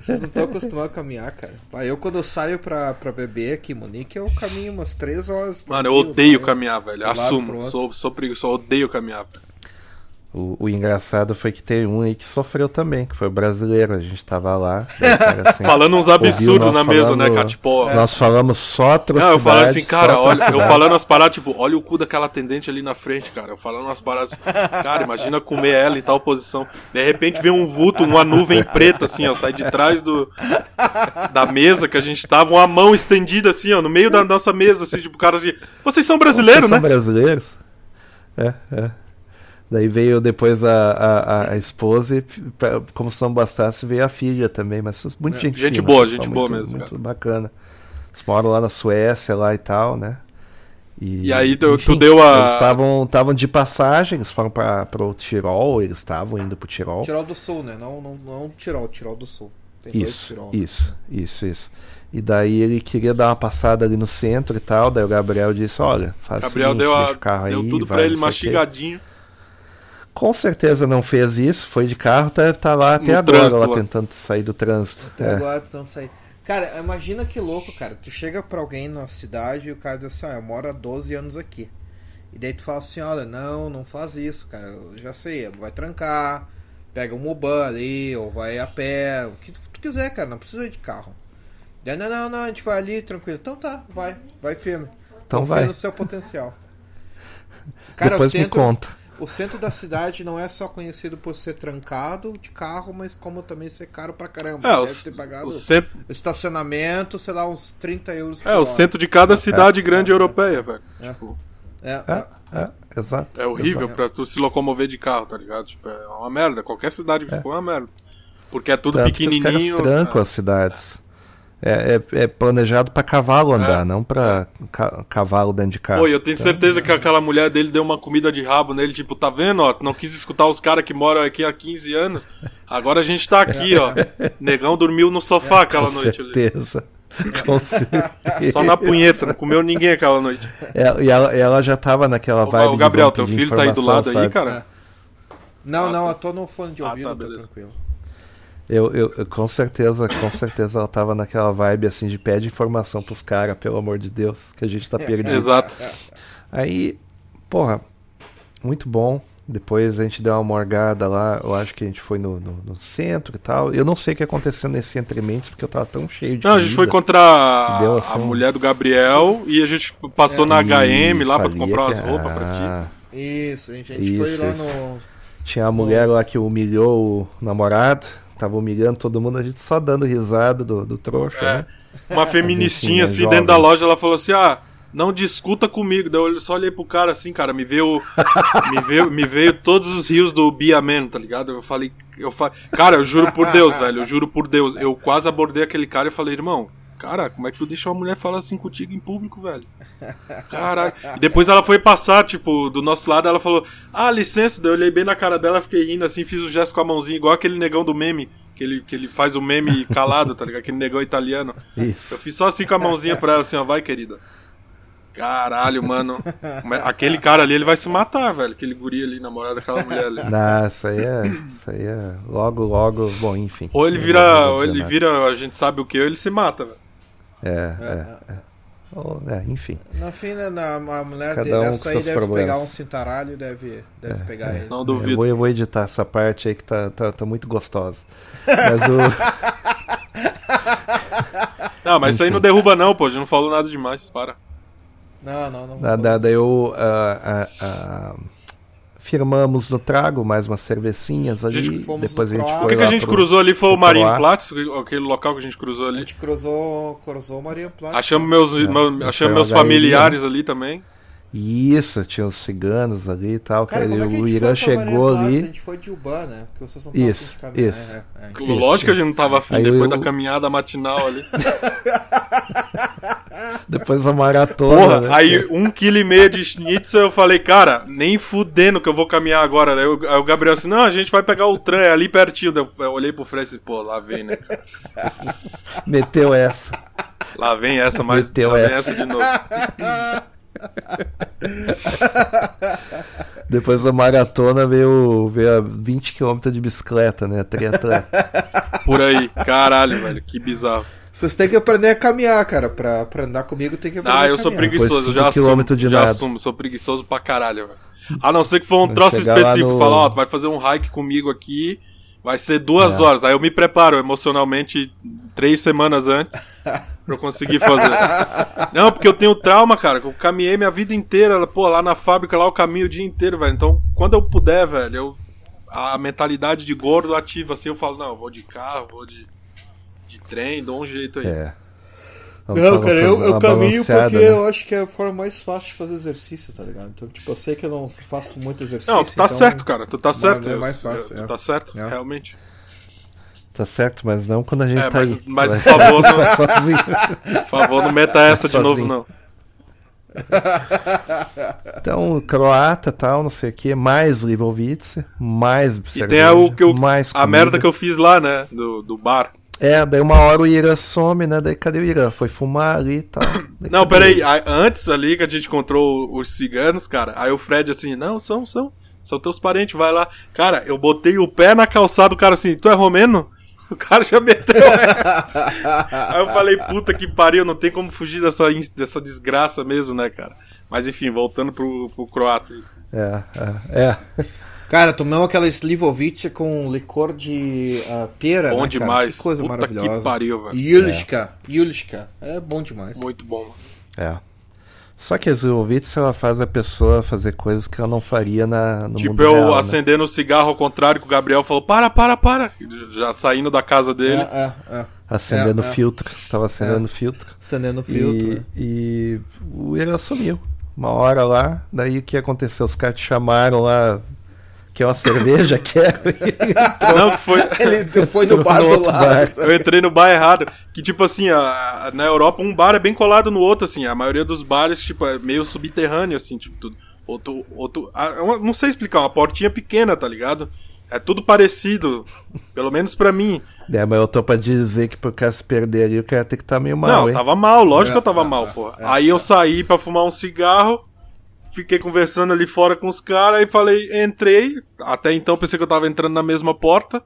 Vocês não estão acostumados a caminhar, cara. Ah, eu quando eu saio pra, pra beber aqui em Munique, eu caminho umas três horas. Mano, eu tranquilo, odeio caminhar, velho. Assumo. Sou, sou preguiçoso, odeio caminhar. velho. O, o engraçado foi que tem um aí que sofreu também, que foi o brasileiro. A gente tava lá. cara, [laughs] assim, Falando uns absurdos na mesa, né, falando- cara? Tipo, Nós falamos só Não, atrocidade. eu falando assim, cara, olha, eu falando umas paradas, tipo, olha o cu daquela atendente ali na frente, cara. Eu falando umas paradas assim, cara, imagina comer ela em tal posição. De repente vem um vulto, uma nuvem preta, assim, ó, sai de trás do da mesa que a gente tava, uma mão estendida, assim, ó, no meio da nossa mesa, assim, tipo, o cara assim, vocês são brasileiros, Vocês né? são brasileiros? É, é. Daí veio depois a, a, a- a esposa e, pra- como se não bastasse, veio a filha também. Mas muito gente gente fina, boa, gente boa muito, mesmo, Muito cara. bacana. Eles moram lá na Suécia lá e tal, né? E aí tu- tu deu a- Eles estavam estavam de passagem, eles foram para o Tirol, eles estavam indo pro Tirol. Tirol do Sul, né? Não, não, não Tirol, Tirol do Sul. Tem dois Isso, Tirol. isso, isso, isso. E daí ele queria dar uma passada ali no centro e tal, daí o Gabriel disse, olha, faz Gabriel o seguinte, deu, a, o deu aí, tudo vai, pra ele o quê." mastigadinho. Com certeza não fez isso, foi de carro, tá, tá lá até No agora, trânsito lá, lá. tentando sair do trânsito. Até É. agora estão saindo. Cara, imagina que louco, cara. Tu chega pra alguém na cidade e o cara diz assim, ah, eu moro há 12 anos aqui. E daí tu fala assim, olha, não, não faz isso, cara. Eu já sei, vai trancar, pega um Moban ali, ou vai a pé, o que tu quiser, cara, não precisa ir de carro. Daí, não, não, não, a gente vai ali, tranquilo. Então tá, vai, vai firme. Então Confia vai. no seu potencial. Cara, Depois centro, me conta. O centro da cidade não é só conhecido por ser trancado de carro, mas como também ser caro pra caramba. É, Deve o, ter pagado o centro, estacionamento, sei lá, uns 30 euros por é, o hora. centro de cada cidade grande europeia, velho. É. Tipo, É, É, é. é, exato. É horrível exato. pra tu se locomover de carro, tá ligado? Tipo, é uma merda. Qualquer cidade que for é uma merda. Porque é tudo Tanto que os caras pequenininho. trancam é. as cidades. É, é, é planejado pra cavalo andar, não pra ca- cavalo dentro de casa. Pô, e eu tenho certeza que aquela mulher dele deu uma comida de rabo nele, tipo, tá vendo, ó? Não quis escutar os caras que moram aqui há 15 anos. Agora a gente tá aqui, ó. Negão dormiu no sofá aquela Com noite ali. certeza. Com certeza. Só na punheta, não comeu ninguém aquela noite. Ela- e ela, ela já tava naquela vibe. ô, Gabriel, teu filho tá aí do lado aí, sabe? cara? Não, Ah, não, tá. eu tô no fone de Ah, ouvido, tá, tá, beleza. tranquilo. Eu, eu, eu- com certeza, com certeza ela tava naquela vibe assim de pede informação pros caras, pelo amor de Deus, que a gente tá perdido. Exato. Aí, porra, muito bom. Depois a gente deu uma morgada lá, eu acho que a gente foi no, no, no centro e tal. Eu não sei o que aconteceu nesse entrementes, porque eu tava tão cheio de Não, a gente foi contra a, Deu, assim, a mulher do Gabriel e a gente passou na HM lá pra comprar é umas que- roupas pra ti. Ah, Isso, a gente, a gente Isso, foi lá isso. no. Tinha a mulher lá que humilhou o namorado, tava humilhando todo mundo, a gente só dando risada do, do trouxa, É. né? Uma feministinha As assim enfim, dentro da jovens. loja, ela falou assim: ah, não discuta comigo. Daí eu só olhei pro cara assim, cara, me veio. me veio, me veio todos os rios do Biaman, tá ligado? Eu falei. Eu fa... Cara, eu juro por Deus, velho. Eu juro por Deus. Eu quase abordei aquele cara e falei, irmão. Cara, como é que tu deixa uma mulher falar assim contigo em público, velho? Caralho. Depois ela foi passar, tipo, do nosso lado, ela falou, ah, licença, daí eu olhei bem na cara dela, fiquei rindo assim, fiz o gesto com a mãozinha, igual aquele negão do meme, que ele, que ele faz o meme calado, tá ligado? Aquele negão italiano. Eu Isso. fiz só assim com a mãozinha pra ela, assim, ó, vai, querida. Caralho, mano. Aquele cara ali, ele vai se matar, velho. Aquele guri ali, namorado daquela mulher ali. Não, isso aí é. Isso aí é. Logo, logo. Bom, enfim. Ou ele Eu vira, ou ele vira, a gente sabe o que, ou ele se mata, velho. É, é, é. Ou- é, enfim. No fim, né, na, a mulher Cada dele, um essa aí deve problemas. pegar um cintaralho e deve, deve pegar ele. Não Eu duvido. vou, eu vou editar essa parte aí que tá, tá, tá muito gostosa. Mas o. [laughs] Não, mas isso aí não derruba não, pô. A gente não falou nada demais. Para. Não, não, não. Da, da, daí eu. ah, ah, ah, firmamos no trago mais umas cervecinhas ali. gente fomos depois a gente foi O que, que a gente pro- cruzou ali foi o pro Marinho Croá. Platz, aquele local que a gente cruzou A ali. gente cruzou, cruzou Maria Plata. Achamos meus, meu- foi achamos o meus familiares ali também. Isso, tinha os ciganos ali e tal. Cara, como é que a o Irã chegou Plata? A ali. gente foi de Uban, né? Porque vocês não Isso, caminhar, isso. é, é. Isso, Lógico que a isso. gente não tava afim Aí depois eu- da caminhada matinal ali. [laughs] Depois a maratona. Porra, né? aí um quilo e meio de schnitzel eu falei, cara, nem fudendo que eu vou caminhar agora. Aí o, Gabriel assim, não, a gente vai pegar o trem é ali pertinho. Eu, olhei pro Fred e disse, pô, lá vem, né, cara? [laughs] Meteu essa. Lá vem essa, mas Meteu essa. essa de novo. [laughs] Depois da maratona veio, veio a 20 km de bicicleta, né? Triatleta. Por aí. Caralho, velho, que bizarro. Vocês têm que aprender a caminhar, cara. Pra, pra andar comigo tem que aprender Ah, a eu sou preguiçoso, Depois já assumo. já nada. assumo, sou preguiçoso pra caralho, velho. A não ser que for um troço específico, no- falar, ó, tu vai fazer um hike comigo aqui, vai ser duas É. horas. Aí eu me preparo emocionalmente três semanas antes [laughs] pra eu conseguir fazer. Não, porque eu tenho trauma, cara, que eu caminhei minha vida inteira, pô, lá na fábrica, lá eu caminho o dia inteiro, velho. Então, quando eu puder, velho, eu a mentalidade de gordo ativa assim, eu falo, não, eu vou de carro, vou de trem, dou um jeito aí. É. Não, fazer cara, eu, eu caminho porque né? eu acho que é a forma mais fácil de fazer exercício, tá ligado? Então, tipo, eu sei que eu não faço muito exercício. Não, tu tá então- certo, cara. Tu tá certo. é mais fácil, eu- é. Tu tá certo, É. realmente. Tá certo, mas não quando a gente É, tá mas, aí. mas por favor, não, [laughs] sozinho. por favor, não meta essa de Sozinho. novo, não. [laughs] Então, croata tal, não sei o que, mais Livovice, mais E tem a, o que eu, mais a merda que eu fiz lá, né? Do, do bar. É, daí uma hora o Irã some, né? Daí cadê o Irã? Foi fumar ali e tal. Daí Não, peraí. ele? a- Antes ali que a gente encontrou os ciganos, cara, aí o Fred assim, não, são, são. São teus parentes, vai lá. Cara, eu botei o pé na calçada, o cara assim, tu é romeno? [laughs] O cara já meteu essa. Aí eu falei, puta que pariu, não tem como fugir dessa, dessa desgraça mesmo, né, cara? Mas enfim, voltando pro, pro croata. aí. É, é, é. Cara, tomamos aquela Slivovic com licor de ah, pera. Bom né, cara? demais. Que coisa Puta maravilhosa. que pariu, velho. Yulishka. Yulishka. É bom demais. Muito bom. é. Só que a Zilovitz, ela faz a pessoa fazer coisas que ela não faria na, no tipo, mundo eu real, né? acendendo o cigarro ao contrário que o Gabriel falou, para, para, para. Já saindo da casa dele. É, é, é. Acendendo É, é. filtro. Tava acendendo filtro. Acendendo o filtro. E, né? e o Irã sumiu. Uma hora lá, daí o que aconteceu? Os caras te chamaram lá Quer uma cerveja? Quero. [laughs] Não, que foi. Ele foi no bar do outro lado. bar. Eu entrei no bar errado. Que, tipo assim, a- a- na Europa, um bar é bem colado no outro, assim. A maioria dos bares, tipo, é meio subterrâneo, assim, tipo, tudo. Outro, outro, ah, é uma- não sei explicar, uma portinha pequena, tá ligado? É tudo parecido, pelo menos pra mim. É, mas eu tô pra dizer que por causa se perder ali, o cara tem que estar meio mal, não, hein? tava mal, lógico que eu tava É, mal, é, é, aí eu saí pra fumar um cigarro, fiquei conversando ali fora com os caras, aí falei, entrei. Até então pensei que eu tava entrando na mesma porta.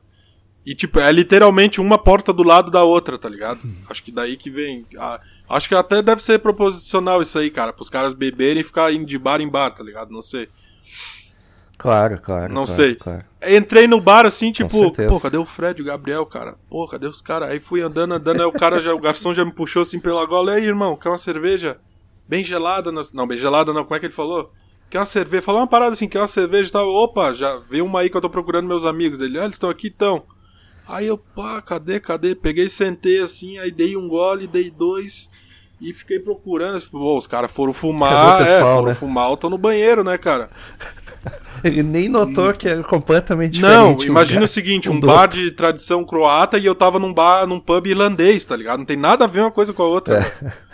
E, tipo, é literalmente uma porta do lado da outra, tá ligado? Acho que daí que vem. ah, acho que até deve ser proposicional isso aí, cara. Pros caras beberem e ficar indo de bar em bar, tá ligado? Não sei. Claro, claro. Não claro, sei. claro. Entrei no bar assim, tipo, pô, cadê o Fred, o Gabriel, cara? Pô, cadê os caras? Aí fui andando, andando, aí o cara já, o garçom já me puxou assim pela gola. E aí, irmão, quer uma cerveja? Bem gelada? Não, não, bem gelada não, como é que ele falou? Quer uma cerveja? Falou uma parada assim, quer uma cerveja e tal. Opa, já veio uma aí que eu tô procurando meus amigos dele. Ah, eles estão aqui, então. Aí eu, pá, cadê, cadê? Peguei, sentei assim, aí dei um gole, dei dois. E fiquei procurando, pô, os caras foram fumar, o pessoal, é, foram né? fumar, eu tô no banheiro, né, cara? [laughs] Ele nem notou que era completamente Não, diferente. o imagina o seguinte, um do bar de tradição croata e eu tava num bar, num pub irlandês, tá ligado? Não tem nada a ver uma coisa com a outra.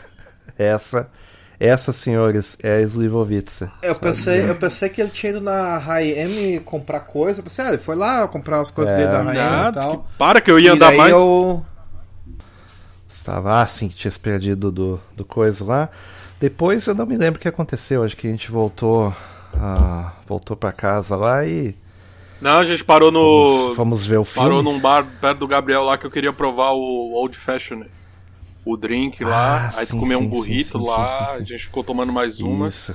[laughs] Essa, essa, senhores, é a Slivovica. Eu pensei, eu pensei que ele tinha ido na H&M comprar coisa. Eu pensei, ah, ele foi lá comprar as coisas É. dele da H&M e tal. que- para que eu ia E andar mais. eu... Estava assim que tinha se perdido do, do coisa lá. Depois eu não me lembro o que aconteceu. Acho que a gente voltou. ah, voltou pra casa lá e. Não, a gente parou no. Fomos, fomos ver o filme. Parou num bar perto do Gabriel lá que eu queria provar o Old Fashion. O drink lá, Ah, aí sim, comeu um sim, burrito sim, lá, a gente ficou tomando mais uma. Isso.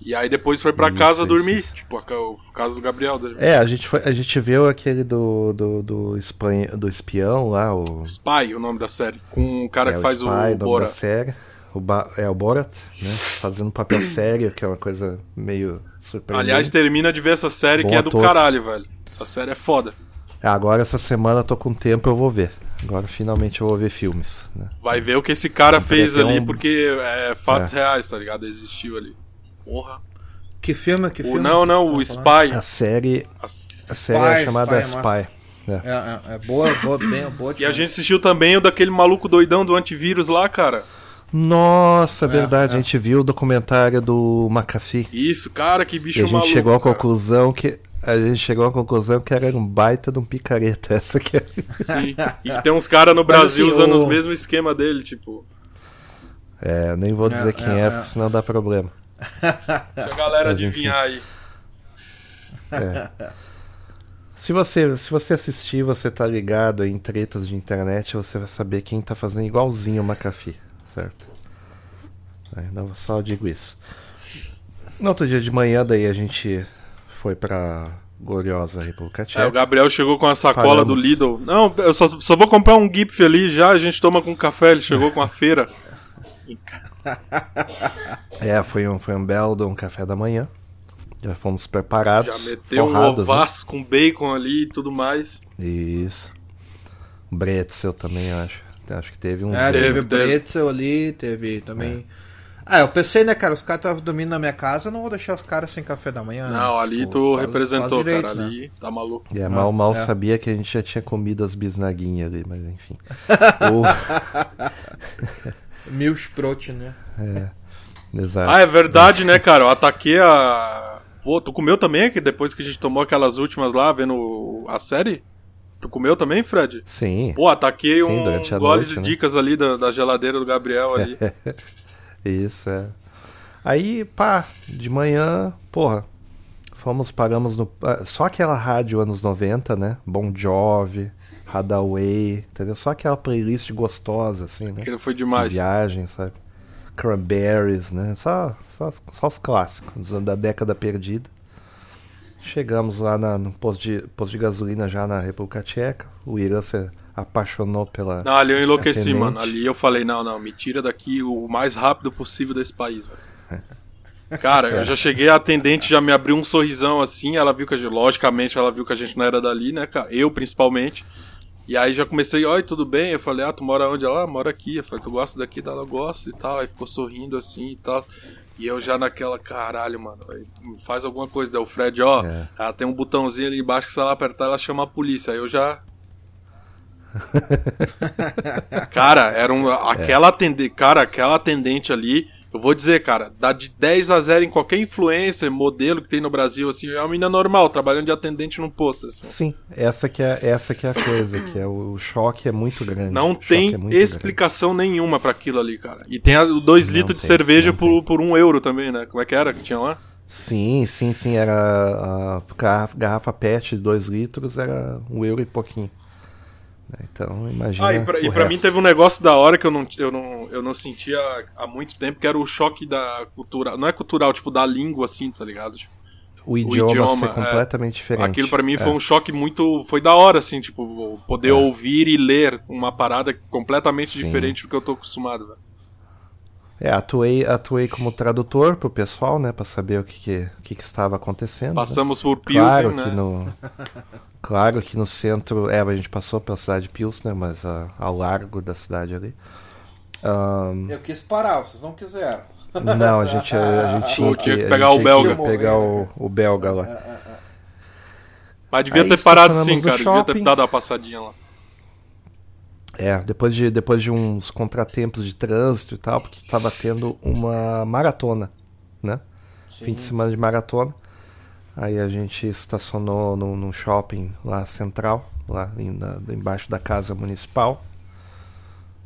E aí depois foi pra Isso, casa isso, dormir. isso. Tipo, a ca- o casa do Gabriel. da- É, a gente, foi, a gente viu aquele do, do, do, espanha, do espião lá, o. Spy, o nome da série. Com o cara é, que o faz Spy, o nome Bora. da série. O ba é o Borat, né? Fazendo um papel [coughs] sério, que é uma coisa meio surpreendente. Aliás, termina de ver essa série Bom que é do ator. caralho, velho. Essa série é foda. Agora essa semana eu tô com tempo, eu vou ver. Agora finalmente eu vou ver filmes. Né? Vai ver o que esse cara fez ter ali, um- porque é fatos É. reais, tá ligado? Existiu ali. Porra. Que filme, que O, filme? não, não, o que você tá falando? Spy. A série, a série Spy, é chamada Spy é Spy. né? É, é, é boa, boa, bem, boa E a gente assistiu também o daquele maluco doidão do antivírus lá, cara. Nossa, verdade, é. a gente viu o documentário do McAfee. Isso, cara, que E bicho a gente maluco. chegou à cara. conclusão que. A gente chegou à conclusão que era um baita de um picareta. Essa que é. Sim. E tem uns caras no Brasil assim, usando o- os mesmos esquema dele, tipo. É, nem vou dizer É, quem é, é, é. porque senão dá problema. [laughs] Pra galera Mas, enfim. adivinhar aí. Se você, se você assistir, você tá ligado em tretas de internet, você vai saber quem tá fazendo igualzinho o McAfee, certo? É, não, só digo isso. No outro dia de manhã, daí a gente foi pra gloriosa República É, o Tcheca. Gabriel chegou com a sacola do. Lidl. Não, eu só, só vou comprar um GIF ali já, a gente toma com café, ele chegou com a feira. [laughs] É, foi um, foi um belo um café da manhã. Já fomos preparados. Já meteu um forrados, né? ovaço com bacon ali e tudo mais. Isso. Bretzel também, eu acho. Acho que teve um. É, Teve. Bretzel ali, teve também... Ah, eu pensei, né, cara, os caras estavam dormindo na minha casa, eu não vou deixar os caras sem café da manhã. né? Não, ali Pô, tu faz- representou, faz direito, cara. né? Ali tá maluco. É, mal, mal é. sabia que a gente já tinha comido as bisnaguinhas ali, mas enfim. [laughs] O- Milchbrot, né? Exato. Ah, é verdade, né, cara? Eu ataquei a. Pô, tu comeu também que depois que a gente tomou aquelas últimas lá, vendo a série? Tu comeu também, Fred? Sim. Pô, ataquei Sim, um goles noite, de né? dicas ali da, da geladeira do Gabriel ali. [laughs] Isso, é. Aí, pá, de manhã, porra, fomos, paramos no. ah, Só aquela rádio anos 90, né? Bon Jovi, Hadaway, entendeu? Só aquela playlist gostosa, assim, né? Aquilo foi De demais. viagem, sabe? Cranberries, né? Só, só, só os clássicos da década perdida. Chegamos lá na- no posto de, posto de gasolina já na República Tcheca. O Irã apaixonou pela. Não, ali eu enlouqueci, mano. Ali eu falei, não, não, me tira daqui o mais rápido possível desse país, velho. [laughs] Cara, eu já cheguei, a atendente já me abriu um sorrisão assim, ela viu que a gente, logicamente, ela viu que a gente não era dali, né, cara? Eu, principalmente. E aí já comecei, oi, tudo bem? Eu falei, ah, tu mora onde? Ela, ah, mora aqui. Eu falei, tu gosta daqui? Ela gosta e tal. Aí ficou sorrindo assim e tal. E eu já naquela, caralho, mano, faz alguma coisa. Daí o Fred, ó, É. ela tem um botãozinho ali embaixo que se ela apertar, ela chama a polícia. Aí eu já. [laughs] cara, era um. Aquela atendente. Cara, aquela atendente ali. Eu vou dizer, cara, dá de 10 a 0 em qualquer influencer, modelo que tem no Brasil, assim, é uma menina normal, trabalhando de atendente num posto, assim. Sim, essa que é, essa que é a coisa, que é o, o choque é muito grande. Não tem é explicação nenhuma pra aquilo ali, cara. E tem 2 Não litros de cerveja por, por um euro também, né? Como é que era que tinha lá? Sim, sim, sim. Era a garrafa, garrafa PET de 2 litros, era um euro e pouquinho. Então, imagina. Ah, e pra, e o pra mim teve um negócio da hora que eu não, eu não, eu não sentia há muito tempo, que era o choque da cultura. Não é cultural, tipo, da língua, assim, tá ligado? Tipo, o idioma, idioma, ser é. completamente diferente. Aquilo pra mim É. foi um choque muito. Foi da hora, assim, tipo, poder ouvir e ler uma parada completamente Sim. diferente do que eu tô acostumado, velho. É, atuei, atuei como tradutor pro pessoal, né, pra saber o que, que, o que, que estava acontecendo. né? Passamos por Pilsen, Claro né? que no [laughs] Claro que no centro, é, a gente passou pela cidade de Pilsner, mas ah, ao largo da cidade ali. Ahn, Eu quis parar, vocês não quiseram. não, a gente, a [laughs] gente tinha que, pegar gente o belga. que pegar o, o belga lá. Mas devia Aí ter parado sim, cara. Devia ter shopping. dado uma passadinha lá. É, depois de, depois de uns contratempos de trânsito e tal, porque tava tendo uma maratona, né? Fim de semana de maratona. Aí a gente estacionou num, num shopping lá central, lá em- na- embaixo da casa municipal.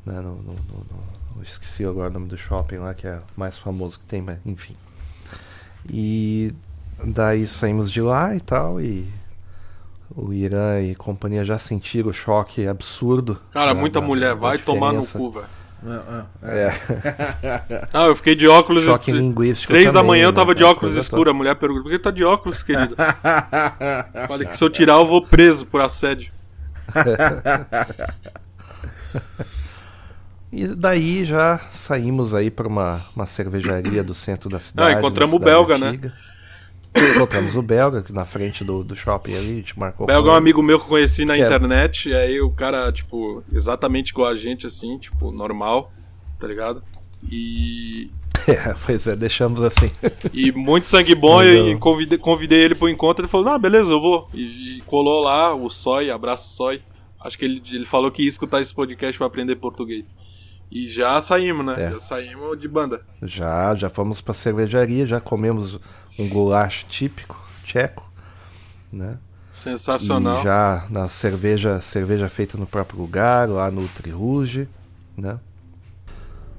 Né, no, no- no- esqueci agora o nome do shopping lá, que é o mais famoso que tem, mas enfim. E daí saímos de lá e tal, e o Irã e companhia já sentiram o choque absurdo. Cara, da- muita da- mulher, vai tomar no cu, velho. É, Não, eu fiquei de óculos choque escuro. linguístico. Três da manhã eu né, tava de óculos coisa escuro. A mulher pergunta: por que tá de óculos, querido? [laughs] Falei que se eu tirar eu vou preso por assédio. [laughs] E daí já saímos aí pra uma, uma cervejaria do centro da cidade. Ah, encontramos o belga, cidade antiga. [coughs] Encontramos o belga na frente do, do shopping ali, a gente marcou. Belga é um amigo meu que eu conheci na Que é- internet, e aí o cara, tipo, exatamente igual a gente, assim, tipo, normal, tá ligado? E, [laughs] É, pois é, deixamos assim. [laughs] e muito sangue bom, e eu- convidei, convidei ele pro encontro, ele falou, ah, beleza, eu vou. E, e colou lá o Soy, abraço Soy. Acho que ele, ele falou que ia escutar esse podcast pra aprender português. E já saímos, né? É. Já saímos de banda. já, já fomos pra cervejaria, já comemos um goulash típico tcheco, né? Sensacional. E já na cerveja, cerveja feita no próprio lugar, lá no Triruge, né?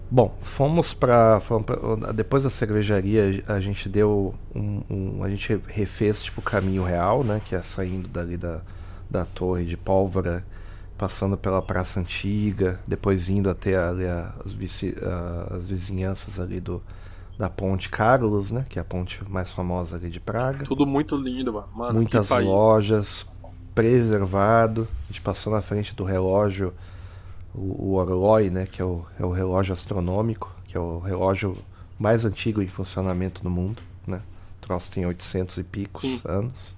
Bom, fomos pra- depois da cervejaria a gente deu um, um- a gente refez tipo o caminho real, né? Que é saindo dali da, da torre de pólvora, passando pela praça antiga, depois indo até ali as, vici- as vizinhanças ali do da ponte Carlos, né? Que é a ponte mais famosa ali de Praga Tudo muito lindo, mano. Muitas lojas, preservado. A gente passou na frente do relógio, o, o Orloi, né, que é o, é o relógio astronômico, que é o relógio mais antigo em funcionamento no mundo, né? O troço tem 800 e picos Sim. anos.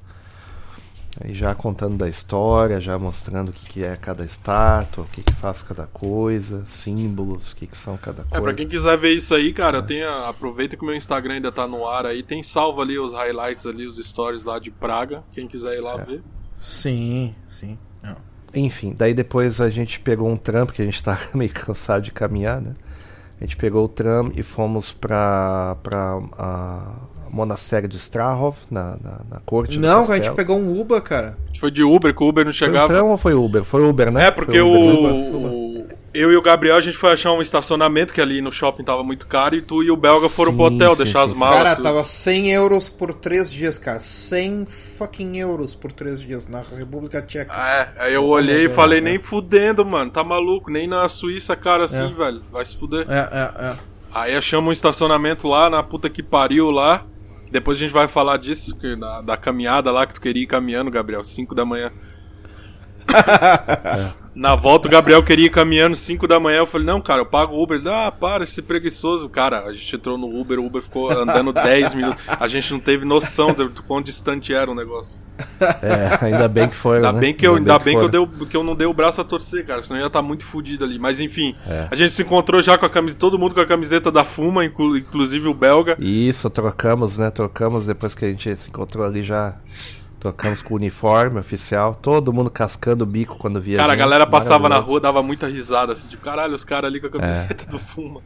Aí já contando da história, já mostrando o que, que é cada estátua, o que, que faz cada coisa, símbolos, o que, que são cada É, coisa. pra quem quiser ver isso aí, cara, tem a- aproveita que o meu Instagram ainda tá no ar aí, tem salvo ali os highlights ali, os stories lá de Praga, quem quiser ir lá É. ver. Sim, sim. Não. Enfim, daí depois a gente pegou um tram, porque a gente tá [laughs] meio cansado de caminhar, né? A gente pegou o tram e fomos pra, pra a monastério de Strahov, na, na, na corte do Não, a gente pegou um Uber, cara. A gente foi de Uber, que o Uber não Foi um chegava. tram ou foi Uber? Foi Uber, né? É, porque Foi o, Uber, o- Eu e o Gabriel, a gente foi achar um estacionamento, que ali no shopping tava muito caro, e tu e o Belga foram pro hotel sim, deixar sim, as malas. Cara, tudo. tava 100 euros por 3 dias, cara. 100 fucking euros por 3 dias na República Tcheca. É, aí eu olhei e falei, nem fudendo, mano, tá maluco, nem na Suíça, cara, assim, É. velho, vai se fuder. É, é, é. Aí achamos um estacionamento lá na puta que pariu lá. Depois a gente vai falar disso, que da, da caminhada lá que tu queria ir caminhando, Gabriel, 5 da manhã. [laughs] Na volta o Gabriel queria ir caminhando 5 da manhã. Eu falei, não, cara, eu pago o Uber. Ele, ah, para, esse preguiçoso. Cara, a gente entrou no Uber, o Uber ficou andando [laughs] 10 minutos. A gente não teve noção do, quão distante era o negócio. É, ainda bem que foi. Ainda né? bem que eu, ainda bem que eu, foram. dei, que eu não dei o braço a torcer, cara. Senão eu ia estar muito fudido ali. Mas enfim, É. a gente se encontrou já com a camiseta, todo mundo com a camiseta da Fuma, inclu- inclusive o belga. Isso, trocamos, né? Trocamos depois que a gente se encontrou ali já. Trocamos com o uniforme oficial. Todo mundo cascando o bico quando via. Cara, a galera passava na rua, dava muita risada, assim, tipo, caralho, os caras ali com a É. camiseta do Fuma.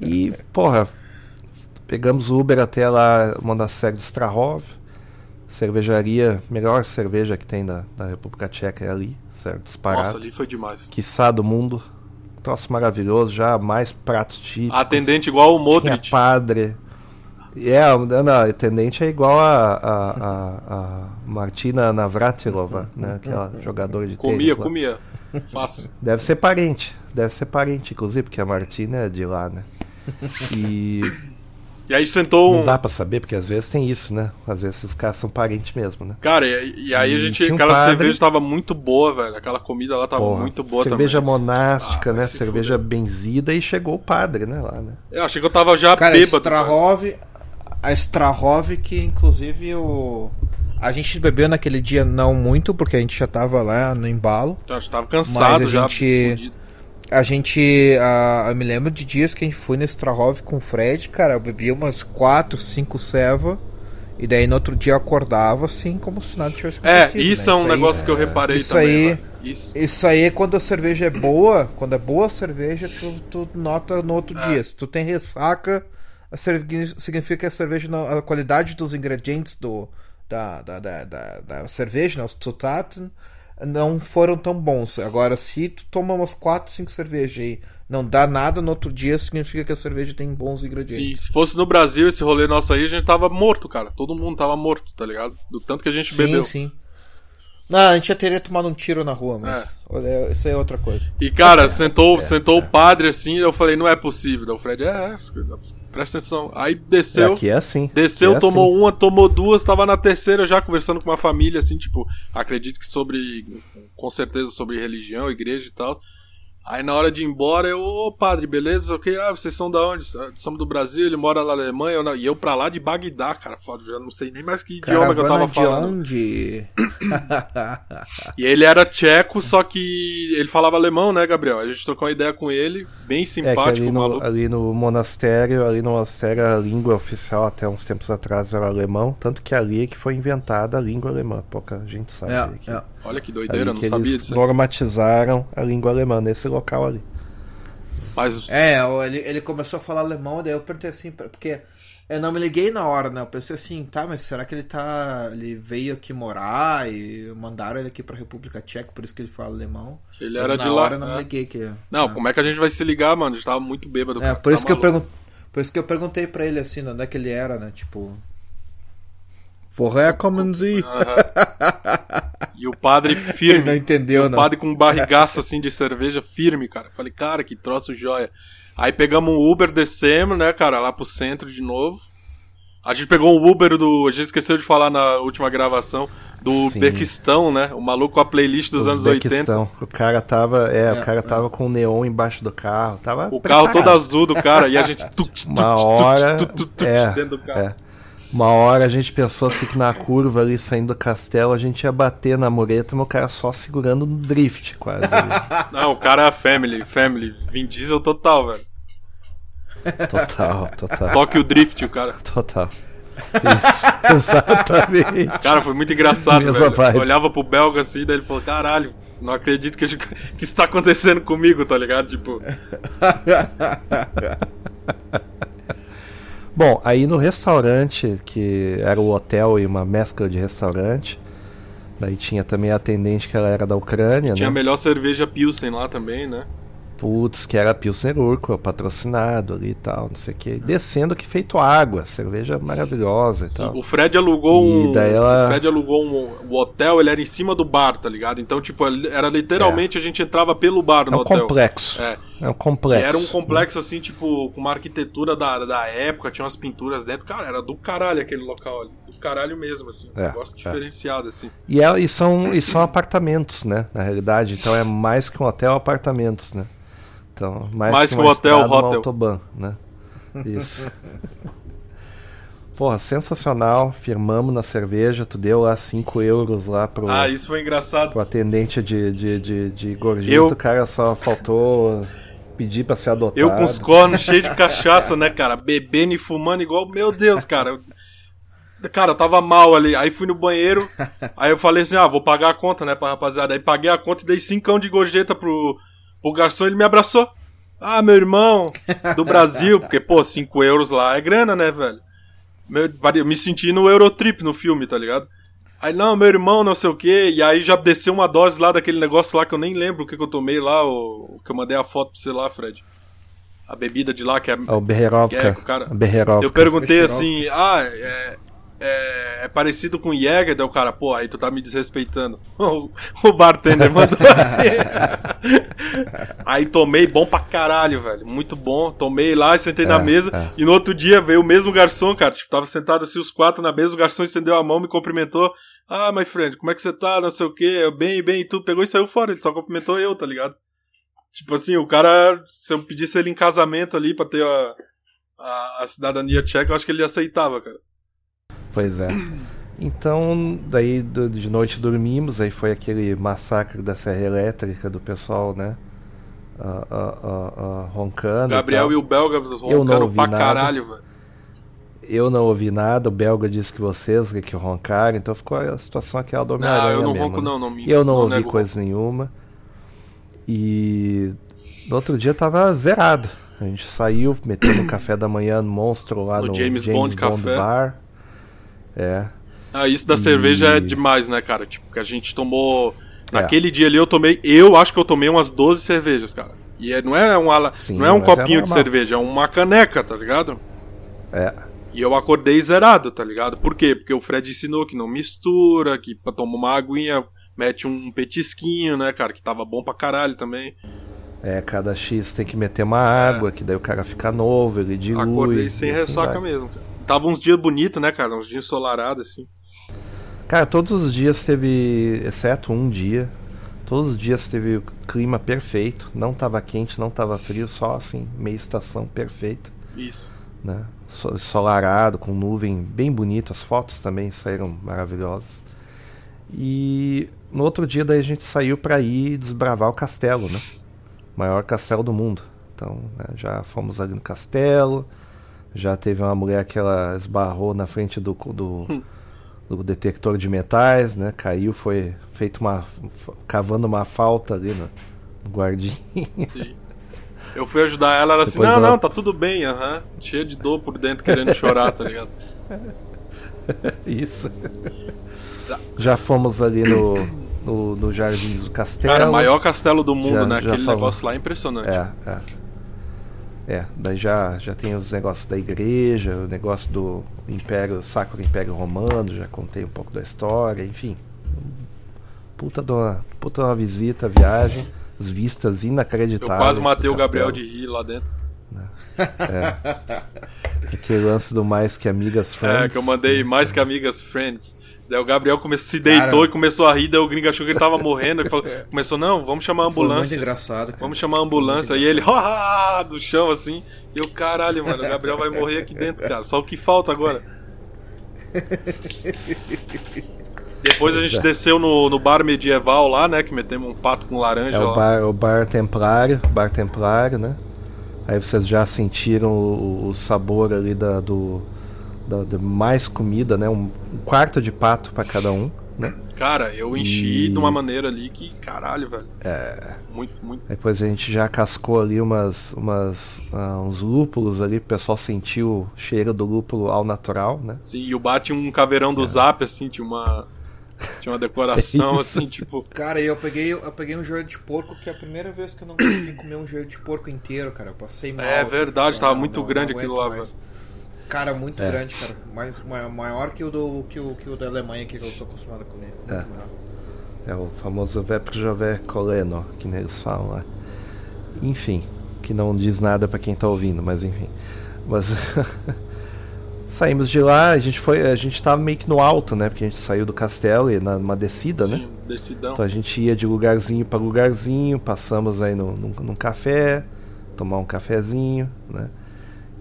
E, porra, pegamos o Uber até lá, Monastério de Strahov. Cervejaria, melhor cerveja que tem da, da República Tcheca é ali, certo? Disparado. Nossa, ali foi demais. Quiçá do mundo. Troço maravilhoso, já mais pratos típicos. Atendente igual o Tinha Modric. padre. É, não, a atendente é igual a, a, a, a Martina Navratilova, né? Aquela jogadora de Comia, tênis lá. comia. Fácil. Deve ser parente. Deve ser parente, inclusive, porque a Martina é de lá, né? E E aí sentou não um. dá pra saber, porque às vezes tem isso, né? Às vezes os caras são parentes mesmo, né? Cara, e, e aí a E gente. tinha um aquela padre- cerveja tava muito boa, velho. Aquela comida lá tava Porra, muito boa cerveja também. monástica, Ah, né? se Cerveja benzida e chegou o padre, né? Lá, né? Eu achei que eu tava já Cara, a bêbado. cara. Strahov, a Strahov que inclusive o a gente bebeu naquele dia não muito porque a gente já tava lá no embalo. Eu já tava cansado a já. gente-. A gente, ah, eu me lembro de dias que a gente foi no Strahov com o Fred, cara, eu bebia umas 4, 5 ceva e daí no outro dia eu acordava assim como se nada tivesse É, acontecido, isso né? é um aí- negócio que eu reparei isso também. aí- velho. Isso. Isso aí, quando a cerveja é boa, quando é boa a cerveja, tu, tu nota no outro É. dia. Se tu tem ressaca, a significa que a cerveja, a qualidade dos ingredientes do, da, da, da, da, cerveja, né, os Zutaten, não foram tão bons. Agora, se tu toma umas 4, 5 cervejas e não dá nada no outro dia, significa que a cerveja tem bons ingredientes. Sim, se fosse no Brasil esse rolê nosso aí, a gente tava morto, cara. Todo mundo tava morto, tá ligado? Do tanto que a gente bebeu. sim. Não, a gente já teria tomado um tiro na rua, mas É. isso aí é outra coisa. E, cara, sentou, sentou o padre assim, eu falei, não é possível. Daí o Fred, é, presta atenção. Aí desceu. Aqui é assim. Desceu, Aqui é tomou assim. uma, tomou duas, tava na terceira já conversando com uma família, assim, tipo, acredito que sobre, com certeza sobre religião, igreja e tal. Aí na hora de ir embora, eu, ô padre, beleza? Ok, ah, vocês são da onde? "Ah, Somos do Brasil, ele mora na Alemanha, eu não- e eu pra lá de Bagdá, cara, foda, já não sei nem mais que idioma que eu tava Caravana de falando. onde? [laughs] E ele era tcheco, só que ele falava alemão, né, Gabriel? A gente trocou uma ideia com ele, bem É que simpático, ali no, maluco. ali no monastério, ali no monastério a língua oficial até uns tempos atrás era alemão, tanto que ali é que foi inventada a língua alemã. Pouca gente sabe É, é. Olha que doideira, não que sabia eles disso. aí. normatizaram a língua alemã nesse local ali. Mas É, ele, ele começou a falar alemão, daí eu perguntei assim, porque eu não me liguei na hora, né? Eu pensei assim, tá, mas será que ele tá. Ele veio aqui morar e mandaram ele aqui pra República Tcheca, por isso que ele fala alemão. Ele Mas era na de lá, hora eu não me liguei que. Não, é. como é que a gente vai se ligar, mano? A gente tava muito bêbado. É, por tá isso que eu pergun- Por isso que eu perguntei pra ele assim, onde é que ele era, né? Tipo. Woher kommen Sie? E o padre firme. Ele não entendeu, o não. padre com um barrigaço assim de cerveja firme, cara. Falei, cara, que troço joia. Aí pegamos um Uber, descemos, né, cara, lá pro centro de novo. A gente pegou um Uber do. A gente esqueceu de falar na última gravação. Do Sim. Uzbequistão, né? O maluco com a playlist dos anos 80. Uzbequistão. O cara tava, é, É, o cara é. tava com o neon embaixo do carro, tava O carro todo preparado. azul do cara. E a gente. [laughs] Uma hora, é, dentro do carro. é. Uma hora a gente pensou assim que na curva ali saindo do castelo a gente ia bater na mureta, mas o cara só segurando no drift quase. ali. [laughs] Não, o cara é family, family. Vin Diesel total, velho. Total, total, Toque o drift, o cara. total. Isso, [laughs] exatamente. Cara, foi muito engraçado, Mesma velho. vibe. Eu olhava pro belga assim, daí ele falou, caralho, não acredito que, [laughs] que isso tá acontecendo comigo, tá ligado? Tipo, Bom, aí no restaurante, que era o hotel e uma mescla de restaurante, daí tinha também a atendente que ela era da Ucrânia, tinha a né? melhor cerveja Pilsen lá também, né? Putz, que era Pilsner Urquell, patrocinado ali e tal, não sei o que. Descendo que feito água, cerveja maravilhosa e tal. O Fred alugou E um. ela- O Fred alugou um. O hotel, ele era em cima do bar, tá ligado? Então, tipo, era literalmente a gente entrava pelo bar É no um hotel. complexo. É. É um E complexo. era um complexo, assim, tipo, com uma arquitetura da, da época, tinha umas pinturas dentro. Cara, era do caralho aquele local ali. Do caralho mesmo, assim. Um É, negócio é. diferenciado, assim. E, é- e são, e são apartamentos, né? Na realidade. Então é mais que um hotel, apartamentos, né? Então, mais, Mais que, que um hotel, uma hotel. autobahn, né? Isso. Porra, sensacional. Firmamos na cerveja. Tu deu lá 5 euros lá pro, Ah, isso foi engraçado. pro atendente de, de, de, de gorjeta. Eu- O cara só faltou pedir pra ser adotado. Eu com os cornos cheios de cachaça, né, cara? Bebendo e fumando igual. Meu Deus, cara. Cara, eu tava mal ali. Aí fui no banheiro. Aí eu falei assim: ah, vou pagar a conta, né, pra rapaziada. Aí paguei a conta e dei cincão de gorjeta pro, pro garçom. Ele me abraçou. Ah, meu irmão do Brasil. Porque, pô, 5 euros lá é grana, né, velho? Meu, eu me senti no Eurotrip no filme, tá ligado? Aí, não, meu irmão, não sei o quê. E aí já desceu uma dose lá daquele negócio lá que eu nem lembro o que, que eu tomei lá, o, que eu mandei a foto pra você lá, Fred. A bebida de lá, que é. É o Berherovka. que é, cara, A Berherovka. eu perguntei assim, ah, é, é, é parecido com Jäger? Daí o cara, pô, aí tu tá me desrespeitando. [laughs] O, o bartender mandou [laughs] assim. aí tomei, bom pra caralho, velho. Muito bom. Tomei lá, sentei na É, mesa. é. E no outro dia veio o mesmo garçom, cara. Tipo, tava sentado assim os quatro na mesa, o garçom estendeu a mão, me cumprimentou. Ah, my friend, como é que você tá? Não sei o quê. Eu, bem, bem, e tu pegou e saiu fora. Ele só cumprimentou eu, tá ligado? Tipo assim, o cara, se eu pedisse ele em casamento ali pra ter a, a, a cidadania tcheca, eu acho que ele aceitava, cara. Pois é. Então, daí do- de noite dormimos, aí foi aquele massacre da serra elétrica do pessoal, né? ah, ah, ah, roncando. Gabriel e tal. o Belga não roncando pra nada. caralho, velho. Eu não ouvi nada, o belga disse que vocês que roncaram, então ficou a situação aquela do Não, Homem-Aranha eu não mesmo, ronco né? não, não me Eu não, ouvi nego coisa nenhuma. E no outro dia tava zerado. A gente saiu, meteu no café da manhã no monstro lá No no, James Bond Café. Bar. É. Ah, isso da E- cerveja é demais, né, cara? Tipo, que a gente tomou. É. Naquele dia ali eu tomei. Eu acho que eu tomei umas 12 cervejas, cara. E é- não é um, ala- Sim, não é um é copinho de normal. cerveja, é uma caneca, tá ligado? É. E eu acordei zerado, tá ligado? Por quê? Porque o Fred ensinou que não mistura, que pra tomar uma aguinha mete um petisquinho, né, cara? Que tava bom pra caralho também. É, cada X tem que meter uma água, que daí o cara fica novo, ele dilui. É. Acordei sem assim ressaca vai. mesmo, cara. Tava uns dias bonitos, né, cara? Uns dias ensolarados, assim. Cara, todos os dias teve, exceto um dia, todos os dias teve o clima perfeito. Não tava quente, não tava frio, só assim, meia estação perfeito, Isso. né? So- Solarado, com nuvem bem bonito, as fotos também saíram maravilhosas. E no outro dia daí a gente saiu pra ir desbravar o castelo, né? Maior castelo do mundo. Então, né, já fomos ali no castelo. Já teve uma mulher que ela esbarrou na frente do, do, do detector de metais, né? Caiu, foi feito uma. cavando uma falta ali no, no guardinha. Sim. Eu fui ajudar ela, ela assim, Depois não, ela- não, tá tudo bem, aham. Cheia de dor por dentro, querendo chorar, tá ligado? [laughs] Isso. Já fomos ali no, no, no Jardins do Castelo. Cara, maior castelo do mundo, Já- né? já Aquele falou. negócio lá é impressionante. É, é. É, daí já, já tem os negócios da igreja, o negócio do Império, Sacro Império Romano, já contei um pouco da história, enfim. Puta de uma, puta de uma visita, viagem, as vistas Eu inacreditáveis. quase do matei o Gabriel de rir lá dentro. [laughs] Aquele lance do mais que amigas friends. É, que eu mandei mais que amigas friends. Daí o Gabriel começou, se deitou Cara. e começou a rir, daí o gringo achou que ele tava morrendo. Ele falou, [laughs] começou, não, vamos chamar a Foi muito ambulância. engraçado, cara. Vamos chamar a ambulância. E ele, ha, do chão assim. E eu, caralho, mano, o Gabriel vai morrer aqui dentro, cara. Só o que falta agora. [laughs] Depois a gente é. desceu no, no bar medieval lá, né? Que metemos um pato com laranja É o lá. bar, o bar templário, bar templário, né? Aí vocês já sentiram o, o sabor ali da, do, da, de mais comida, né? Um, um quarto de pato pra cada um, né? Cara, eu enchi E- de uma maneira ali que, caralho, velho. É. Muito, muito. Depois a gente já cascou ali umas, umas, ah, uns lúpulos ali, o pessoal sentiu o cheiro do lúpulo ao natural, né? Sim, e o bar tinha um caveirão do zap, assim, tinha uma. Tinha uma decoração, [laughs] É assim, tipo. Cara, eu peguei, eu peguei um joelho de porco, que é a primeira vez que eu não consegui comer um joelho de porco inteiro, cara. Eu passei mal. É assim, verdade, cara, tava muito grande aguento aquilo lá, mais. velho. Cara, muito É. grande, cara. Mais, ma- maior que o, do, que, o, que o da Alemanha que eu tô acostumado a comer. Muito É. maior. É o famoso Vepr Jové Coleno, que eles falam lá. Enfim. que não diz nada pra quem tá ouvindo, mas enfim. Mas [laughs] saímos de lá, a gente foi, a gente tava meio que no alto, né? Porque a gente saiu do castelo e numa descida, né? Sim, decidão. Então a gente ia de lugarzinho para lugarzinho, passamos aí no, num, num café, tomar um cafezinho, né?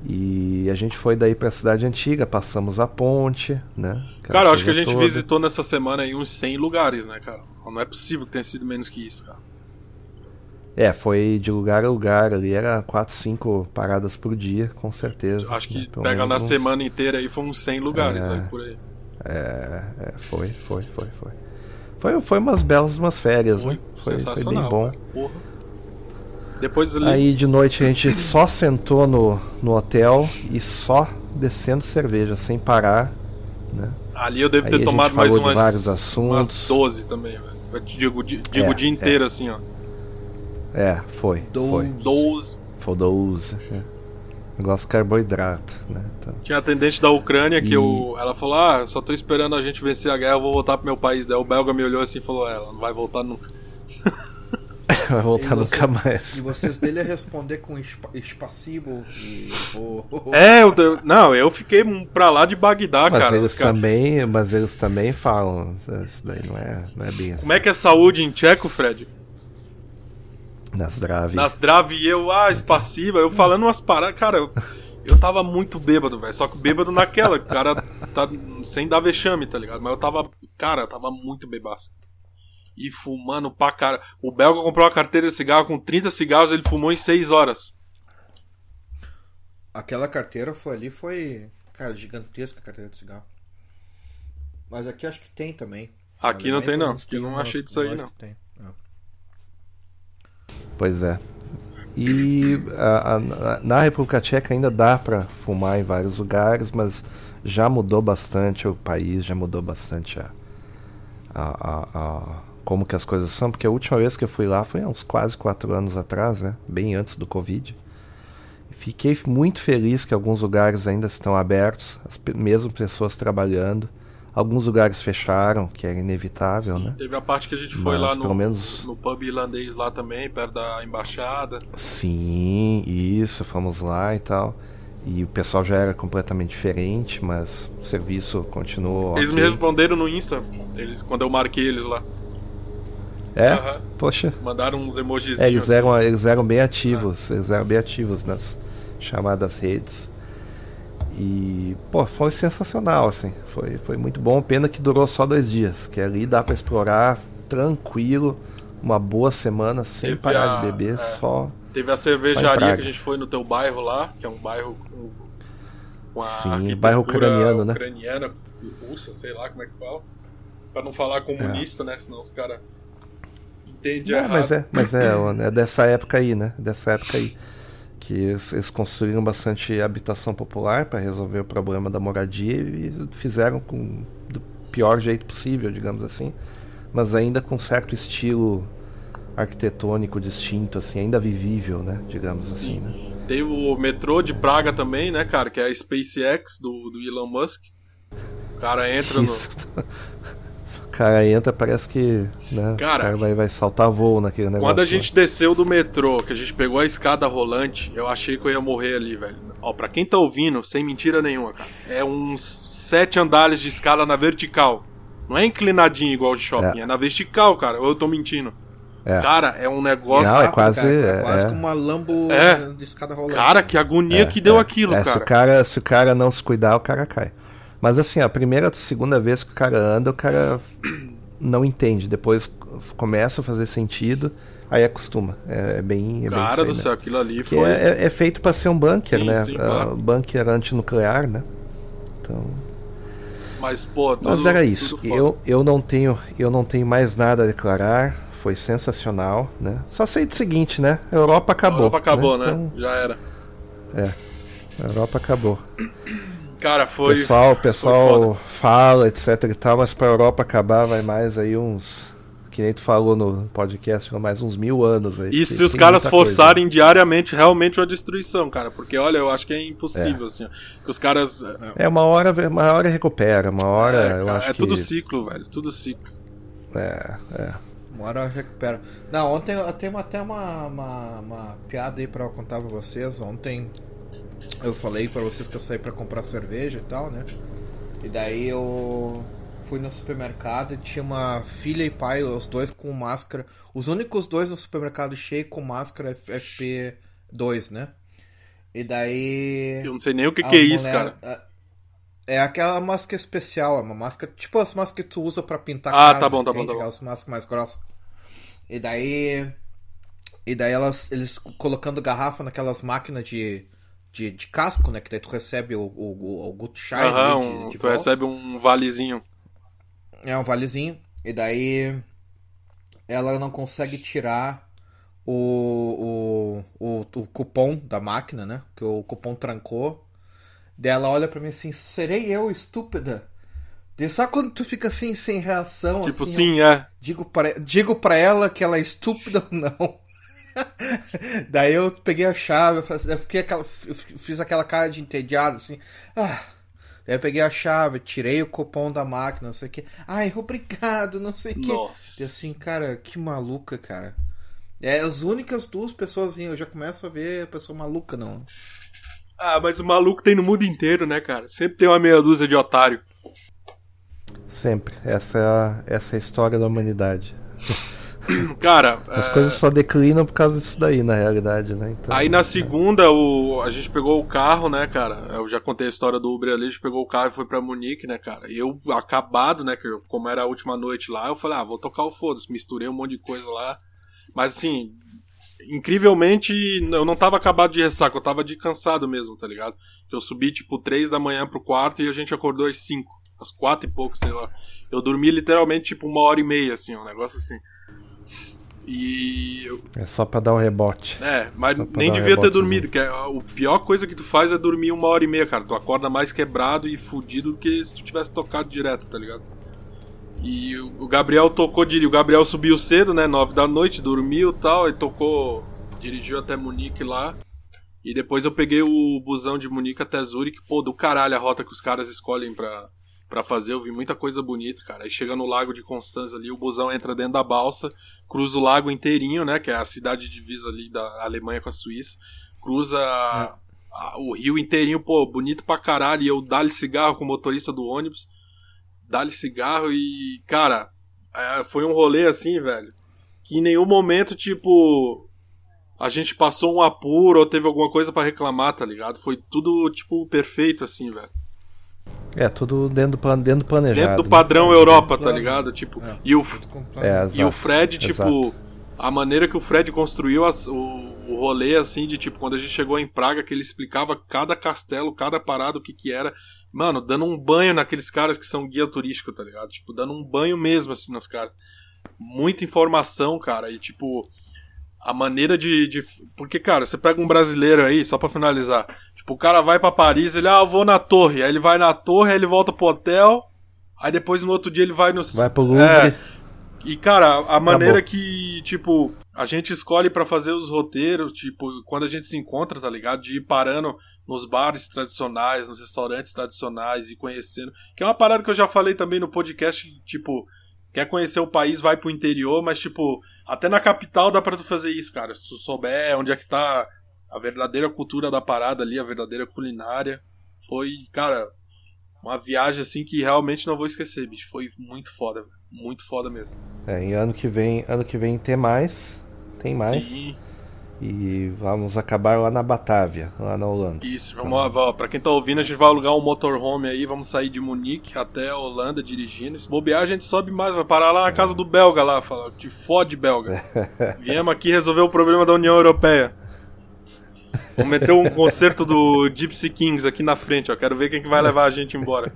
E a gente foi daí pra cidade antiga, passamos a ponte, né? Cara, eu acho que a gente toda. visitou nessa semana aí uns 100 lugares, né, cara? Não é possível que tenha sido menos que isso, cara. É, foi de lugar a lugar ali, era 4, 5 paradas por dia, com certeza. Acho que né? Pega na uns- semana inteira aí, foi uns 100 lugares, É. aí, por aí. É, é, foi, foi, foi, foi. Foi, foi umas belas umas férias, Foi né? Foi, foi bem bom. cara. Porra. Depois ali. Aí de noite a gente só sentou no, no hotel e só descendo cerveja, sem parar, né? Ali eu devo Aí ter tomado mais umas, vários assuntos. umas 12 também, velho. Digo, di- digo É, o dia inteiro assim, ó. É, foi. Foi. 12. Foi 12. É. Negócio de carboidrato, né? Então, Tinha atendente da Ucrânia que E- eu, ela falou: Ah, só tô esperando a gente vencer a guerra, eu vou voltar pro meu país. Daí o belga me olhou assim e falou: "É, Ela não vai voltar nunca. [laughs] vai voltar E nunca você- mais. E vocês dele a responder com espa- espacibo e. Oh, oh, oh. É, eu, não, eu fiquei pra lá de Bagdá, Mas cara. eles Os cara- também, mas eles também falam, isso daí não é, não é bem assim. Como é que é saúde em tcheco, Fred? Nas Dravi. Nas drave e eu, ah, espaciva, eu falando umas paradas, cara, eu, eu tava muito bêbado, velho. Só que bêbado naquela, o cara tá sem dar vexame, tá ligado? Mas eu tava, cara, eu tava muito bebaço. E fumando pra cara. O belga comprou uma carteira de cigarro com 30 cigarros, ele fumou em 6 horas. Aquela carteira foi ali, foi. Cara, gigantesca a carteira de cigarro. Mas aqui acho que tem também. Aqui não tem, não. Eu não achei disso aí, não. É. Pois é. E a- a- na República Tcheca ainda dá pra fumar em vários lugares, mas já mudou bastante o país, já mudou bastante a, a- a- a- como que as coisas são, porque a última vez que eu fui lá foi há uns quase quatro anos atrás, né? Bem antes do Covid. Fiquei muito feliz que alguns lugares ainda estão abertos, as mesmo pessoas trabalhando. Alguns lugares fecharam, que era inevitável, né? Teve a parte que a gente foi Mas lá no, pelo menos- no pub irlandês lá também, perto da embaixada. Sim, isso, fomos lá e tal. E o pessoal já era completamente diferente, mas o serviço continuou. Eles me ok. responderam no Insta, eles, quando eu marquei eles lá. É? Aham. Poxa. Mandaram uns emojizinhos. É, eles, assim. eram, eles eram bem ativos, eles eram bem ativos nas chamadas redes. E, pô, foi sensacional, assim. Foi, foi muito bom. Pena que durou só dois dias. Que ali dá pra explorar tranquilo, uma boa semana, sem Teve parar a- de beber, é. só. Teve a cervejaria que a gente foi no teu bairro lá, que é um bairro com, com a Sim, bairro ucraniano, né? ucraniana, russa, sei lá como é que fala. Pra não falar comunista, né? Senão os caras entendem É, errado. mas é, mas é, é dessa época aí, né? Dessa época aí. Que eles, eles construíram bastante habitação popular para resolver o problema da moradia e fizeram com do pior jeito possível, digamos assim. Mas ainda com certo estilo arquitetônico distinto, assim, ainda vivível, né? Digamos assim, né? Tem o metrô de Praga também, né, cara? Que é a SpaceX do, do Elon Musk. O cara entra [laughs] no. Isso. [laughs] O cara entra, parece que né, Cara, o cara vai, vai saltar voo naquele negócio. Quando a lá. gente desceu do metrô, que a gente pegou a escada rolante, eu achei que eu ia morrer ali, velho. Ó, pra quem tá ouvindo, sem mentira nenhuma, cara, é uns sete andares de escada na vertical. Não é inclinadinho igual de shopping, é, É. na vertical, cara. Ou eu tô mentindo. É. Cara, é um negócio. Não, é quase- cara, é- quase é. como uma Lambo É. de escada rolante. Cara, que agonia que deu aquilo, É, Se o, cara. cara, se o cara não se cuidar, o cara cai. Mas assim, a primeira ou segunda vez que o cara anda, o cara [clears throat] não entende. Depois começa a fazer sentido, aí acostuma. É, é bem. É bem Cara aí do mesmo. céu, aquilo ali foi. é, é- é feito para ser um bunker, Sim, né? sim, Ah, claro. bunker antinuclear, né? Então. Mas, pô, tudo, Mas era isso. Eu, eu não tenho eu não tenho mais nada a declarar. Foi sensacional, né? Só sei do seguinte, né? A Europa A acabou. Europa acabou, né? Então, Já era. a Europa acabou. Cara, O foi. pessoal, o foi pessoal foda. fala, etc e tal, mas pra Europa acabar vai mais aí uns. Que nem tu falou no podcast, mais uns mil anos aí. E Tem- se os caras coisa. forçarem diariamente, realmente uma destruição, cara. Porque, olha, eu acho que é impossível, assim. ó. Que os caras. É, uma hora, uma hora recupera, uma hora é, eu cara, acho é que. tudo ciclo, velho. Tudo ciclo. É, é. Uma hora recupera. Não, ontem eu tenho até uma, uma, uma piada aí pra contar pra vocês. Ontem eu falei pra vocês que eu saí pra comprar cerveja e tal, né? E daí eu fui no supermercado e tinha uma filha e pai, os dois com máscara. Os únicos dois no supermercado cheio com máscara FP2, né? E daí. Eu não sei nem o que, que é isso, mulher- cara. É aquela máscara especial, é uma máscara. Tipo as máscaras que tu usa pra pintar Ah, casa, tá bom, tá bom, entende? tá bom. Aquelas máscaras mais grossas. E daí. E daí elas, eles colocando garrafa naquelas máquinas de, de, de casco, né? Que daí tu recebe o, o, o, Aham, um- de, tu volta. recebe um valezinho. É um valezinho. E daí ela não consegue tirar o, o, o, o cupom da máquina, né? Que o cupom trancou. Daí ela olha pra mim assim, serei eu estúpida? Daí só quando tu fica assim, sem reação, Tipo, assim, sim, é. digo, pra, digo pra ela que ela é estúpida ou não. Daí eu peguei a chave, eu fiquei aquela, eu fiz aquela cara de entediado, assim. Ah. Daí eu peguei a chave, tirei o cupom da máquina, não sei o que. Ai, [laughs] obrigado, não sei o que. Nossa. E assim, cara, que maluca, cara. É as únicas duas pessoas, assim, eu já começo a ver a pessoa maluca, não. Ah, mas o maluco tem no mundo inteiro, né, cara? Sempre tem uma meia dúzia de otário. Sempre. Essa é a, essa é a história da humanidade. [laughs] [clears throat] Cara, As é, coisas só declinam por causa disso daí, na realidade, né? Então, Aí na segunda, o, a gente pegou o carro, né, cara? Eu já contei a história do Uber ali, a gente pegou o carro e foi pra Munique, né, cara? E eu, acabado, né, que eu- como era a última noite lá, eu falei, ah, vou tocar o foda-se, misturei um monte de coisa lá. Mas assim, incrivelmente, eu não tava acabado de ressaca, eu tava de cansado mesmo, tá ligado? Eu subi, tipo, três da manhã pro quarto e a gente acordou às cinco, às quatro e pouco, sei lá. Eu dormi literalmente, tipo, uma hora e meia, assim, um negócio assim. E eu- É só pra dar o rebote. é, mas nem devia ter dormido, que é, a pior coisa que tu faz é dormir uma hora e meia, cara. Tu acorda mais quebrado e fudido do que se tu tivesse tocado direto, tá ligado? E o Gabriel tocou, o Gabriel subiu cedo, né, nove da noite, dormiu e tal, e tocou, dirigiu até Munique lá. E depois eu peguei o busão de Munique até Zurich, pô, do caralho a rota que os caras escolhem pra, pra fazer, eu vi muita coisa bonita, cara. Aí chega no Lago de Constança ali, o busão entra dentro da balsa, cruza o lago inteirinho, né, que é a cidade divisa ali da Alemanha com a Suíça, cruza a- a- o rio inteirinho, pô, bonito pra caralho, e eu dá-lhe cigarro com o motorista do ônibus, dá-lhe cigarro e, cara, é, foi um rolê assim, velho, que em nenhum momento, tipo, a gente passou um apuro ou teve alguma coisa pra reclamar, tá ligado? Foi tudo, tipo, perfeito, assim, velho. É, tudo dentro do, dentro do planejado. Dentro do né? padrão Europa, tá ligado? Tipo, É. e o, É, e o exato, Fred, tipo, exato. a maneira que o Fred construiu as- o, o rolê, assim, de tipo, quando a gente chegou em Praga, que ele explicava cada castelo, cada parada, o que que era. Mano, dando um banho naqueles caras que são guia turístico, tá ligado? Tipo, dando um banho mesmo, assim, nos caras. Muita informação, cara, e tipo. A maneira de, de. Porque, cara, você pega um brasileiro aí, só pra finalizar. Tipo, o cara vai pra Paris, ele, ah, eu vou na torre. Aí ele vai na torre, aí ele volta pro hotel. Aí depois no outro dia ele vai no. Vai pro Louvre. É, e, cara, a maneira que, tipo, a gente escolhe pra fazer os roteiros, tipo, quando a gente se encontra, tá ligado? De ir parando nos bares tradicionais, nos restaurantes tradicionais e conhecendo. Que é uma parada que eu já falei também no podcast, tipo, quer conhecer o país, vai pro interior, mas, tipo, até na capital dá pra tu fazer isso, cara. Se tu souber onde é que tá a verdadeira cultura da parada ali, a verdadeira culinária. Foi, cara, uma viagem assim que realmente não vou esquecer, bicho. Foi muito foda, velho. muito foda mesmo. É, e ano que vem, ano que vem tem mais. Tem mais. Sim, E vamos acabar lá na Batávia, lá na Holanda. isso. Vamos, ó, pra quem tá ouvindo, a gente vai alugar um motorhome aí, vamos sair de Munique até a Holanda dirigindo. Se bobear, a gente sobe mais, vai parar lá na casa do belga lá, fala, te fode, belga. [laughs] Viemos aqui resolver o problema da União Europeia. Vamos meter um concerto do Gypsy Kings aqui na frente, ó. Quero ver quem que vai levar a gente embora.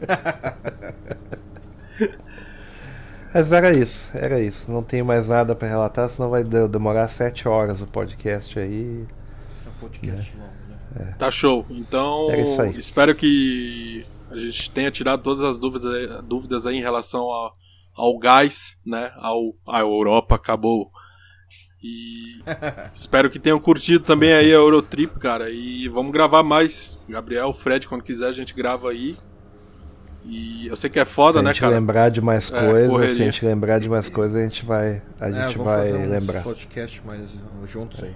[laughs] Mas era isso, era isso. Não tenho mais nada pra relatar, senão vai de- demorar sete horas o podcast aí. Esse é um podcast longo, né? Tá show. Então, É isso aí. espero que a gente tenha tirado todas as dúvidas, aí- dúvidas aí em relação ao, ao gás, né? Ao, a Europa acabou. E [laughs] espero que tenham curtido também aí a Eurotrip, cara. E vamos gravar mais. Gabriel, Fred, quando quiser, a gente grava aí. E eu sei que é foda, se a né, gente cara? lembrar de mais É, coisas, correria. se a gente lembrar de mais coisas, a gente vai, a É, gente vamos vai fazer lembrar. podcast mais uh, juntos aí.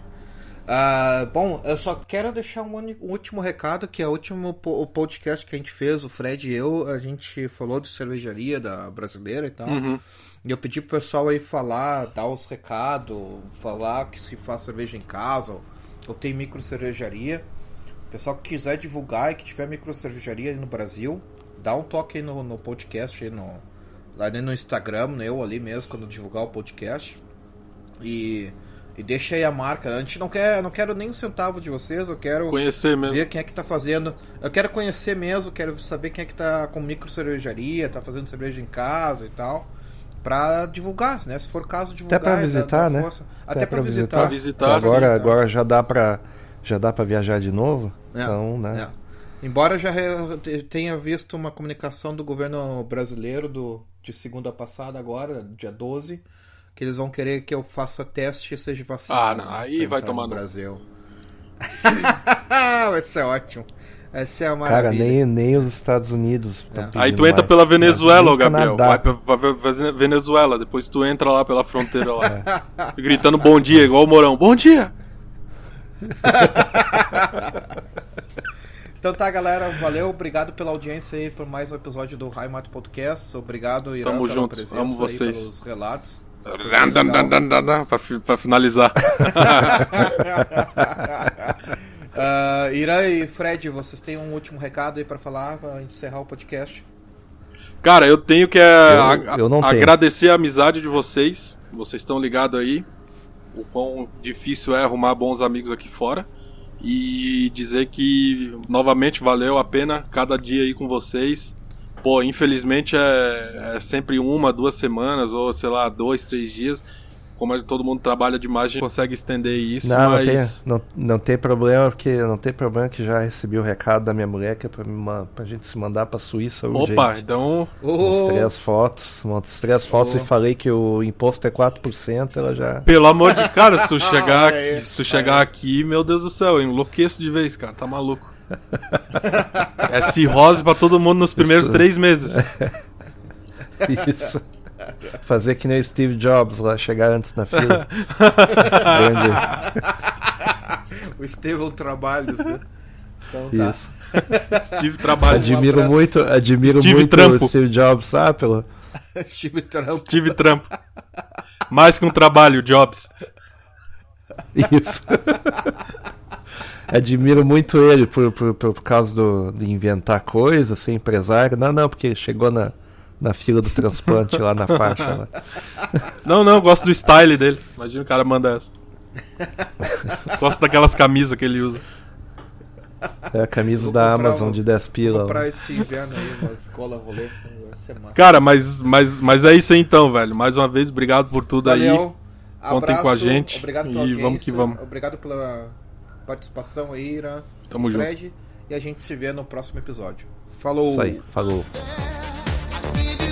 Ah, bom, eu só quero deixar um, um último recado, que é o último po- o podcast que a gente fez, o Fred e eu, a gente falou de cervejaria da brasileira e tal. Uhum. E eu pedi pro pessoal aí falar, dar os recados, falar que se faz cerveja em casa, ou, ou tem micro cervejaria. O pessoal que quiser divulgar e que tiver micro cervejaria aí no Brasil, dá um toque aí no, no podcast, aí no, lá no Instagram, né, eu ali mesmo, quando divulgar o podcast. E, e deixa aí a marca. A gente não quer, não quero nem um centavo de vocês, eu quero Conhecer mesmo. ver quem é que tá fazendo. Eu quero conhecer mesmo, quero saber quem é que tá com micro cervejaria, tá fazendo cerveja em casa e tal. Pra divulgar, né? Se for caso, divulgar. pra e dar- visitar, né? força. Até, pra visitar. Pra visitar, Que agora, sim, agora já dá pra já dá para viajar de novo. É, Então, né? é. Embora já tenha visto uma comunicação do governo brasileiro do, de segunda passada, agora, dia 12, que eles vão querer que eu faça teste e seja vacinado. Ah, não, aí pra vai tomar no no- Brasil. [laughs] vai ser ótimo. Vai ser a Cara, maravilha. nem, nem os Estados Unidos É. Aí tu entra mais. pela Venezuela, Gabriel. Canadá. Vai pra, pra Ve- Venezuela, depois tu entra lá pela fronteira lá. Gritando bom dia, igual o Morão. Bom dia! [laughs] Então tá, galera. Valeu. Obrigado pela audiência aí por mais um episódio do High Mato Podcast. Obrigado, Irã, Tamo pela junto. presença Amo aí, vocês. pelos relatos. pra finalizar. [laughs] Ah, Irã e Fred, vocês têm um último recado aí pra falar, pra encerrar o podcast? Cara, eu tenho que Eu- a- eu não tenho. agradecer a amizade de vocês. Vocês estão ligados aí. O quão difícil é arrumar bons amigos aqui fora. E dizer que, novamente, valeu a pena cada dia aí com vocês. Pô, infelizmente é, é sempre uma, duas semanas, ou sei lá, dois, três dias. Como todo mundo trabalha demais, a gente consegue estender isso, Não, mas. não, tem, não, não tem problema, porque não tem problema que já recebi o recado da minha mulher que é pra, me ma- pra gente se mandar pra Suíça Opa, urgente. então. Mostrei as fotos, mostrei as fotos Oh. e falei que o imposto é 4%, ela já... Pelo amor de cara, se tu [laughs] chegar Olha aí, aqui, se tu chegar aqui, meu Deus do céu, eu enlouqueço de vez, cara, tá maluco. É cirrose pra todo mundo nos primeiros Isso. três meses. [laughs] Isso. Fazer que nem o Steve Jobs lá, chegar antes na fila. [laughs] Grande. O Estevão Trabalhos, né? Então tá. Isso. Steve trabalha. Admiro muito, admiro Steve muito Trampo. o Steve Jobs, sabe? Pelo... Steve Trump. Steve Trump. Mais que um trabalho, Jobs. Isso. [laughs] Admiro muito ele por, por, por, por causa do, de inventar coisas, ser empresário. Não, não, porque chegou na, na fila do transplante lá na faixa. Lá. Não, não, eu gosto do style dele. Imagina o cara manda essa. Gosto daquelas camisas que ele usa. É a camisa da Amazon um- de 10 Vou pila. comprar lá. esse inverno aí, uma escola rolê. Cara, mas, mas, mas é isso aí então, velho. Mais uma vez, obrigado por tudo aí. Valeu. Contem com a gente Obrigado e pela audiência. vamos que vamos. Obrigado pela participação aí, Ira. Tamo junto. Fred. E a gente se vê no próximo episódio. Falou. Isso aí, falou. Baby